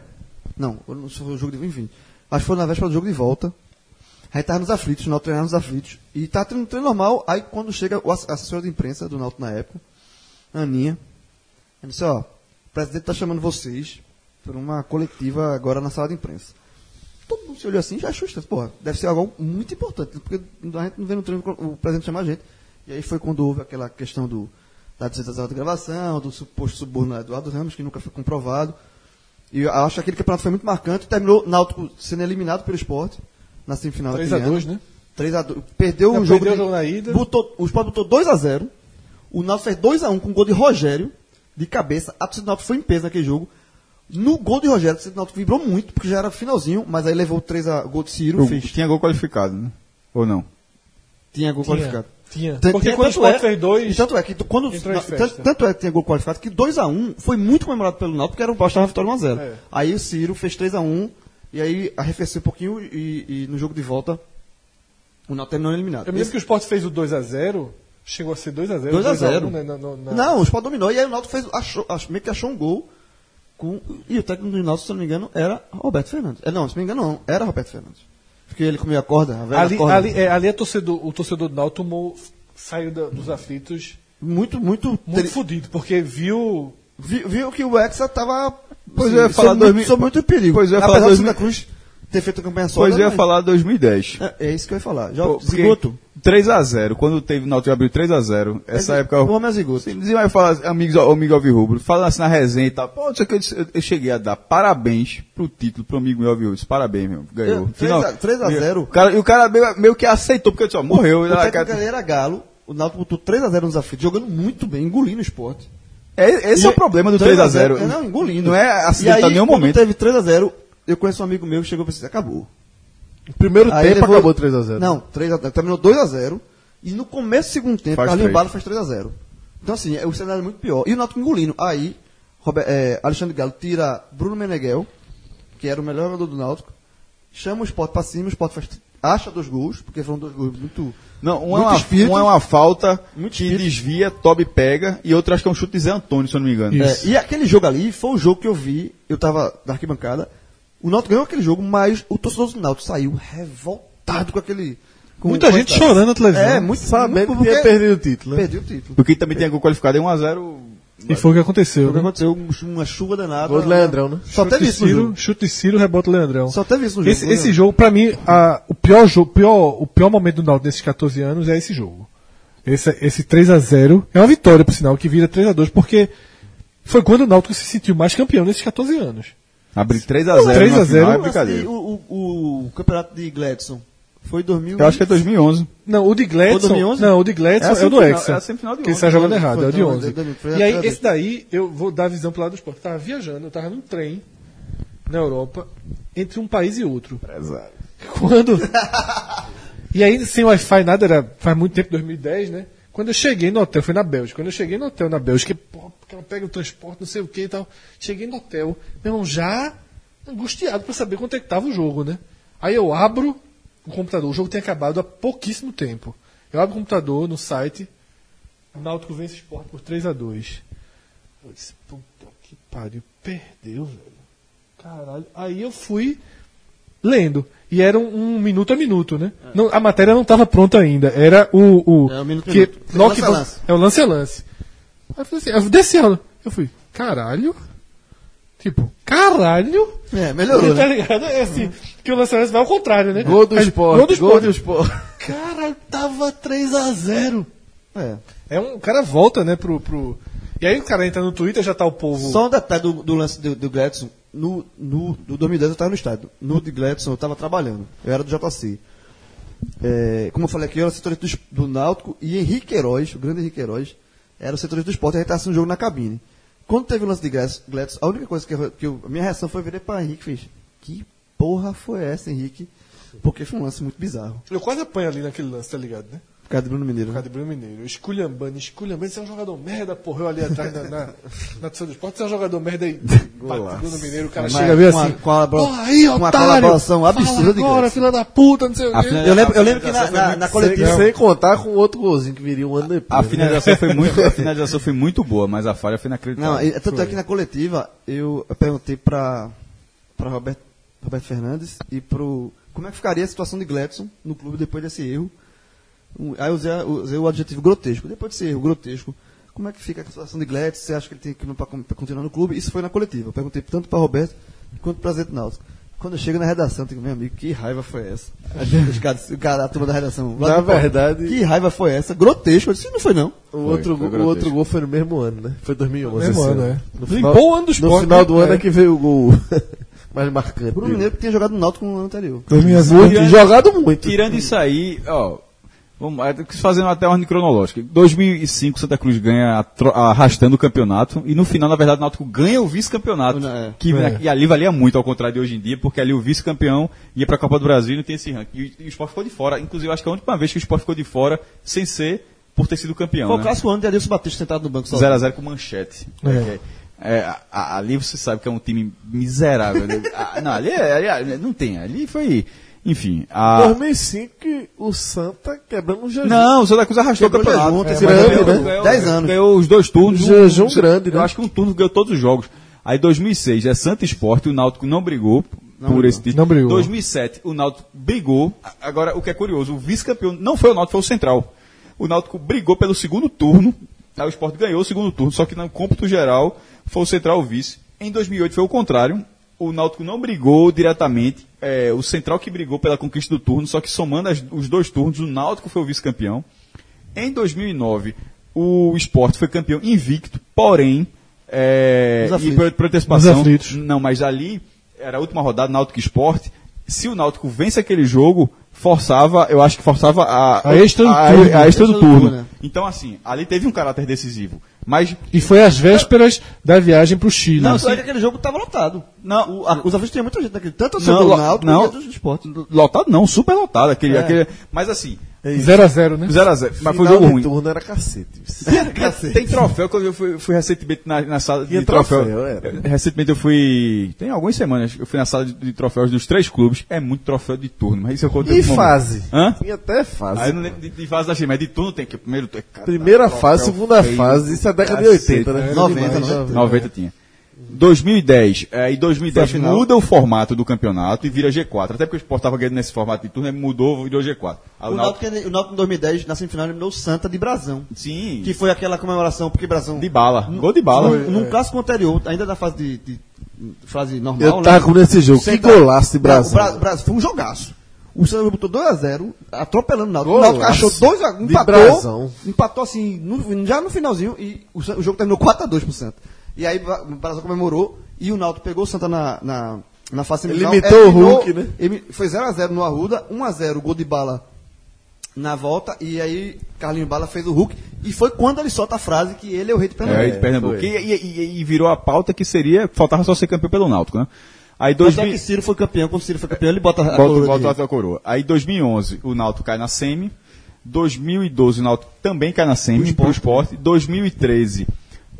Não, não foi o jogo de enfim. Acho que foi na véspera do jogo de volta. Aí tava nos aflitos, o Náutico treinava nos aflitos. E tá treino, treino normal, aí quando chega o ass- assessor de imprensa do Náutico na época, Aninha, ele disse, ó, o presidente tá chamando vocês para uma coletiva agora na sala de imprensa. Todo mundo se olhou assim, já achou estranho. Porra, deve ser algo muito importante, porque a gente não vê no treino o presidente chamar a gente. E aí foi quando houve aquela questão do, da 200 horas de gravação, do suposto suborno a Eduardo Ramos, que nunca foi comprovado. E acho que aquele campeonato foi muito marcante. Terminou Náutico sendo eliminado pelo esporte na semifinal.
3
daquele
a 2,
ano.
né?
3 a 2 Perdeu
Não,
o jogo.
perdeu
de-
o jogo na ida.
Botou, o Sport botou 2 a 0 O Náutico fez 2 a 1 com um gol de Rogério, de cabeça. A torcida do Náutico foi em peso naquele jogo. No gol de Rogério, do Náutico vibrou muito, porque já era finalzinho, mas aí levou 3 a gol de Ciro,
O-
fez.
Tinha gol qualificado, né? Ou não?
Tinha gol
Tinha.
qualificado.
Tinha.
Tanto-
Porque quando o Sport
é-
fez dois.
Tanto é que quando na- tanto, tanto é que tinha gol qualificado que 2 a 1 foi muito comemorado pelo Náutico, porque era o Bosta estava vitória 1 a 0.
É.
Aí o Ciro fez 3 a 1 e aí arrefeceu um pouquinho e, e no jogo de volta o Náutico terminou eliminado.
Eu me lembro que o Sport fez o 2x0. Chegou a ser 2x0.
2 a 0.
2x1, né, na- na- na-
Não, o Sport dominou e aí o Náutico fez, achou, ach- meio que achou um gol com e o técnico do Náutico, se eu não me engano, era Roberto Fernandes. É, não, se não me engano não, era Roberto Fernandes. Porque ele comia a corda, a velha
Ali,
corda.
ali, é, ali é torcedor, o torcedor do Náutico tomou, saiu da- dos aflitos
muito muito
muito fudido, porque viu.
viu, viu que o Hexa tava
Pois
assim,
eu ia falar 2000
muito, sob muito perigo.
Pois eu ia
Apesar
falar
do
2000
Santa Cruz ter feito a campanha sólida.
Pois eu ia
mas-
falar 2010.
É, é isso que eu ia falar. Já,
Pô, porque
Zigoto.
3x0, quando teve o Náutico abriu 3x0, essa
É,
época...
O homem Zigoto.
Sim, vai falar, amigos, amigo Alvirrubro, falando assim na resenha e tal. Pô, isso aqui eu, eu- eu cheguei a dar parabéns pro título, pro amigo meu Alvirrubro. Disse, Parabéns, meu, ganhou.
Eu-
Final-
3 a- 3 a 0.
O cara, e o cara meio, meio que aceitou, porque disse, ó, morreu.
O
ele-
técnico dele era Galo. O Náutico botou 3x0 nos aflitos, jogando muito bem, engolindo o esporte.
É, esse
E
é o problema do
3 a
3x0.
0, é, Não, engolindo.
Não é acidentar
aí,
em nenhum momento.
teve 3x0, eu conheço um amigo meu que chegou e disse, acabou.
Primeiro
Aí
tempo
levou-
acabou 3x0.
Não, 3x0. Terminou 2x0. E no começo do segundo tempo,
Faz
Carlinhos. Bala faz 3x0. Então, assim, é, o cenário é muito pior. E o Náutico engolindo. Aí, Rober- é, Alexandre Galo tira Bruno Meneghel, que era o melhor jogador do Náutico, chama o Sport pra cima, o Sport faz, acha dois gols, porque foram dois gols muito...
Não, um é,
Muito
uma,
espírito.
um é uma falta que desvia, Toby pega, e outro acho que é um chute de Zé Antônio, se eu não me engano.
É, e aquele jogo ali foi o jogo que eu vi, eu tava na arquibancada, o Náutico ganhou aquele jogo, mas o torcedor do Náutico saiu revoltado com aquele. com
Muita gente
resultado.
chorando na televisão.
É, muito
Sabendo que
porque
tinha perdido o título, né?
Perdi o título.
Porque também tem gol qualificado em 1x0.
E foi o que aconteceu.
O que
Né?
aconteceu? Um- Uma chuva danada.
Gol do Leandrão, né?
Só
Chute
teve isso
Ciro,
jogo.
chute Ciro, rebote Leandrão.
Só teve isso no jogo.
Esse, esse jogo, pra mim, a- o pior jogo, pior, o pior momento do Náutico nesses 14 anos é esse jogo. Esse, esse 3 a 0 é uma vitória, por sinal, que vira 3 a 2 porque foi quando o Náutico se sentiu mais campeão nesses 14 anos.
Abrir 3x0.
3 a 0,
é brincadeira.
e o, o, o campeonato de Gladson foi 2000.
Eu acho que é 2011.
Não, o de Gladson.
O 2011?
Não, o de Gladson
É a
é, o do Hexa.
é a semifinal de
que ele está jogando
Foi,
errado, é o de
então,
11.
foi- foi
E aí, esse daí, eu vou dar a visão pro lado do esporte. Eu tava viajando, eu tava num trem na Europa, entre um país e outro. Quando. e aí, sem Wi-Fi, nada, era faz muito tempo, 2010, né? Quando eu cheguei no hotel, foi na Bélgica. Quando eu cheguei no hotel na Bélgica, porque ela pega o transporte, não sei o que e tal. Cheguei no hotel, meu irmão, já angustiado pra saber quanto é que tava o jogo, né? Aí eu abro o computador, o jogo tem acabado há pouquíssimo tempo. Eu abro o computador no site, Náutico vence o Sport por 3 a 2 Eu disse, puta que pariu, perdeu, velho. Caralho. Aí eu fui lendo. E era um, um minuto a minuto, né? Não, a matéria não estava pronta ainda. Era o. o
É, um minuto
que,
minuto. Lance lance.
É o lance a lance. Aí eu falei assim, eu desci a- Eu fui, caralho. Tipo, caralho.
É, melhorou.
Tá
Né?
ligado? É assim, que o lance a lance vai ao contrário, né?
Gol do
Aí,
esporte.
Gol do
Gol do
esporte.
esporte.
Cara, tava 3 a 0
É.
É um o cara volta, né, pro, pro. E aí o cara entra no Twitter, já tá o povo.
Só um detalhe do, do lance do, do Gladson. No, no do 2010 eu estava no estádio. No de Gladson eu estava trabalhando. Eu era do JC. É, como eu falei aqui, eu era setorista do, do Náutico e Henrique Queiroz, o grande Henrique Queiroz, era o setorista do esporte a gente estava assistindo o jogo na cabine. Quando teve o lance de Gladson, a única coisa que, eu, que eu- a minha reação foi virar para Henrique e fez: Que porra foi essa, Henrique? Porque foi um lance muito bizarro.
Eu quase apanho ali naquele lance, tá ligado, né?
Por causa de Bruno Mineiro.
Por causa de Bruno Mineiro. Esculhambando, esculhambando. Você é um jogador merda, porra. Eu ali atrás na, na, na torcida do esporte. Você é um jogador merda aí. Bate Bruno Mineiro. O cara
Mas
chega a ver
com a-
assim.
com a labora-
Porra aí,
com uma
otário.
colaboração absurda
agora, filha da puta, não sei o quê.
final-
Eu lembro, eu lembro que na, na, na coletiva.
sem contar com outro golzinho que viria um ano depois.
A
né?
finalização foi muito, a finalização foi muito boa, mas a falha foi inacreditável.
Não, e- tanto é que na coletiva eu, eu perguntei para para Roberto, Roberto Fernandes e pro como é que ficaria a situação de Gladson no clube depois desse erro. Aí eu usei, usei o adjetivo grotesco. Depois desse erro grotesco, como é que fica a situação de Gladson? Você acha que ele tem que ir para continuar no clube? Isso foi na coletiva. Eu perguntei tanto para Roberto quanto para Zé Náutico. Quando eu chego na redação, eu digo, meu amigo, que raiva foi essa? Os caras- o cara, a turma da redação.
Na verdade-
Que raiva foi essa? Grotesco. Eu disse, não foi não.
O outro,
foi
gol- o outro gol foi no mesmo ano, né? Foi 2011.
Mesmo
esse
ano, é.
No
Limpou
final,
o ano do
No
esporte,
final do
né?
ano é
É.
que veio o gol mais marcante.
Bruno. Mineiro tinha jogado no Náutico no ano anterior.
Muito, e jogado muito.
Tirando isso aí, ó, vamos, é, fazendo até uma ordem cronológica. 2005, Santa Cruz ganha arrastando o campeonato e no final, na verdade, o Náutico ganha o vice-campeonato.
É.
que
É.
E ali valia muito, ao contrário de hoje em dia, porque ali o vice-campeão ia para a Copa do Brasil e não tem esse ranking. E, e o Sport ficou de fora. Inclusive, eu acho que é a única vez que o Sport ficou de fora sem ser por ter sido campeão.
Foi o
né?
clássico ano de Adilson Batista sentado no banco sozinho.
0x0 com manchete.
É.
É, é, a- a- ali você sabe que é um time miserável. né? Ah, não, ali, é- ali é- não tem. Ali foi. Enfim. A...
2005 que o Santa quebrando um jejum.
Não, o Santa Cruz arrastou o
Quebrou
campeonato.
jejum,
É, ganhou-
né?
ganhou-
Dez anos.
Ganhou os dois turnos.
Jejum
um-
grande, né?
Eu acho que um turno ganhou todos os jogos. Aí 2006 é Santa Esporte, o Náutico não brigou por esse título.
Não brigou.
2007 o Náutico brigou. Agora, o que é curioso, o vice-campeão não foi o Náutico, foi o Central. O Náutico brigou pelo segundo turno. Aí o Esporte ganhou o segundo turno, só que no cômputo geral foi o Central o vice. Em 2008 foi o contrário. O Náutico não brigou diretamente. É, o Central que brigou pela conquista do turno, só que somando as- os dois turnos, o Náutico foi o vice-campeão. Em 2009, o Sport foi campeão invicto, porém, é, e por, por antecipação, não, mas ali era a última rodada, Náutico e Sport. Se o Náutico vence aquele jogo, forçava, eu acho que forçava a,
A extra do
a,
turno.
a extra do turno.
né?
Então, assim, ali teve um caráter decisivo. Mas,
E foi às vésperas da viagem pro Chile.
Não, só é que aquele jogo estava lotado.
não,
O, a, os aflitos tinha muita gente naquele. Tanto o
Não,
do Náutico
não.
quanto o do esporte.
lotado não, super lotado. Aquele, aquele, mas assim,
0x0, né?
0x0. Mas foi um jogo
de
ruim.
turno era cacete.
Tem troféu que eu fui, fui recentemente na, na sala
Tinha
de troféu.
troféu, era.
Recentemente eu fui. Tem algumas semanas, eu fui na sala de, de troféus dos três clubes. É muito troféu de turno, mas isso eu conto
E fase?
Hã?
Tinha até fase.
Aí eu não lembro de, de fase da mas de turno tem que. Primeiro cara,
Primeira fase, segunda
feio,
fase, isso é década de
cacete,
80, né?
né?
90,
Demais,
90.
90 tinha. 2010. É, e 2010
Foi a final.
muda o formato do campeonato e vira G4. Até porque o Sport estava ganhando nesse formato de turno, mudou, virou G4. Aí
O Náutico, o Náutico em 2010, na semifinal, eliminou o Santa de Brasão.
Sim,
Que foi aquela comemoração, porque Brasão.
de bala. Gol de bala.
Num, num clássico anterior, ainda da fase de. de- fase normal.
Eu
né?
tava com nesse jogo. Que golaço de
Não,
Brasil.
o Bra- Brasil foi um jogaço. O Santa botou 2x0, atropelando o Náutico.
Golaço
O Náutico achou 2x1,
de
empatou.
Brasão.
Empatou assim, no- já no finalzinho, e o, o jogo terminou 4x2 pro Santa. E aí o Brasil comemorou, e o Náutico pegou o Santa na, na, na fase semifinal.
Limitou o Hulk, né?
Foi 0x0 no Arruda, 1x0 gol de bala na volta, e aí Carlinhos Bala fez o Hulk, e foi quando ele solta a frase que ele é o rei de
É,
Pernambuco.
de Pernambuco. E, e- e- e virou a pauta que seria. Faltava só ser campeão pelo Náutico, né? Aí
Tanto é
2000,
que Ciro foi campeão, quando Ciro foi campeão, ele bota a
Volta,
coroa rei.
a coroa. Aí 2011 o Náutico cai na semi. 2012 o Náutico também cai na semi pro esporte. 2013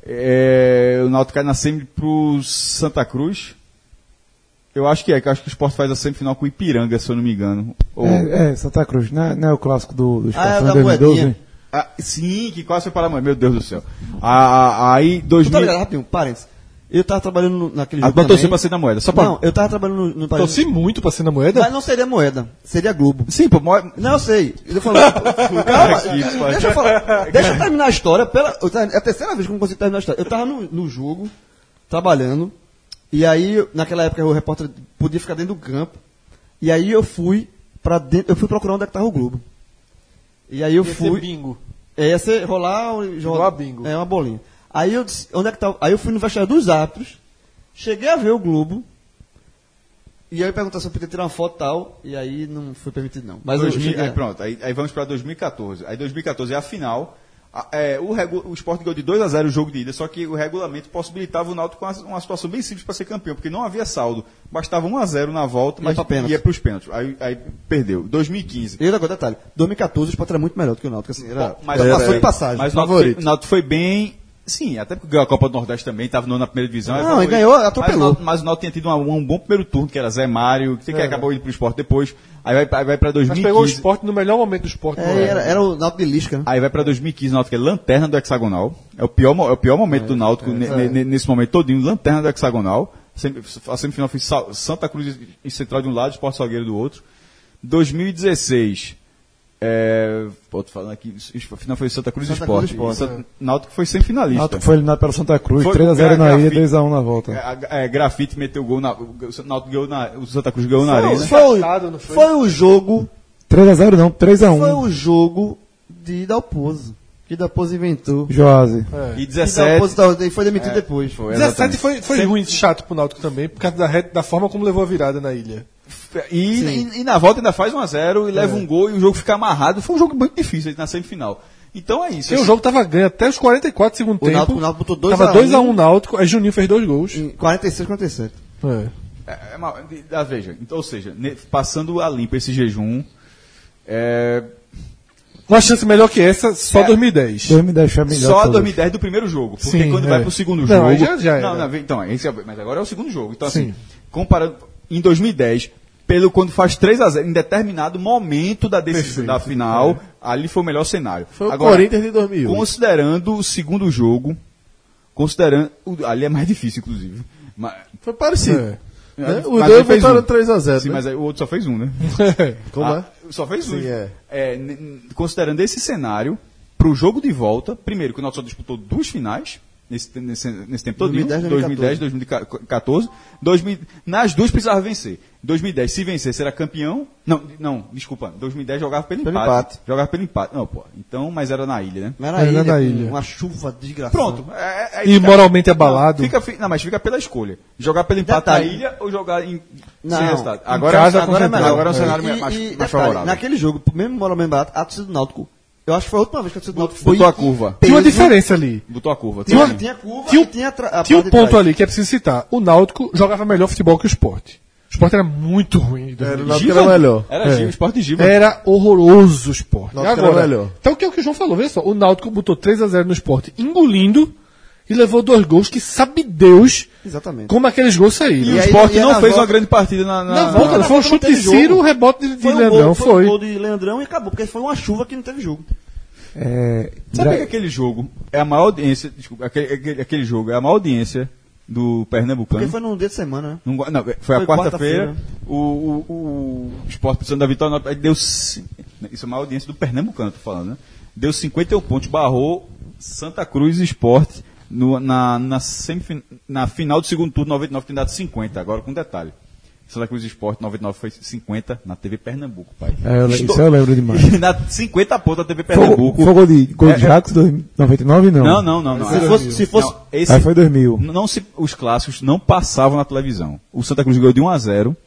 é, o Náutico cai na semi pro Santa Cruz. Eu acho que é, que eu acho que o esporte faz a semifinal com o Ipiranga, se eu não me engano. Ou-
É, é, Santa Cruz, não é, não é o clássico do, do
Ah, é
Esporte,
da
não, 2012?
moedinha.
Ah, sim, que quase foi para a mãe, meu Deus do céu. Ah, ah, aí
Tu tá
2000.
ligado, rapidinho, parênteses. Eu tava trabalhando no- naquele
Ah,
jogo
não torci pra ser da moeda. Só pra...
Não, eu tava trabalhando no, no.
Torci muito pra ser na moeda.
Mas não seria moeda, seria Globo.
Sim, pô, moeda.
Não, eu sei. Eu tô falando. Calma, deixa eu falar. Deixa eu terminar a história. Pela, é a terceira vez que eu não consigo terminar a história. Eu tava no, no jogo, trabalhando, e aí, naquela época, o repórter podia ficar dentro do campo, e aí eu fui para dentro, eu fui procurar onde é que tava o Globo. E aí eu
Ia ser
fui.
bingo.
É, ia ser rolar um-
Jogar bingo.
É, uma bolinha. Aí eu disse, onde é que tá? Aí eu fui no vestiário dos árbitros, cheguei a ver o Globo, e aí perguntou se eu podia tirar uma foto e tal, e aí não foi permitido não. Mas eu
2000,
cheguei-
aí pronto, aí, aí vamos para 2014. Aí 2014 é a final. A- é, o, regu, o Sport ganhou de 2 a 0 o jogo de ida, só que o regulamento possibilitava o Náutico com uma, uma situação bem simples para ser campeão, porque não havia saldo. Bastava 1 a 0 na volta, mas ia para os pênaltis. Aí, aí perdeu. 2015.
E coisa, detalhe, 2014 o Sport era muito melhor do que o Náutico, assim, era,
Mas,
era-
era-
passou de passagem.
mas o Náutico,
favorito.
foi, o Náutico foi bem. Sim, até porque ganhou a Copa do Nordeste também, estava na primeira divisão.
Não, e ganhou, atropelou.
Mas mas o Náutico tinha tido um, um bom primeiro turno, que era Zé Mário, que, que acabou indo para o Sport depois. Aí vai, aí vai para
Mas
2015.
pegou o esporte no melhor momento do esporte.
É, era, era o Náutico de Lisca, né?
Aí vai pra 2015, o Náutico é lanterna do hexagonal. É o pior, é o pior momento do Náutico ne- ne- nesse momento todinho, lanterna do hexagonal. Sem- A semifinal foi Sa- Santa Cruz e Central de um lado, Sport Salgueiro do outro. 2016, é, pô, tô falando aqui, a final foi Santa Cruz e
Santa
Sport.
Cruz e Sport,
Santa- Náutico foi semifinalista.
Náutico foi eliminado pelo Santa Cruz,
Foi
3x0 na ilha,
grafite.
2x1 na volta.
É, a- é, grafite meteu gol na. O Náutico ganhou na. O Santa Cruz ganhou na arena.
Foi,
foi?
foi o jogo,
3x0 não,
foi
3x1.
o jogo de Dalpozo, que Dalpozo inventou.
Joase.
E
E
17.
Dalpozo tá- foi demitido depois.
Foi,
17
exatamente.
foi, foi ruim, chato pro Náutico também, por causa da, da forma como levou a virada na ilha.
E, e- e na volta ainda faz 1x0 e leva um gol e o jogo fica amarrado. Foi um jogo muito difícil na semifinal. Então é isso.
Porque o jogo tava ganho até os 44 do segundo
O
tempo.
Náutico- o Náutico botou dois
Tava
a
2x1
um.
Náutico, aí Juninho fez dois gols.
Em 46, 47.
É.
É, é uma- de- ah, veja, então, ou seja, ne- passando a limpo esse jejum, é,
Uma chance melhor que essa, só
É.
2010.
2010 foi a melhor.
só
de
a
todas.
2010 do primeiro jogo. Porque
Sim,
quando
é.
vai pro segundo
Não,
jogo.
já- já
não, não, então, esse é- mas agora é o segundo jogo. Então, assim,
Sim.
comparando. Em 2010, pelo quando faz 3x0, em determinado momento da, decisão,
Perfeito,
da final, ali foi o melhor cenário.
Foi o
Agora,
Corinthians de 2008.
Considerando o segundo jogo, considerando. o- ali é mais difícil, inclusive. Mas,
Foi parecido.
É.
Né?
Mas
O
ele
dois
fez
botaram
um.
3x0.
Sim, mas aí o outro só fez um, né?
Como
Ah,
é?
Só fez um.
Sim, é.
É, considerando esse cenário, para o jogo de volta, primeiro que o Náutico só disputou duas finais nesse, nesse, nesse tempo todo,
2010,
2010, 2014. 2000, nas duas precisava vencer. 2010, se vencer, será campeão. Não, não, desculpa. 2010 jogava pelo,
Pelo
empate.
empate.
Jogava pelo empate. Não, pô. Então, mas era na ilha, né?
Não era
Era
ilha,
na ilha.
uma chuva desgraçada.
Pronto. É, é-
E
fica-
moralmente abalado.
Não, fica, fi- não, mas fica pela escolha. Jogar pelo empate
Detalhe.
na ilha ou jogar em,
Não,
sem resultado.
em
Agora,
casa
agora, é, melhor. agora é um cenário
e-
mais,
e
mais
detalhe,
favorável.
Naquele jogo, mesmo moralmente barato, a torcida do Náutico, eu acho que foi a última vez que a torcida do Náutico foi...
Botou a curva.
Tinha uma diferença ali.
Botou a curva.
Tinha uma-
Tinha curva
Tinha
tinha, a
Tinha um ponto ali que é preciso citar. O Náutico jogava melhor futebol que o esporte. O esporte era muito ruim.
Era,
2010.
o Náutico era melhor.
Era
É.
Giba, esporte de Giba.
Era horroroso o esporte.
Náutico
Agora,
era melhor.
Então o que é o que o João falou? Veja só, o Náutico botou 3x0 no esporte, engolindo, e levou dois gols que sabe Deus
Exatamente.
como aqueles gols
E,
saíram.
o
aí-
esporte
e
não fez
volta-
uma grande partida na. na-
Na volta,
na
foi um chute de Ciro, o rebote de, de
Foi um
Leandrão,
gol,
foi.
foi um gol de Leandrão e acabou, porque foi uma chuva que não teve jogo.
É,
Sabe que aquele jogo é a maior audiência. Desculpa, aquele, aquele, aquele jogo é a maior audiência do Pernambucano.
Porque foi num dia de semana, né?
Não, não, foi a
Foi
quarta-feira.
quarta-feira.
O, o, o Sport precisando da vitória. Deu, isso é uma audiência do Pernambucano, tô falando, né? Deu 51 pontos, barrou Santa Cruz Sport no, na, na, semifin- na final do segundo turno, 99 tem dado 50. Agora com detalhe. Santa Cruz Sport 99 foi 50 na TV Pernambuco, pai.
É, eu,
Estou-
isso eu lembro demais.
na 50 pontos da TV Pernambuco.
gol de, gol de
É, é-
Jax 99? Não.
Não, não, não. não.
Se fosse, se fosse
Não, esse,
Aí foi 2000.
não se, os clássicos não passavam na televisão. O Santa Cruz ganhou de 1 a 0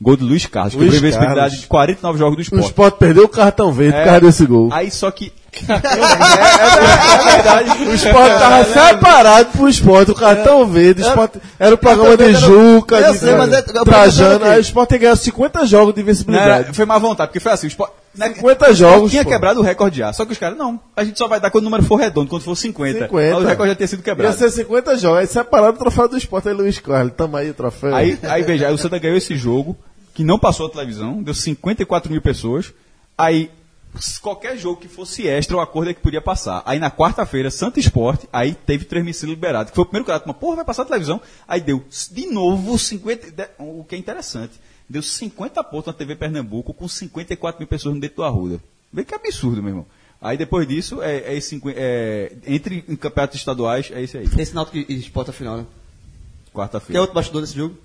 Gol de Luiz Carlos, que
Luiz
teve a de 49 jogos do
O
esporte.
Sport perdeu o cartão verde
É.
por causa desse gol.
Aí só que. É, é verdade.
O Sport tava separado pro esporte, o cartão verde, o Sport, era o programa de Juca,
Eu
de
sei, mas é-
Trajano, aí o Sport ganhou 50 jogos de
Né,
invencibilidade.
foi má vontade, porque foi assim. O esporte, né,
50 jogos,
Tinha
pô.
quebrado o recorde já. Só que os caras, não. A gente só vai dar quando o número for redondo, quando for 50.
50.
Mas o recorde já tinha sido
Ia
quebrado.
ser 50 jogos, aí separaram o troféu do Sport, aí Luiz Carlos, tamo aí o troféu.
Aí, aí veja, aí o Santa ganhou esse jogo, que não passou a televisão, deu 54 mil pessoas. Aí, qualquer jogo que fosse extra, o acordo é que podia passar. Aí na quarta-feira, Santa Esporte, aí teve transmissão liberado, que foi o primeiro cara, mas porra, vai passar a televisão. Aí deu, de novo, 50, de- o que é interessante, deu 50 pontos na TV Pernambuco, com 54 mil pessoas no dentro do Arruda. Vê que absurdo, meu irmão. Aí depois disso, é, é, é, entre em campeonatos estaduais, é esse aí.
esse Náutico e Sport a final, né? Quem é
Quarta-feira.
outro bastidor desse jogo?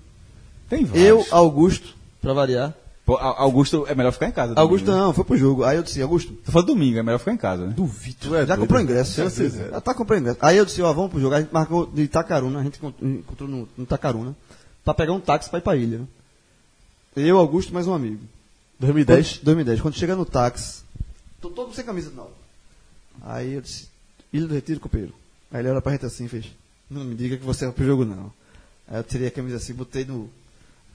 Tem vários.
Eu, Augusto, pra variar.
Pô, Augusto, é melhor ficar em casa.
Augusto
domingo, né?
não, foi pro jogo. Aí eu disse, Augusto,
Tô falando domingo, é melhor ficar em casa, né?
duvido.
Tu é
Já
doido,
comprou
né?
ingresso.
Chance zero.
Já tá comprando ingresso. Aí eu disse, ó, vamos pro jogo. A gente marcou de Itacaruna, a gente encont- encontrou no, no Itacaruna, pra pegar um táxi pra ir pra ilha. né? Eu, Augusto e mais um amigo.
2010?
Quando- 2010. Quando chega no táxi, tô todo sem camisa não. Aí eu disse, Ilha do Retiro, copeiro. Aí ele olha pra gente assim e fez, não me diga que você é pro jogo não. Aí eu tirei a camisa assim, botei no,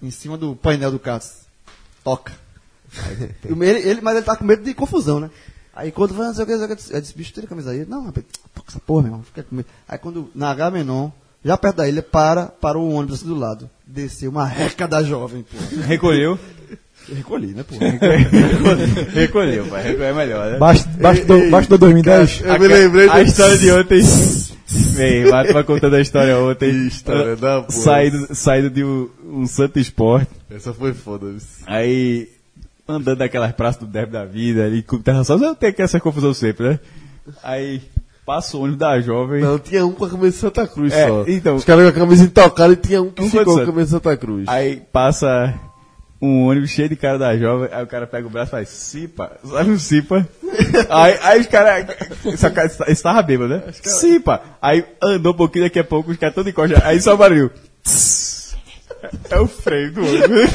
em cima do painel do carro. Toca. Aí, ele, ele- mas ele tá com medo de confusão, né? Aí quando vai, não sei o que, não sei o que, eu disse, bicho, tira a camisa aí. Não, rapaz, essa porra, meu irmão, fica com medo. Aí quando, na H Menon, já perto da ilha, para, para o ônibus assim do lado. Desceu uma reca da jovem, pô.
Recolheu.
Eu recolhi, né, pô?
Recolheu, pai. Recolheu é melhor, né?
Baixo, baixo, do, baixo do 2010.
Eu me lembrei
A
do-
história de ontem. Vem, Mato vai contando a história ontem.
História da porra.
Saindo, saindo de um, um Santo Esporte.
Essa foi foda. viu?
Aí, andando naquelas praças do derby da vida, ali, com terra só, eu tenho que essa confusão sempre, né? Aí, passa o ônibus da jovem.
Não, tinha um com a camisa de Santa Cruz
É,
só.
então-
Os caras com a camisa intocada e tinha um que
Um
ficou com a camisa de Santa Cruz.
Aí passa um ônibus cheio de cara da jovem, aí o cara pega o braço e faz Cipa, sabe um Cipa? aí, aí os caras. Esse tava bêbado, né? Cipa! Aí andou um pouquinho, daqui a pouco os caras todos de costa. Aí só o barulho. É o freio do ônibus.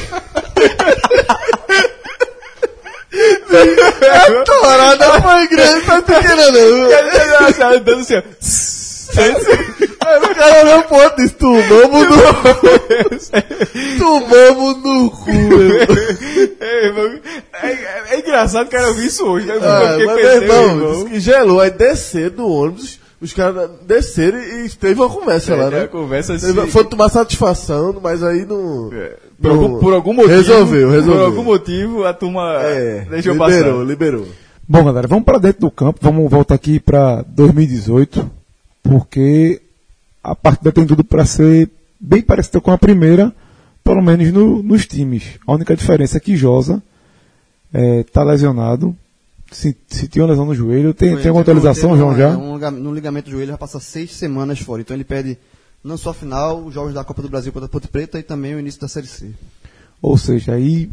Torada foi grande, tá entendendo? não?
andando assim, ó.
O cara olhou pro outro e disse, tomamos no cu. Tomamos no cu, meu.
É, é, é- é engraçado, cara, eu vi isso hoje, né?
Ah, mas,
pensei,
irmão,
irmão.
disse que gelou. Aí descer do ônibus, os caras desceram e teve uma conversa lá,
É,
né?
a conversa
Teve-
assim.
Foi tomar satisfação, mas aí não...
Por,
não-
algum, por algum motivo.
Resolveu, resolveu.
Por algum motivo, a turma
É,
deixou
liberou,
passar.
liberou.
Bom, galera, vamos para dentro do campo. Vamos voltar aqui para 2018, porque a partida tem tudo para ser bem parecida com a primeira, pelo menos no- nos times. A única diferença é que Josa está lesionado, se- sentiu uma lesão no joelho. Tem, tem alguma atualização, João, já?
Um, liga- no ligamento do joelho, vai passar seis semanas fora. Então ele perde não só a final, os jogos da Copa do Brasil contra a Ponte Preta e também o início da Série C.
Ou seja, aí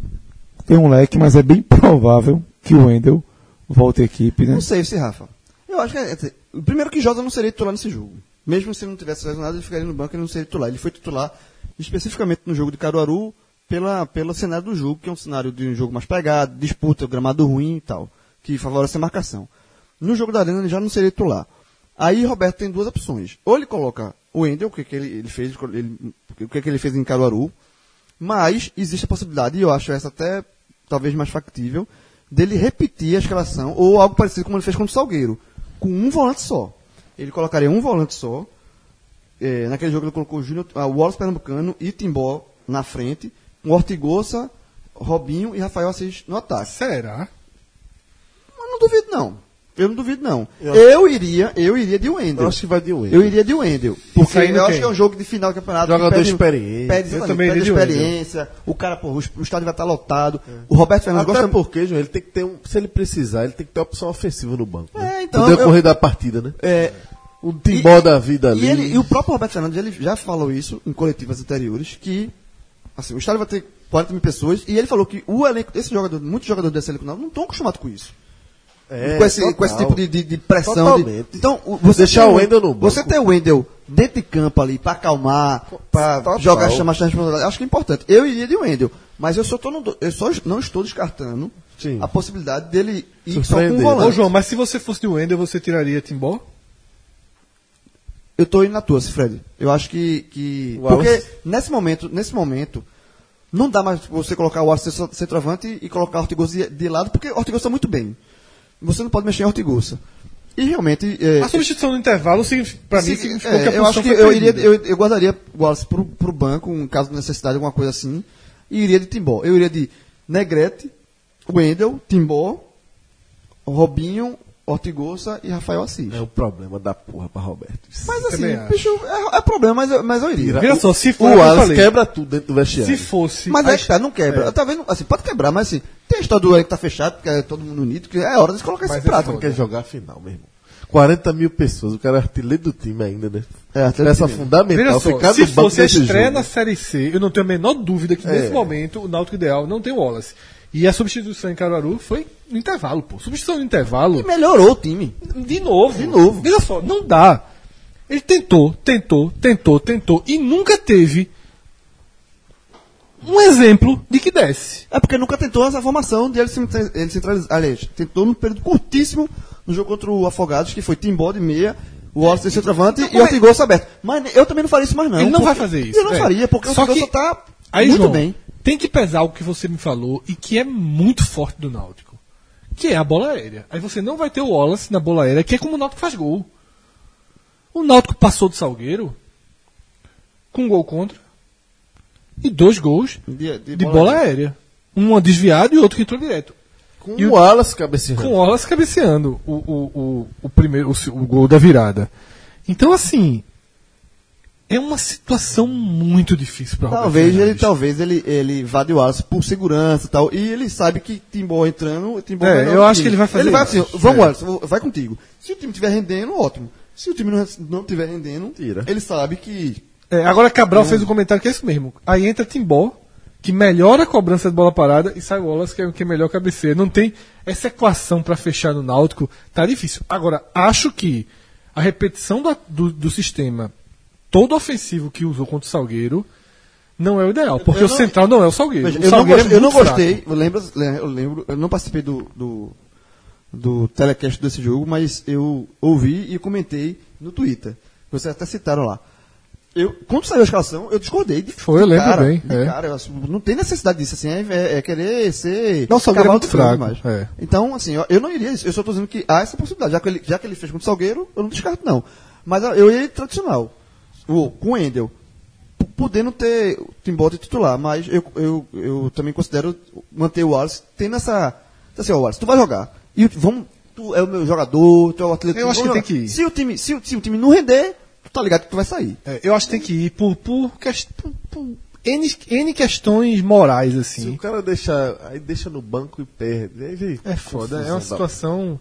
tem um leque, mas é bem provável que o Wendel volte à equipe, né?
Não sei se, Rafa. Eu acho que é, é, o primeiro que Jota não seria titular nesse jogo. Mesmo se ele não tivesse lesionado, ele ficaria no banco e não seria titular. Ele foi titular especificamente no jogo de Caruaru pela, pelo cenário do jogo, que é um cenário de um jogo mais pegado, disputa, gramado ruim e tal, que favorece a marcação. No jogo da Arena ele já não seria titular. Aí Roberto tem duas opções. Ou ele coloca o Wendel, o que, que ele, ele fez, ele- o que, que ele fez em Caruaru, mas existe a possibilidade, e eu acho essa até talvez mais factível, dele repetir a escalação, ou algo parecido como ele fez contra o Salgueiro, com um volante só. Ele colocaria um volante só. eh, naquele jogo ele colocou o Júnior, ah, o Wallace Pernambucano e Timbó na frente, com Ortigosa, Robinho e Rafael Assis no ataque.
Será?
Mas não duvido, não. Eu não duvido, não.
Eu
Eu, iria, eu iria de Wendel.
Eu acho que vai de Wendel.
Eu iria de Wendel. Porque eu acho que é um jogo de final do campeonato.
Jogador
pede-
experiente.
Pede,
Eu também
pede experiência. O cara, pô, o, o estádio vai estar lotado. O Roberto Fernandes
Até
gosta
porque, João, ele tem que ter um. Se ele precisar, ele tem que ter uma opção ofensiva no banco. Né?
É, então,
No
eu-
decorrer da partida, né?
É,
Um timbó da vida ali.
E, ele, e o próprio Roberto Fernandes ele já falou isso em coletivas anteriores, que assim, o estádio vai ter 40 mil pessoas, e ele falou que o elenco, esse jogador, muitos jogadores desse elenco não estão acostumados com isso.
É,
com, esse,
total.
com esse tipo de, de, de pressão. de- então, você
Deixar o Wendel no banco.
Você ter o Wendel dentro de campo ali, pra acalmar, pra
Total.
jogar, chamar essa responsabilidade, acho que é importante. Eu iria de Wendel, mas eu só, tô no- eu só não estou descartando
Sim.
a possibilidade dele ir só com o
Surpreender.
Ô,
volante.
João, mas se você fosse de Wendel, você tiraria Timbó?
Eu tô indo na tua, Fred. Eu acho que. que porque nesse momento, nesse momento, não dá mais você colocar o centro- centroavante e colocar o Ortigosa de, de lado, porque o Ortigosa está muito bem. Você não pode mexer em Ortigosa. E realmente. É,
A substituição no intervalo, pra mim, significou
é,
que a
eu acho que eu, iria, eu, eu guardaria o Wallace pro, pro banco, em caso de necessidade, alguma coisa assim, e iria de Timbó. Eu iria de Negrete, Wendel, Timbó, Robinho, Ortigosa e Rafael Assis.
É o problema da porra pra Roberto.
Mas assim, bicho, é, é problema, mas eu, mas eu iria.
Vira só, se for,
O Wallace
falei,
quebra tudo dentro do vestiário.
se fosse...
Mas é que tá, não quebra. Tá vendo? Assim, pode quebrar, mas assim, tem a história do aí que tá fechado, que é todo mundo unido, que é hora de colocar
Mas
esse
é
prato.
foda.
quer jogar a final, meu irmão. 40 mil pessoas, o cara é artilheiro do time ainda, né?
É,
Peça
time.
fundamental,
só,
ficar
se fosse a estreia
jogo.
na Série C, eu não tenho a menor dúvida que
É.
nesse momento o Náutico Ideal não tem o Wallace. E a substituição em Caruaru foi no intervalo, pô. Substituição no intervalo,
E melhorou o time.
de novo.
De novo.
Veja só, não dá. Ele tentou, tentou, tentou, tentou e nunca teve um exemplo de que desce.
É porque nunca tentou essa formação de ele, centra- ele centralizar. Aliás, tentou num período curtíssimo no jogo contra o Afogados, que foi Timbó de meia, o Wallace de centroavante e
como é-
Ortigosa aberto. Mas eu também não faria isso mais não.
Ele não
porque-
vai fazer isso,
Eu não
é.
faria, porque o
Só
Ortigosa tá
Aí,
muito bem.
Tem que pesar o que você me falou e que é muito forte do Náutico, que é a bola aérea. Aí você não vai ter o Wallace na bola aérea, que é como o Náutico faz gol. O Náutico passou do Salgueiro com um gol contra e dois gols
De,
de bola aérea. Um desviado e outro que entrou direto.
Com
E
o Wallace cabeceando.
Com o Wallace cabeceando o, o, o, o primeiro, o, o gol da virada. Então, assim, é uma situação muito difícil para
Talvez ele, talvez ele, ele vá de Wallace por segurança e tal. E ele sabe que Timbó entrando, Timbó
É, eu acho
time.
que ele vai fazer
Ele vai assim, vamos
É.
Wallace, vai contigo. Se o time estiver rendendo, ótimo. Se o time não, não estiver rendendo,
Tira.
ele sabe que.
É, agora Cabral fez um comentário que é isso mesmo. Aí entra Timbó, que melhora a cobrança de bola parada, e sai o Wallace, que é o que melhor cabeceia. Não tem essa equação para fechar no Náutico, tá difícil. Agora, acho que a repetição da- do, do sistema todo ofensivo que usou contra o Salgueiro não é o ideal, porque
Eu
o
não-
central não é o Salgueiro.
Veja,
o
eu, não gostei, eu não gostei.
fraco.
Eu lembro, eu lembro, eu não participei do, do, do telecast desse jogo, mas eu ouvi e comentei no Twitter. Vocês até citaram lá. Eu, quando saiu a escalação, eu discordei. De,
Foi, eu
de
lembro
cara,
bem, é.
cara, eu não tem necessidade disso, assim, é, é- é querer ser.
Não, o Salgueiro é muito fraco,
demais.
é.
Então, assim, eu, eu não iria. Eu só estou dizendo que há essa possibilidade. Já que, ele, já que ele fez contra o Salgueiro, eu não descarto, não. Mas eu ia tradicional. O, com o Endel. Podendo ter o Timbó de titular, mas eu, eu, eu também considero manter o Wallace tendo essa. Assim, ó, Wallace, tu vai jogar. E vamos. Tu é o meu jogador, tu é o atleta.
Eu acho que tem
jogar.
que ir.
Se o time, se, o- se o time não render, tu tá ligado que tu vai sair.
É, eu acho que tem que ir por, por, por- por N, N questões morais,
Se
assim.
o cara deixa, aí deixa no banco e perde. Aí
É foda, é uma situação.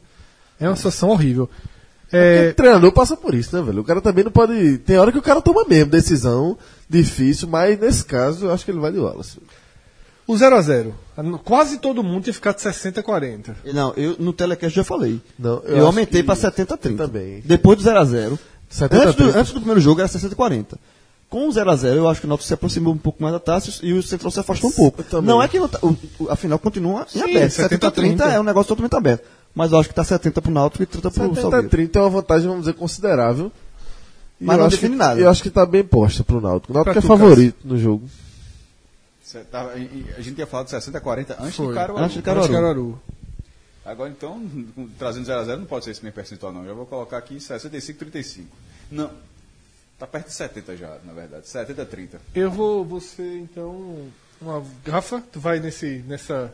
É uma situação horrível.
Porque
É,
o treinador passa por isso, né, velho? O cara também não pode. Tem hora que o cara toma mesmo decisão difícil, mas nesse caso eu acho que ele vai de Wallace.
o 0x0. Quase todo mundo tinha ficado 60 a 40.
Não, eu no telecast já falei.
Não, eu
eu aumentei
que-
pra 70 a 30.
Eu também.
Depois do 0x0.
70 a
Antes, do-
30.
antes do primeiro jogo era 60 a 40. Com o 0x0, eu acho que o Náutico se aproximou um pouco mais da taça e o Central se afastou um pouco. Não é que tá- o, o- a final continua em
Sim,
aberto.
70
70 a 30 é um negócio totalmente aberto. Mas eu acho que tá 70 pro Náutico e 30 pro
70 a
Salgueiro.
30 é uma vantagem, vamos dizer, considerável. E
Mas
eu
não
acho
define
que,
nada.
Eu acho que tá bem posta pro Náutico. O Náutico é favorito no jogo.
Cê tava- e a gente tinha falado de 60 a 40 antes
Foi.
de Caruaru.
Antes de Caruaru.
Caruaru.
Agora então, trazendo 0 a 0 não pode ser esse mesmo percentual não. Já vou colocar aqui 65 35. Não. Tá perto de 70 já, na verdade. 70 a 30.
Eu vou, você então. Uma, Rafa, tu vai nesse, nessa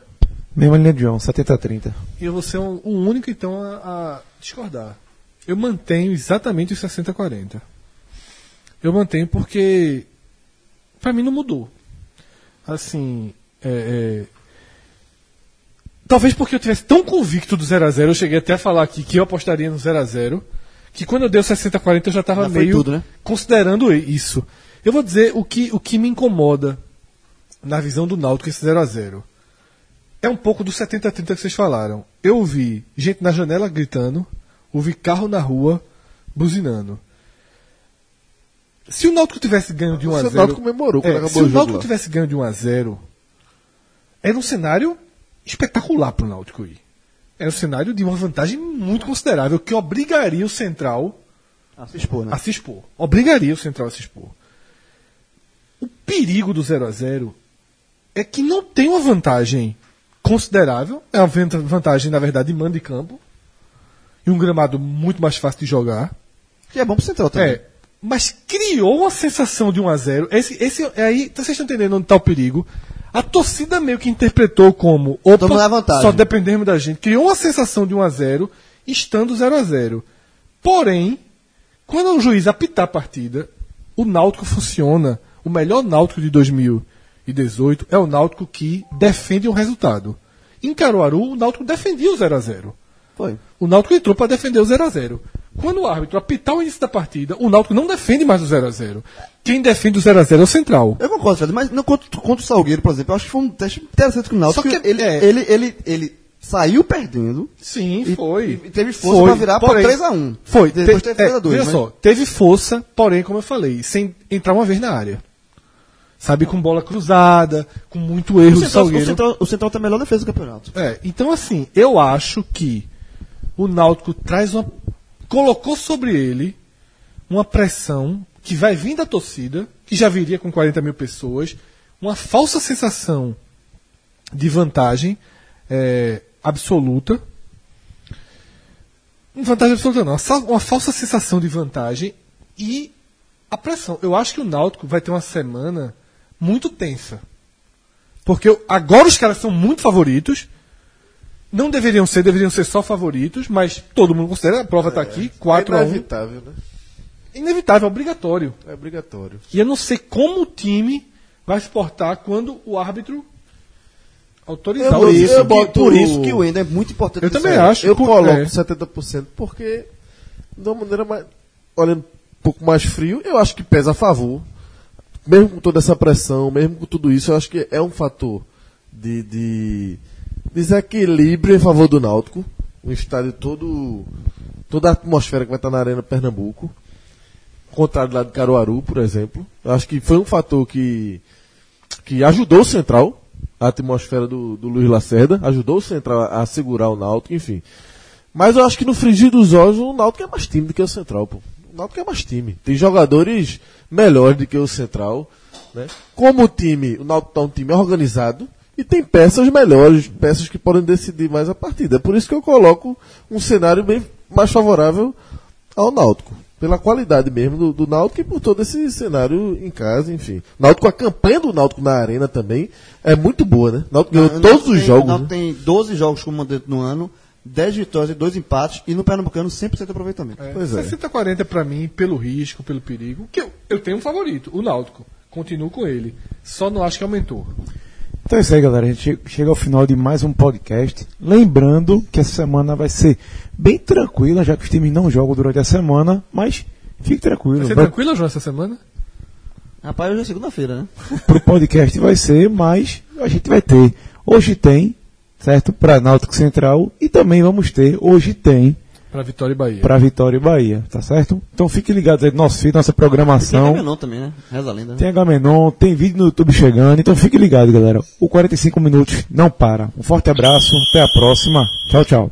Mesma linha de João, 70-30.
E eu vou ser um- o único, então, a, a discordar. Eu mantenho exatamente os 60-40. Eu mantenho porque, pra mim, não mudou. Assim, é, é, talvez porque eu tivesse tão convicto do 0x0, eu cheguei até a falar aqui que eu apostaria no 0x0, que quando eu dei o 60-40 eu já estava meio
tudo, né?
considerando isso. Eu vou dizer o que, o que me incomoda na visão do Náutico esse 0x0. É um pouco do 70-30 que vocês falaram. Eu ouvi gente na janela gritando, ouvi carro na rua buzinando. Se o Náutico tivesse ganho de 1 a
O
0,
Náutico comemorou quando
É,
acabou
se
o
o Náutico
lá.
tivesse ganho de 1 a 0, era um cenário espetacular para o Náutico ir. Era um cenário de uma vantagem muito considerável que obrigaria o Central
Ah, se expor, né?
a se expor. Obrigaria o Central a se expor. O perigo do 0 a 0 é que não tem uma vantagem considerável. É uma vanta- vantagem, na verdade, de mando de campo. E um gramado muito mais fácil de jogar.
Que é bom pro Central também.
É. Mas criou uma sensação de 1 a 0 Esse, esse é aí, vocês estão entendendo onde está o perigo? A torcida meio que interpretou como opa, só dependemos da gente. Criou uma sensação de 1 a 0 estando 0 a 0 Porém, quando o juiz apitar a partida, o Náutico funciona. O melhor Náutico de 2018 é o Náutico que defende um resultado. Em Caruaru, o Náutico defendia o 0 a 0
Foi.
o Náutico entrou para defender o 0 a 0 Quando o árbitro apitar o início da partida, o Náutico não defende mais o 0 a 0 Quem defende o 0 a 0 é o Central.
Eu concordo, Fred, mas não, contra, contra o Salgueiro, por exemplo, eu acho que foi um teste interessante com o Náutico.
Só que
ele,
é-
ele, ele, ele saiu perdendo
Sim,
e,
foi.
e teve força pra virar para 3x1.
Foi.
Depois
Te-
teve
é,
3x2.
veja
né?
só, teve força, porém, como eu falei, sem entrar uma vez na área. Sabe, com bola cruzada, com muito erro
O
do
Central, o,
Salgueiro.
Central, o Central tem a melhor defesa do campeonato.
É, então assim, eu acho que o Náutico traz uma. colocou sobre ele uma pressão que vai vir da torcida, que já viria com 40 mil pessoas, uma falsa sensação de vantagem é, absoluta. Não Vantagem absoluta não, uma uma falsa sensação de vantagem e a pressão. Eu acho que o Náutico vai ter uma semana muito tensa. Porque agora os caras são muito favoritos. Não deveriam ser, deveriam ser só favoritos, mas todo mundo considera, a prova está aqui, 4
é
a 1
inevitável, né?
Inevitável, obrigatório.
É obrigatório.
E eu não sei como o time vai se portar quando o árbitro autorizar
Eu-
o
isso,
eu
que,
boto-
por isso que o Ender é muito importante.
Eu também
aí.
acho.
Eu
por-
coloco
é.
70% porque, de uma maneira mais. Olhando um pouco mais frio, eu acho que pesa a favor. Mesmo com toda essa pressão, mesmo com tudo isso, eu acho que é um fator de, de desequilíbrio em favor do Náutico. Um estádio todo. toda a atmosfera que vai estar na Arena Pernambuco. Contrário lá de Caruaru, por exemplo. Eu acho que foi um fator que, que ajudou o Central, a atmosfera do, do Luiz Lacerda, ajudou o Central a, a segurar o Náutico, enfim. Mas eu acho que no frigir dos olhos o Náutico é mais time do que o Central, pô. O Náutico é mais time. Tem jogadores melhores do que o Central, né? Como o time, o Náutico tá um time organizado e tem peças melhores, peças que podem decidir mais a partida. É por isso que eu coloco um cenário bem mais favorável ao Náutico. Pela qualidade mesmo do, do Náutico e por todo esse cenário em casa, enfim. Náutico, a campanha do Náutico na arena também é muito boa, né? Náutico ganhou
O
todos os jogos.
O Náutico
né?
tem 12 jogos como mandante no ano, 10 vitórias e 2 empates, e no Pernambucano 100% de aproveitamento.
Pois é.
60-40 pra mim, pelo risco, pelo perigo, que eu, eu tenho um favorito, o Náutico. Continuo com ele. Só não acho que aumentou.
Então é isso aí, galera. A gente che- chega ao final de mais um podcast. Lembrando que essa semana vai ser bem tranquila, já que os times não jogam durante a semana, mas fique tranquilo.
Vai ser
Vai,
tranquilo, João, essa semana?
Rapaz, hoje é segunda-feira, né?
pro podcast vai ser, mas a gente vai ter. Hoje tem, certo? Para Náutico Central e também vamos ter, hoje tem,
Pra Vitória e Bahia.
para Vitória e Bahia, tá certo? Então fiquem ligados aí no nosso feed, nossa
Tem
programação.
Agamenon também, né? Reza a lenda, né?
Tem Agamenon, tem vídeo no YouTube chegando, então fique ligado, galera. O 45 minutos não para. Um forte abraço, até a próxima. Tchau, tchau.